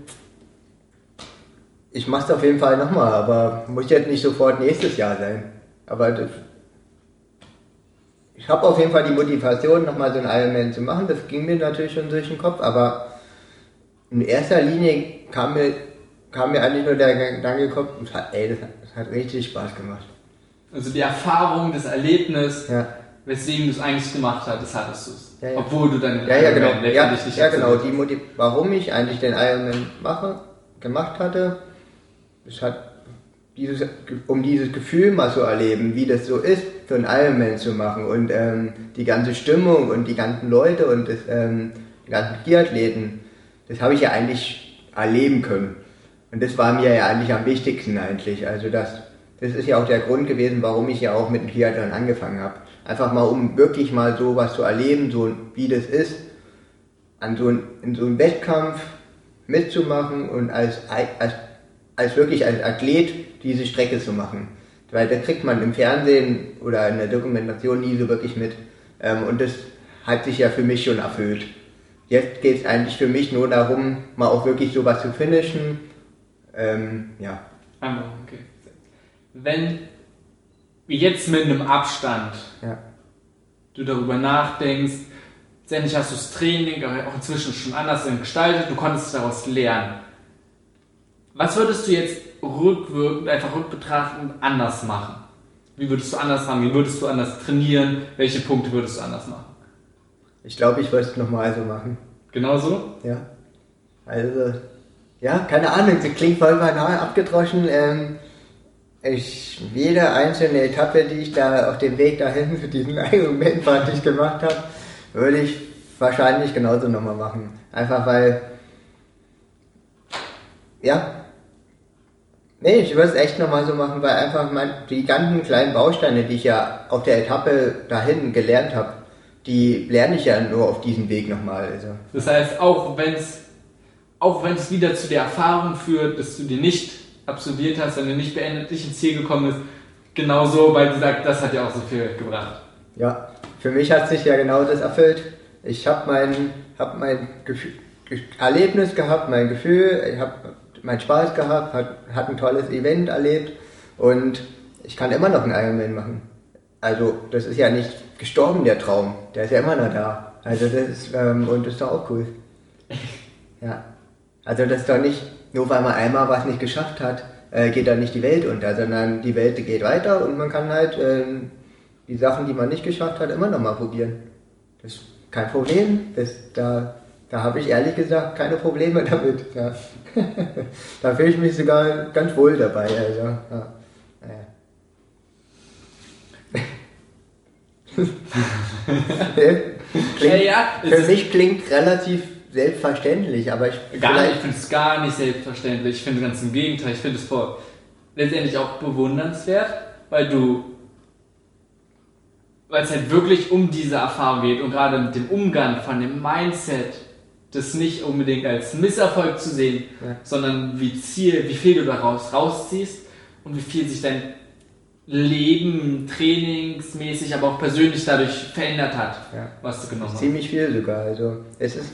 ich mache es auf jeden Fall nochmal, aber muss jetzt nicht sofort nächstes Jahr sein. Aber das, ich habe auf jeden Fall die Motivation, nochmal so einen Ironman zu machen. Das ging mir natürlich schon durch den Kopf, aber in erster Linie kam mir, kam mir eigentlich nur der Gedanke gekommen, ey, das hat, das hat richtig Spaß gemacht. Also die Erfahrung, das Erlebnis, ja. weswegen du es eigentlich gemacht hast, das hattest du es. Ja, ja. Obwohl du dann ja, ja, genau. ja, nicht ja, genau. Die Motiv warum ich eigentlich den Ironman mache, gemacht hatte, es hat dieses, um dieses Gefühl mal zu erleben, wie das so ist, für einen Ironman zu machen und ähm, die ganze Stimmung und die ganzen Leute und das, ähm, die ganzen Triathleten, das habe ich ja eigentlich erleben können. Und das war mir ja eigentlich am wichtigsten eigentlich. Also das, das ist ja auch der Grund gewesen, warum ich ja auch mit dem Triathlon angefangen habe. Einfach mal, um wirklich mal so was zu erleben, so wie das ist, an so ein, in so einem Wettkampf mitzumachen und als, als, als wirklich als Athlet diese Strecke zu machen. Weil da kriegt man im Fernsehen oder in der Dokumentation nie so wirklich mit. Ähm, und das hat sich ja für mich schon erfüllt. Jetzt geht es eigentlich für mich nur darum, mal auch wirklich sowas zu finishen. Ähm, ja. Einmal, okay. Wenn jetzt mit einem Abstand ja. du darüber nachdenkst, letztendlich hast du das Training auch inzwischen schon anders gestaltet, du konntest daraus lernen. Was würdest du jetzt rückwirkend, einfach rückbetrachtend anders machen? Wie würdest du anders machen? Wie würdest du anders trainieren? Welche Punkte würdest du anders machen? Ich glaube, ich würde es nochmal so machen. Genauso? Ja. Also, ja, keine Ahnung, das klingt voll banal abgedroschen. Ähm, ich, jede einzelne Etappe, die ich da auf dem Weg dahin für diesen Moment fertig gemacht habe, würde ich wahrscheinlich genauso nochmal machen. Einfach weil, ja, nee, ich würde es echt nochmal so machen, weil einfach mein, die ganzen kleinen Bausteine, die ich ja auf der Etappe dahin gelernt habe, die lerne ich ja nur auf diesem Weg nochmal. Also. Das heißt, auch wenn es auch wenn es wieder zu der Erfahrung führt, dass du die nicht absolviert hast, wenn du nicht beendet dich ins Ziel gekommen bist, genauso, weil du sagst, das hat ja auch so viel gebracht. Ja, für mich hat sich ja genau das erfüllt. Ich habe mein, hab mein Gefühl, Erlebnis gehabt, mein Gefühl, ich habe meinen Spaß gehabt, hat, hat ein tolles Event erlebt und ich kann immer noch einen Ironman machen. Also das ist ja nicht gestorben, der Traum. Der ist ja immer noch da. Also das ist, ähm, und das ist doch auch cool. Ja. Also das ist doch nicht, nur weil man einmal was nicht geschafft hat, äh, geht dann nicht die Welt unter, sondern die Welt geht weiter und man kann halt äh, die Sachen, die man nicht geschafft hat, immer noch mal probieren. Das ist kein Problem. Das, da da habe ich ehrlich gesagt keine Probleme damit. Ja. da fühle ich mich sogar ganz wohl dabei. Also, ja. klingt, ja, für mich klingt relativ selbstverständlich, aber ich. Gar nicht, ich finde es gar nicht selbstverständlich. Ich finde ganz im Gegenteil, ich finde es voll letztendlich auch bewundernswert, weil du weil es halt wirklich um diese Erfahrung geht und gerade mit dem Umgang von dem Mindset, das nicht unbedingt als Misserfolg zu sehen, ja. sondern wie Ziel, wie viel du daraus rausziehst und wie viel sich dein Leben trainingsmäßig, aber auch persönlich dadurch verändert hat, ja. was du genommen hast. Ziemlich viel sogar. Also es ist,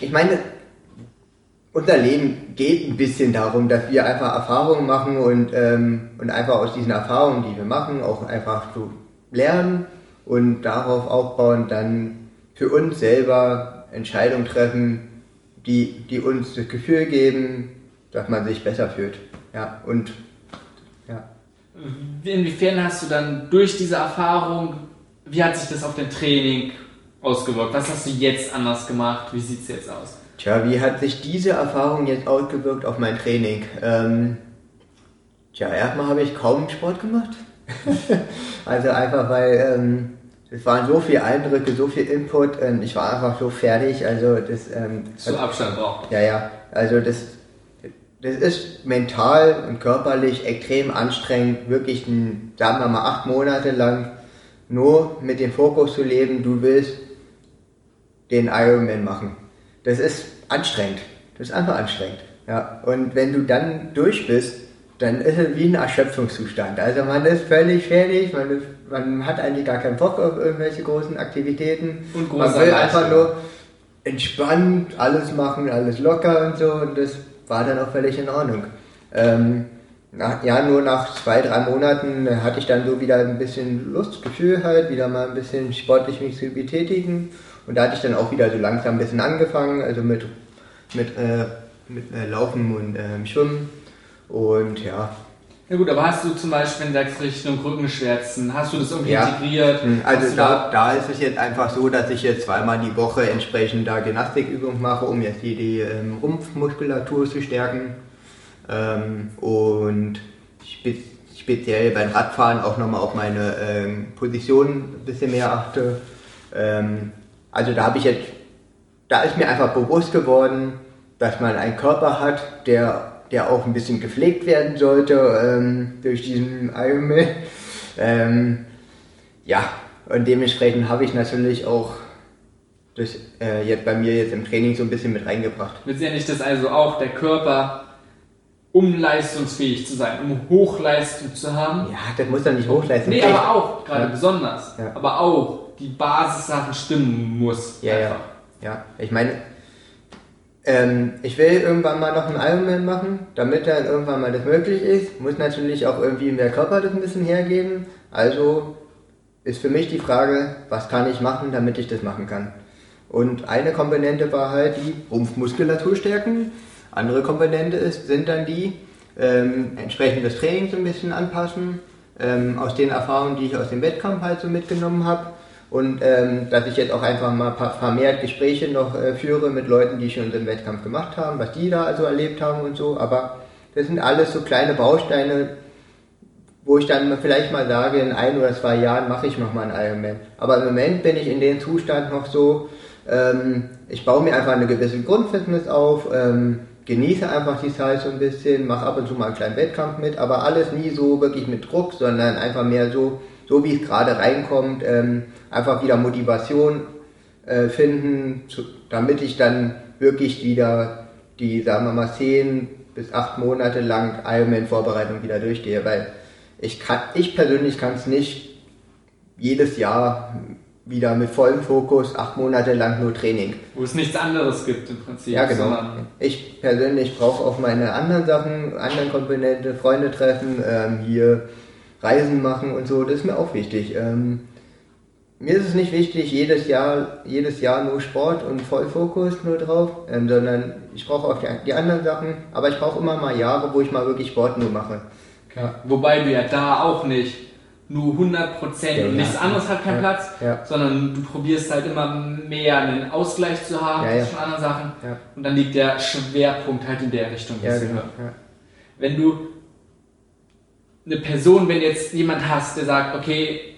ich meine, unser Leben geht ein bisschen darum, dass wir einfach Erfahrungen machen und, ähm, und einfach aus diesen Erfahrungen, die wir machen, auch einfach so lernen und darauf aufbauen, dann für uns selber Entscheidungen treffen, die, die uns das Gefühl geben, dass man sich besser fühlt. Ja, und ja. Inwiefern hast du dann durch diese Erfahrung, wie hat sich das auf dein Training ausgewirkt? Was hast du jetzt anders gemacht? Wie sieht es jetzt aus? Tja, wie hat sich diese Erfahrung jetzt ausgewirkt auf mein Training? Ähm, tja, erstmal habe ich kaum Sport gemacht. also einfach weil ähm, es waren so viele Eindrücke, so viel Input, ich war einfach so fertig. Also das ähm, so Abstand braucht. Ja, ja. Also das, das ist mental und körperlich extrem anstrengend, wirklich ein, sagen wir mal acht Monate lang nur mit dem Fokus zu leben, du willst den Ironman machen. Das ist anstrengend. Das ist einfach anstrengend. Ja. Und wenn du dann durch bist, dann ist es wie ein Erschöpfungszustand. Also man ist völlig fertig, man, ist, man hat eigentlich gar keinen Bock auf irgendwelche großen Aktivitäten. Und man will einfach nur entspannt alles machen, alles locker und so. Und das, war dann auch völlig in Ordnung. Ähm, nach, ja, nur nach zwei, drei Monaten hatte ich dann so wieder ein bisschen Lustgefühl halt, wieder mal ein bisschen sportlich mich zu betätigen. Und da hatte ich dann auch wieder so langsam ein bisschen angefangen, also mit, mit, äh, mit äh, Laufen und äh, Schwimmen. Und ja. Ja gut, aber hast du zum Beispiel in der Richtung Rückenschmerzen, hast du das irgendwie ja. integriert? Hm, also da, da ist es jetzt einfach so, dass ich jetzt zweimal die Woche entsprechend da Gymnastikübungen mache, um jetzt die, die ähm, Rumpfmuskulatur zu stärken. Ähm, und spe speziell beim Radfahren auch nochmal auf meine ähm, Position ein bisschen mehr achte. Ähm, also da habe ich jetzt, da ist mir einfach bewusst geworden, dass man einen Körper hat, der, der auch ein bisschen gepflegt werden sollte ähm, durch diesen Ironman. Ähm, ja, und dementsprechend habe ich natürlich auch das äh, jetzt bei mir jetzt im Training so ein bisschen mit reingebracht. Letztendlich das also auch der Körper um leistungsfähig zu sein, um Hochleistung zu haben. Ja, das muss doch nicht Hochleistung sein. Nee, aber auch, gerade ja. besonders. Ja. Aber auch die Basissachen stimmen muss. Ja, einfach. ja. Ja, ich meine, ähm, ich will irgendwann mal noch einen Ironman machen, damit dann irgendwann mal das möglich ist. Muss natürlich auch irgendwie mehr Körper das ein bisschen hergeben. Also ist für mich die Frage, was kann ich machen, damit ich das machen kann. Und eine Komponente war halt die Rumpfmuskulatur stärken andere Komponente ist, sind dann die, ähm, entsprechend Training so ein bisschen anpassen, ähm, aus den Erfahrungen, die ich aus dem Wettkampf halt so mitgenommen habe. Und ähm, dass ich jetzt auch einfach mal vermehrt Gespräche noch äh, führe mit Leuten, die schon den Wettkampf gemacht haben, was die da also erlebt haben und so. Aber das sind alles so kleine Bausteine, wo ich dann vielleicht mal sage, in ein oder zwei Jahren mache ich nochmal einen Ironman. Aber im Moment bin ich in dem Zustand noch so, ähm, ich baue mir einfach eine gewisse Grundfitness auf, ähm, genieße einfach die Zeit so ein bisschen, mache ab und zu mal einen kleinen Wettkampf mit, aber alles nie so wirklich mit Druck, sondern einfach mehr so, so wie es gerade reinkommt, ähm, einfach wieder Motivation äh, finden, zu, damit ich dann wirklich wieder die, sagen wir mal, zehn bis acht Monate lang Ironman-Vorbereitung wieder durchgehe, weil ich kann, ich persönlich kann es nicht jedes Jahr wieder mit vollem Fokus acht Monate lang nur Training. Wo es nichts anderes gibt im Prinzip. Ja, genau. Ich persönlich brauche auch meine anderen Sachen, anderen Komponente, Freunde treffen, ähm, hier Reisen machen und so. Das ist mir auch wichtig. Ähm, mir ist es nicht wichtig, jedes Jahr, jedes Jahr nur Sport und Vollfokus nur drauf, ähm, sondern ich brauche auch die, die, anderen Sachen, aber ich brauche immer mal Jahre, wo ich mal wirklich Sport nur mache. Klar. Wobei du ja da auch nicht nur 100 Prozent und nichts anderes hat keinen ja, Platz, ja. sondern du probierst halt immer mehr einen Ausgleich zu haben ja, zwischen anderen Sachen und dann liegt der Schwerpunkt halt in der Richtung. Genau, wenn du eine Person, wenn jetzt jemand hast, der sagt, okay,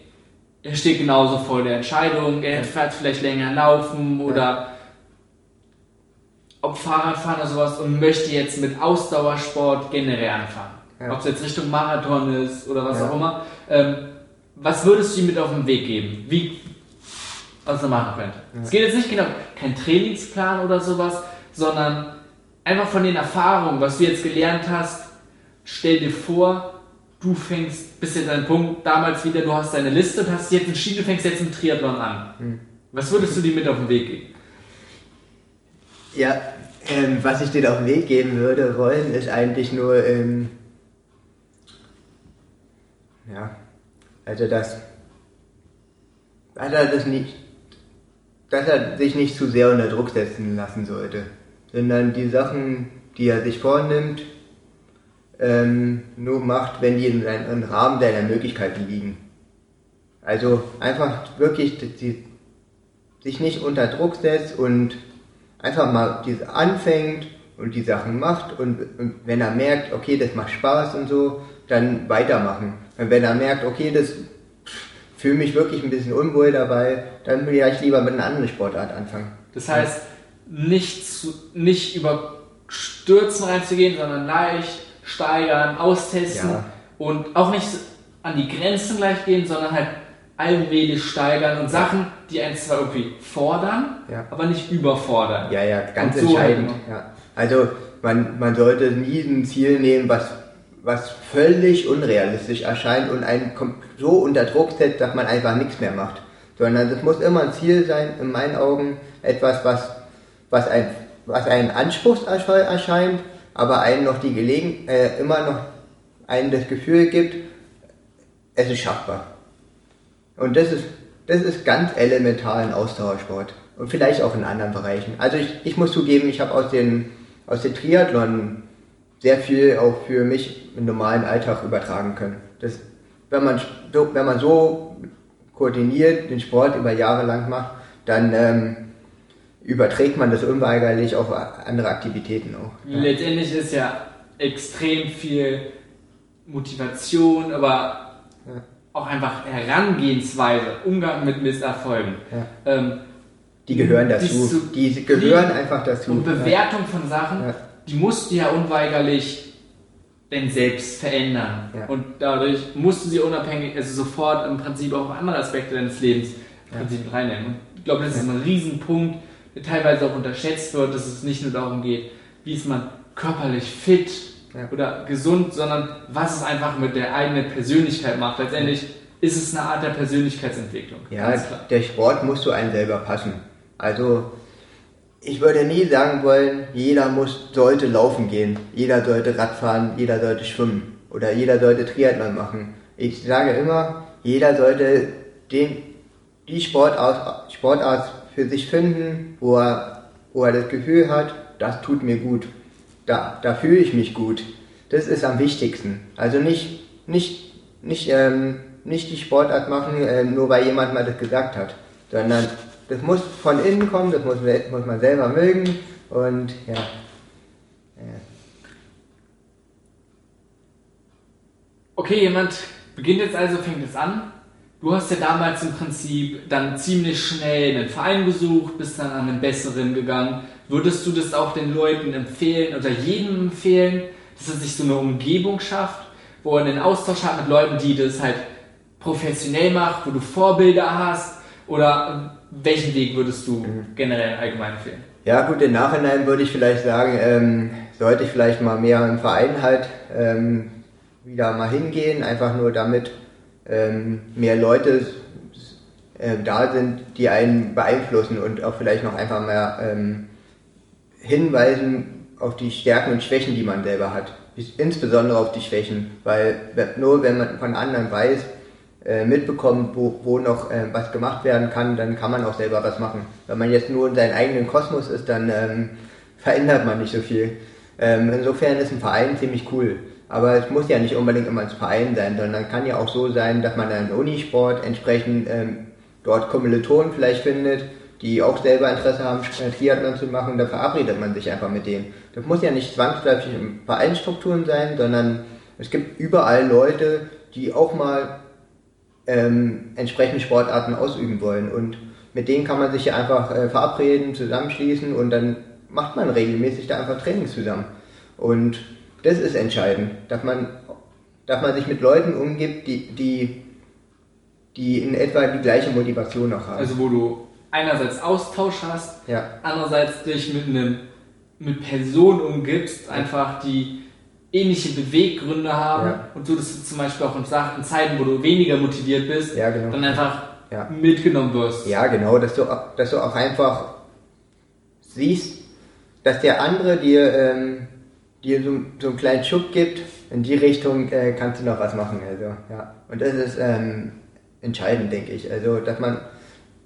er steht genauso vor der Entscheidung, er fährt vielleicht länger laufen oder ob Fahrradfahren oder sowas und möchte jetzt mit Ausdauersport generell anfangen ja. ob es jetzt Richtung Marathon ist oder was ja. auch immer. Ähm, was würdest du ihm mit auf den Weg geben? Wie, was er machen könnte? Ja. Es geht jetzt nicht genau, kein Trainingsplan oder sowas, sondern einfach von den Erfahrungen, was du jetzt gelernt hast, stell dir vor, du fängst, bist jetzt an Punkt, damals wieder, du hast deine Liste und hast jetzt entschieden, du fängst jetzt einen Triathlon an. Mhm. Was würdest du dir mit auf den Weg geben? Ja, ähm, was ich dir auf den Weg geben würde wollen, ist eigentlich nur ähm, ja, also das, dass er das nicht, dass er sich nicht zu sehr unter Druck setzen lassen sollte, sondern die Sachen, die er sich vornimmt, ähm, nur macht, wenn die in einem Rahmen seiner Möglichkeiten liegen. Also einfach wirklich die, sich nicht unter Druck setzt und einfach mal diese anfängt und die Sachen macht und, und wenn er merkt, okay, das macht Spaß und so, dann weitermachen. Und wenn er merkt, okay, das fühle mich wirklich ein bisschen unwohl dabei, dann will ich lieber mit einer anderen Sportart anfangen. Das heißt, nicht, zu, nicht über Stürzen reinzugehen, sondern leicht steigern, austesten ja. und auch nicht an die Grenzen gleich gehen, sondern halt allmählich steigern und Sachen, die einen zwar irgendwie fordern, ja. aber nicht überfordern. Ja, ja, ganz so entscheidend. Halt ja. Also man, man sollte nie ein Ziel nehmen, was was völlig unrealistisch erscheint und einen so unter Druck setzt, dass man einfach nichts mehr macht. Sondern es muss immer ein Ziel sein, in meinen Augen, etwas, was, was, ein, was ein Anspruch erscheint, aber einen noch die Gelegen äh, immer noch einen das Gefühl gibt, es ist schaffbar. Und das ist, das ist ganz elementar in Ausdauersport und vielleicht auch in anderen Bereichen. Also ich, ich muss zugeben, ich habe aus den, aus den Triathlon sehr viel auch für mich im normalen Alltag übertragen können. Das, wenn, man, wenn man so koordiniert den Sport über Jahre lang macht, dann ähm, überträgt man das unweigerlich auf andere Aktivitäten auch. Letztendlich ist ja extrem viel Motivation, aber ja. auch einfach Herangehensweise, Umgang mit Misserfolgen. Ja. Ähm, die gehören dazu. Die, die gehören einfach dazu. Und Bewertung von Sachen, die musst du ja unweigerlich denn selbst verändern. Und dadurch musst du sie unabhängig, also sofort im Prinzip auch andere Aspekte deines Lebens im Prinzip reinnehmen. Und ich glaube, das ist ein Riesenpunkt, teilweise auch unterschätzt wird, dass es nicht nur darum geht, wie ist man körperlich fit ja. oder gesund, sondern was es einfach mit der eigenen Persönlichkeit macht. Letztendlich ist es eine Art der Persönlichkeitsentwicklung. Ja, der Sport muss zu einem selber passen. Also ich würde nie sagen wollen, jeder muss, sollte laufen gehen, jeder sollte Radfahren, jeder sollte schwimmen oder jeder sollte Triathlon machen. Ich sage immer, jeder sollte den, die Sportart, Sportart für sich finden, wo er, wo er das Gefühl hat, das tut mir gut. Da, da fühle ich mich gut. Das ist am wichtigsten. Also nicht, nicht, nicht, ähm, nicht die Sportart machen, äh, nur weil jemand mal das gesagt hat, sondern das muss von innen kommen, das muss, muss man selber mögen und ja. Okay, jemand beginnt jetzt also, fängt es an Du hast ja damals im Prinzip dann ziemlich schnell einen Verein besucht, bist dann an einen besseren gegangen. Würdest du das auch den Leuten empfehlen oder jedem empfehlen, dass er sich so eine Umgebung schafft, wo er einen Austausch hat mit Leuten, die das halt professionell macht, wo du Vorbilder hast? Oder welchen Weg würdest du mhm. generell allgemein empfehlen? Ja gut, im Nachhinein würde ich vielleicht sagen, ähm, sollte ich vielleicht mal mehr im Verein halt ähm, wieder mal hingehen, einfach nur damit ähm, mehr Leute äh, da sind, die einen beeinflussen und auch vielleicht noch einfach mehr ähm, hinweisen auf die Stärken und Schwächen, die man selber hat. Insbesondere auf die Schwächen, weil nur wenn man von anderen weiß, äh, mitbekommt, wo, wo noch äh, was gemacht werden kann, dann kann man auch selber was machen. Wenn man jetzt nur in seinem eigenen Kosmos ist, dann ähm, verändert man nicht so viel. Ähm, insofern ist ein Verein ziemlich cool. Aber es muss ja nicht unbedingt immer ein Verein sein, sondern kann ja auch so sein, dass man einen Unisport entsprechend ähm, dort Kommilitonen vielleicht findet, die auch selber Interesse haben, Triathlon zu machen, da verabredet man sich einfach mit denen. Das muss ja nicht zwangsläufig in Vereinsstrukturen sein, sondern es gibt überall Leute, die auch mal ähm, entsprechende Sportarten ausüben wollen und mit denen kann man sich ja einfach äh, verabreden, zusammenschließen und dann macht man regelmäßig da einfach Trainings zusammen. Und das ist entscheidend, dass man, dass man sich mit Leuten umgibt, die, die, die in etwa die gleiche Motivation noch haben. Also wo du einerseits Austausch hast, ja. andererseits dich mit einem mit Personen umgibst, einfach die ähnliche Beweggründe haben ja. und so, dass du zum Beispiel auch in, Sachen, in Zeiten, wo du weniger motiviert bist, ja, genau. dann einfach mitgenommen wirst. Ja, genau, dass du, dass du auch einfach siehst, dass der andere dir ähm, dir so, so einen kleinen Schub gibt, in die Richtung äh, kannst du noch was machen. Also, ja. Und das ist ähm, entscheidend, denke ich. Also, dass man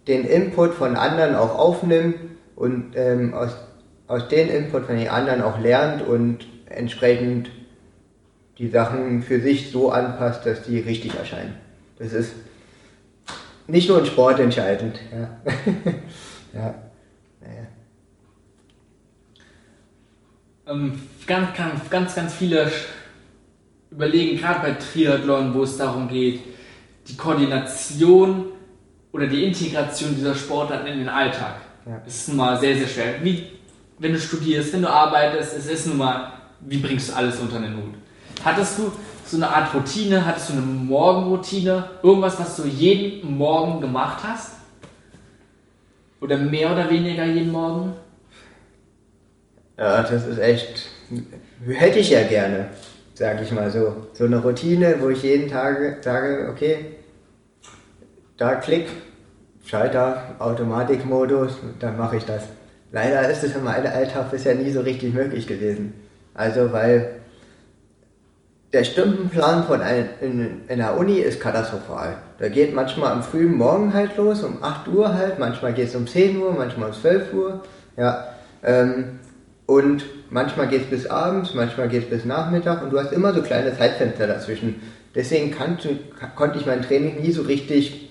den Input von anderen auch aufnimmt und ähm, aus, aus dem Input von den anderen auch lernt und entsprechend die Sachen für sich so anpasst, dass die richtig erscheinen. Das ist nicht nur in Sport entscheidend. Ja. ja. Naja. Ähm, ganz, ganz, ganz, ganz viele überlegen, gerade bei Triathlon, wo es darum geht, die Koordination oder die Integration dieser Sportarten in den Alltag. Ja. Das ist nun mal sehr, sehr schwer. Wie, wenn du studierst, wenn du arbeitest, es ist nun mal, wie bringst du alles unter den Hut? Hattest du so eine Art Routine, hattest du eine Morgenroutine, irgendwas, was du jeden Morgen gemacht hast? Oder mehr oder weniger jeden Morgen? Ja, das ist echt, hätte ich ja gerne, sage ich mal so. So eine Routine, wo ich jeden Tag sage, okay, da klick, Schalter, Automatikmodus, dann mache ich das. Leider ist es in meinem Alltag bisher nie so richtig möglich gewesen. Also, weil der Stundenplan von ein, in, in der Uni ist katastrophal. Da geht manchmal am frühen Morgen halt los, um 8 Uhr halt, manchmal geht es um 10 Uhr, manchmal um 12 Uhr. Ja, ähm, und manchmal geht es bis abends, manchmal geht es bis Nachmittag und du hast immer so kleine Zeitfenster dazwischen. Deswegen kann, konnte ich mein Training nie so richtig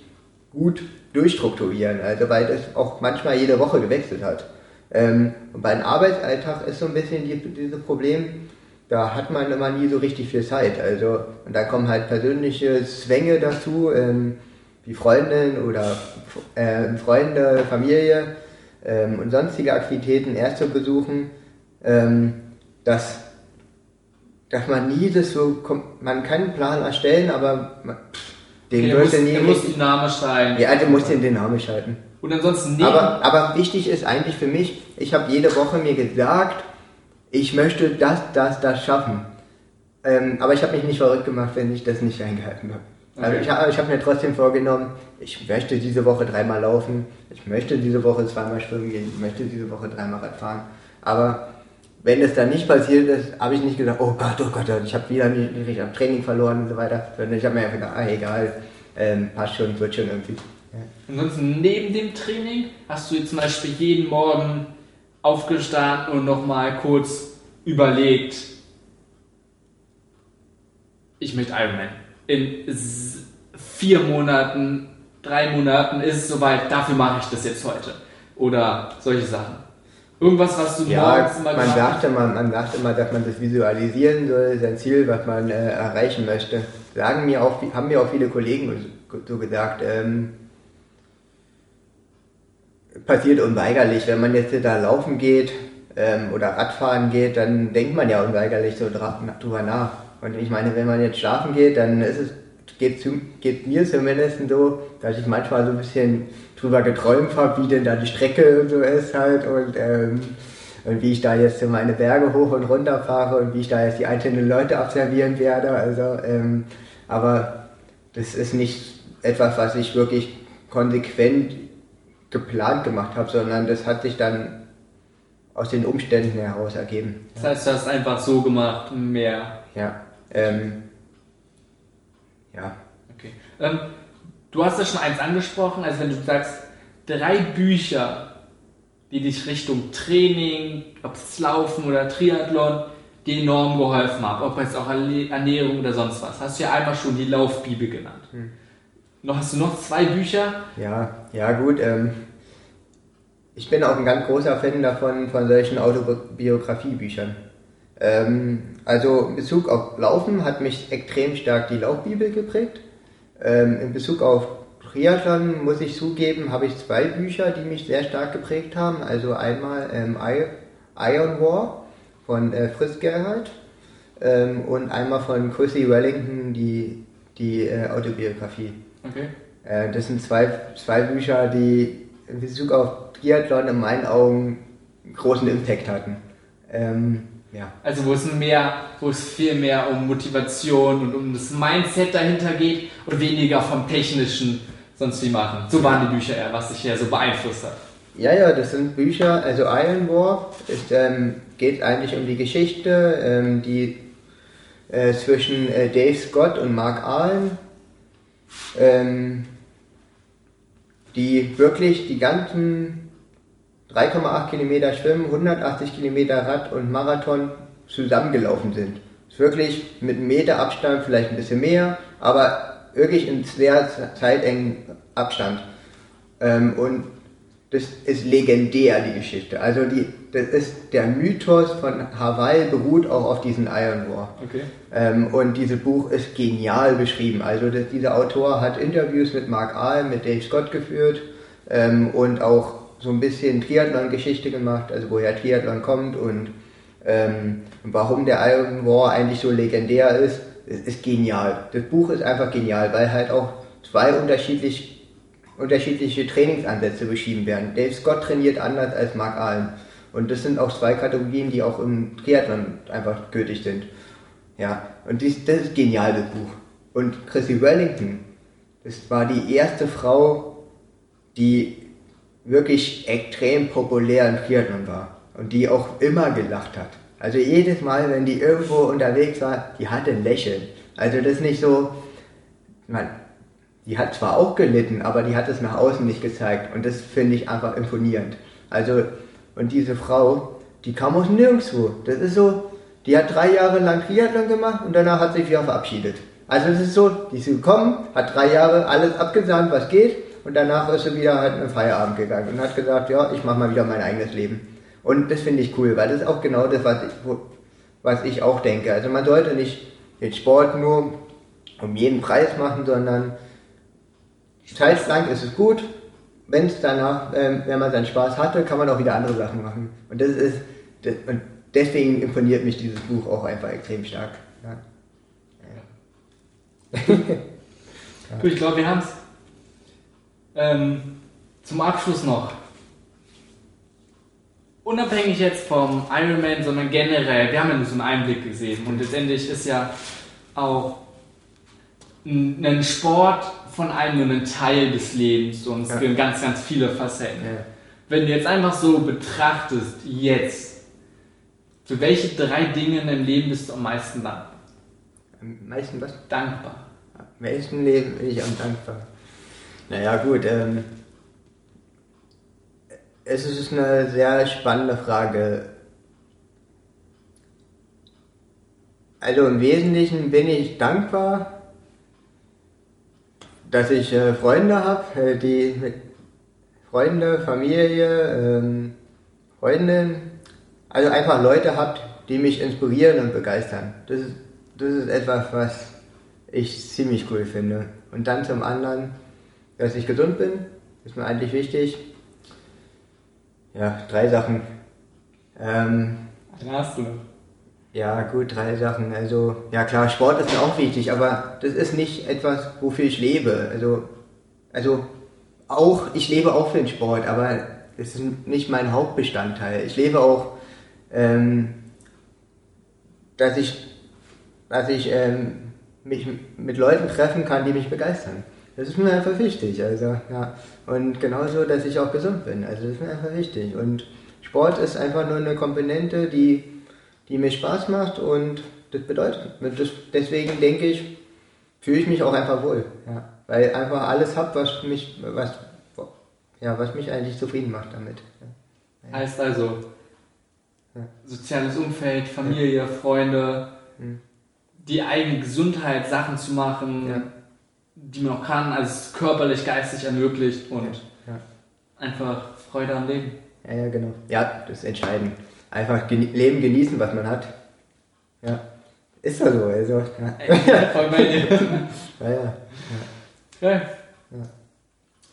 gut durchstrukturieren, also weil das auch manchmal jede Woche gewechselt hat. Ähm, und beim Arbeitsalltag ist so ein bisschen die, dieses Problem, da hat man immer nie so richtig viel Zeit. Also, und da kommen halt persönliche Zwänge dazu, ähm, wie Freundin oder äh, Freunde, Familie ähm, und sonstige Aktivitäten erst zu besuchen, ähm, dass, dass man nie das so, man kann einen Plan erstellen, aber man, den okay, muss, nie. Der muss dynamisch sein. Ja, der muss den dynamisch halten. Und ansonsten neben aber, aber wichtig ist eigentlich für mich, ich habe jede Woche mir gesagt, ich möchte das, das, das schaffen. Ähm, aber ich habe mich nicht verrückt gemacht, wenn ich das nicht eingehalten habe. Also okay. Also ich, habe ich hab mir trotzdem vorgenommen, ich möchte diese Woche dreimal laufen, ich möchte diese Woche zweimal schwimmen gehen, ich möchte diese Woche dreimal Rad fahren. Aber wenn es dann nicht passiert ist, habe ich nicht gesagt, oh Gott, oh Gott, ich habe wieder nicht richtig Training verloren und so weiter. Sondern ich habe mir einfach gedacht, ah egal, ähm, passt schon, wird schon irgendwie. Ja. Ansonsten neben dem Training hast du jetzt zum Beispiel jeden Morgen aufgestanden und nochmal kurz überlegt, ich möchte Ironman. In vier Monaten, drei Monaten ist es soweit, dafür mache ich das jetzt heute. Oder solche Sachen. Irgendwas, was du ja, morgens mal man sagte man, man sagt immer, dass man das visualisieren soll, sein Ziel, was man äh, erreichen möchte. Sagen mir auch, haben mir auch viele Kollegen so gesagt, ähm, passiert unweigerlich, wenn man jetzt da laufen geht ähm, oder Radfahren geht, dann denkt man ja unweigerlich so drüber nach. Und ich meine, wenn man jetzt schlafen geht, dann ist es, geht, zu, geht mir zumindest so, dass ich manchmal so ein bisschen drüber geträumt habe, wie denn da die Strecke so ist halt und, ähm, und wie ich da jetzt meine Berge hoch und runter fahre und wie ich da jetzt die einzelnen Leute observieren werde. Also, ähm, aber das ist nicht etwas, was ich wirklich konsequent geplant gemacht habe, sondern das hat sich dann aus den Umständen heraus ergeben. Das heißt, du hast einfach so gemacht, mehr. Ja. Ähm, ja. Okay. Ähm, du hast ja schon eins angesprochen, also wenn du sagst, drei Bücher, die dich Richtung Training, ob es Laufen oder Triathlon, dir enorm geholfen haben, ob jetzt auch Ernährung oder sonst was. Hast du ja einmal schon die Laufbibel genannt. Hm. Noch hast du noch zwei Bücher? Ja, ja gut. Ähm, ich bin auch ein ganz großer Fan davon, von solchen Autobiografiebüchern. Ähm, also in Bezug auf Laufen hat mich extrem stark die Laufbibel geprägt. Ähm, in Bezug auf Triathlon muss ich zugeben, habe ich zwei Bücher, die mich sehr stark geprägt haben. Also einmal ähm, Iron War von äh, Fritz Gerhardt ähm, und einmal von Chrissy Wellington die, die äh, Autobiografie. Okay. Äh, das sind zwei, zwei Bücher, die in Bezug auf Triathlon in meinen Augen großen Impact hatten. Ähm, ja. Also wo es mehr, wo es viel mehr um Motivation und um das Mindset dahinter geht und weniger vom technischen sonst wie machen. So waren die Bücher eher, was sich ja so beeinflusst hat. Ja, ja, das sind Bücher, also Iron War ist, ähm, geht eigentlich um die Geschichte, ähm, die äh, zwischen äh, Dave Scott und Mark Allen ähm, die wirklich die ganzen 3,8 Kilometer Schwimmen, 180 Kilometer Rad und Marathon zusammengelaufen sind. Ist wirklich mit einem Meter Abstand, vielleicht ein bisschen mehr, aber wirklich in sehr zeitengen Abstand. Ähm, und das ist legendär, die Geschichte. Also die, das ist der Mythos von Hawaii beruht auch auf diesen Iron War. Okay. Ähm, und dieses Buch ist genial beschrieben. Also das, dieser Autor hat Interviews mit Mark Ahl, mit Dave Scott geführt ähm, und auch so ein bisschen Triathlon-Geschichte gemacht, also woher Triathlon kommt und ähm, warum der Iron War eigentlich so legendär ist. Es ist genial. Das Buch ist einfach genial, weil halt auch zwei unterschiedlich unterschiedliche Trainingsansätze beschrieben werden. Dave Scott trainiert anders als Mark Allen. Und das sind auch zwei Kategorien, die auch im Triathlon einfach gültig sind. Ja, und dies, das ist genial, das Buch. Und Chrissy Wellington, das war die erste Frau, die wirklich extrem populär im Triathlon war. Und die auch immer gelacht hat. Also jedes Mal, wenn die irgendwo unterwegs war, die hatte ein Lächeln. Also das ist nicht so, man, die hat zwar auch gelitten, aber die hat es nach außen nicht gezeigt. Und das finde ich einfach imponierend. Also, und diese Frau, die kam aus nirgendwo. Das ist so, die hat drei Jahre lang Triathlon gemacht und danach hat sich wieder verabschiedet. Also es ist so, die ist gekommen, hat drei Jahre alles abgesandt, was geht, und danach ist sie wieder halt in Feierabend gegangen und hat gesagt, ja, ich mache mal wieder mein eigenes Leben. Und das finde ich cool, weil das ist auch genau das, was ich, was ich auch denke. Also man sollte nicht den Sport nur um jeden Preis machen, sondern zeitlang ist es gut. Wenn es danach, ähm, wenn man seinen Spaß hatte, kann man auch wieder andere Sachen machen. Und das ist, das, und deswegen imponiert mich dieses Buch auch einfach extrem stark. Ja. Ja. du, ich glaube, wir haben es ähm, zum Abschluss noch. Unabhängig jetzt vom Ironman, sondern generell, wir haben ja nur so einen Einblick gesehen und letztendlich ist ja auch ein Sport von einem nur ein Teil des Lebens und es ja. gibt ganz, ganz viele Facetten. Ja. Wenn du jetzt einfach so betrachtest, jetzt, für welche drei Dinge in deinem Leben bist du am meisten dankbar? Am meisten was? Dankbar. Am meisten Leben bin ich am dankbar. Naja, gut. Ähm, es ist eine sehr spannende Frage. Also im Wesentlichen bin ich dankbar, dass ich äh, Freunde habe, äh, die mit Freunde, Familie, ähm, Freundin, also einfach Leute habt, die mich inspirieren und begeistern. Das ist, das ist etwas, was ich ziemlich cool finde. Und dann zum anderen, dass ich gesund bin, ist mir eigentlich wichtig. Ja, drei Sachen. Ähm, hast du. Ja, gut, drei Sachen. Also, ja klar, Sport ist mir auch wichtig, aber das ist nicht etwas, wofür ich lebe. Also, also auch, ich lebe auch für den Sport, aber es ist nicht mein Hauptbestandteil. Ich lebe auch, ähm, dass ich, dass ich ähm, mich mit Leuten treffen kann, die mich begeistern. Das ist mir einfach wichtig. Also, ja. Und genauso, dass ich auch gesund bin. Also, das ist mir einfach wichtig. Und Sport ist einfach nur eine Komponente, die, die mir Spaß macht und das bedeutet, das, deswegen denke ich, fühle ich mich auch einfach wohl. Ja. Weil einfach alles habe, was mich, was, ja, was mich eigentlich zufrieden macht damit. Ja. Heißt also, soziales Umfeld, Familie, Freunde, hm. die eigene Gesundheit, Sachen zu machen, die man auch kann, also körperlich, geistig ermöglicht und ja, ja. einfach Freude am Leben. Ja, ja, genau. Ja, das ist entscheidend. Einfach geni Leben genießen, was man hat. Ja. Ist ja so, also. Ja. Ey, voll bei dir. ja, ja. Ja. ja.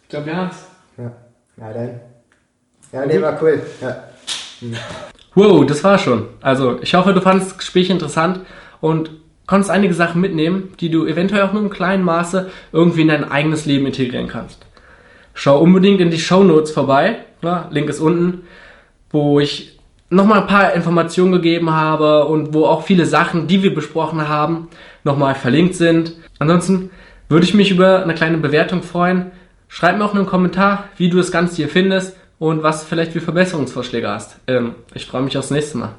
Ich glaube, wir haben's. Ja. Na dann. Ja, nee, war cool. Ja. Hm. Wow, das war schon. Also, ich hoffe, du fandest das Gespräch interessant und konntest einige Sachen mitnehmen, die du eventuell auch nur im kleinen Maße irgendwie in dein eigenes Leben integrieren kannst. Schau unbedingt in die Show Notes vorbei, ja, Link ist unten, wo ich nochmal ein paar Informationen gegeben habe und wo auch viele Sachen, die wir besprochen haben, nochmal verlinkt sind. Ansonsten würde ich mich über eine kleine Bewertung freuen. Schreib mir auch einen Kommentar, wie du das Ganze hier findest und was vielleicht für Verbesserungsvorschläge hast. Ähm, ich freue mich aufs nächste Mal.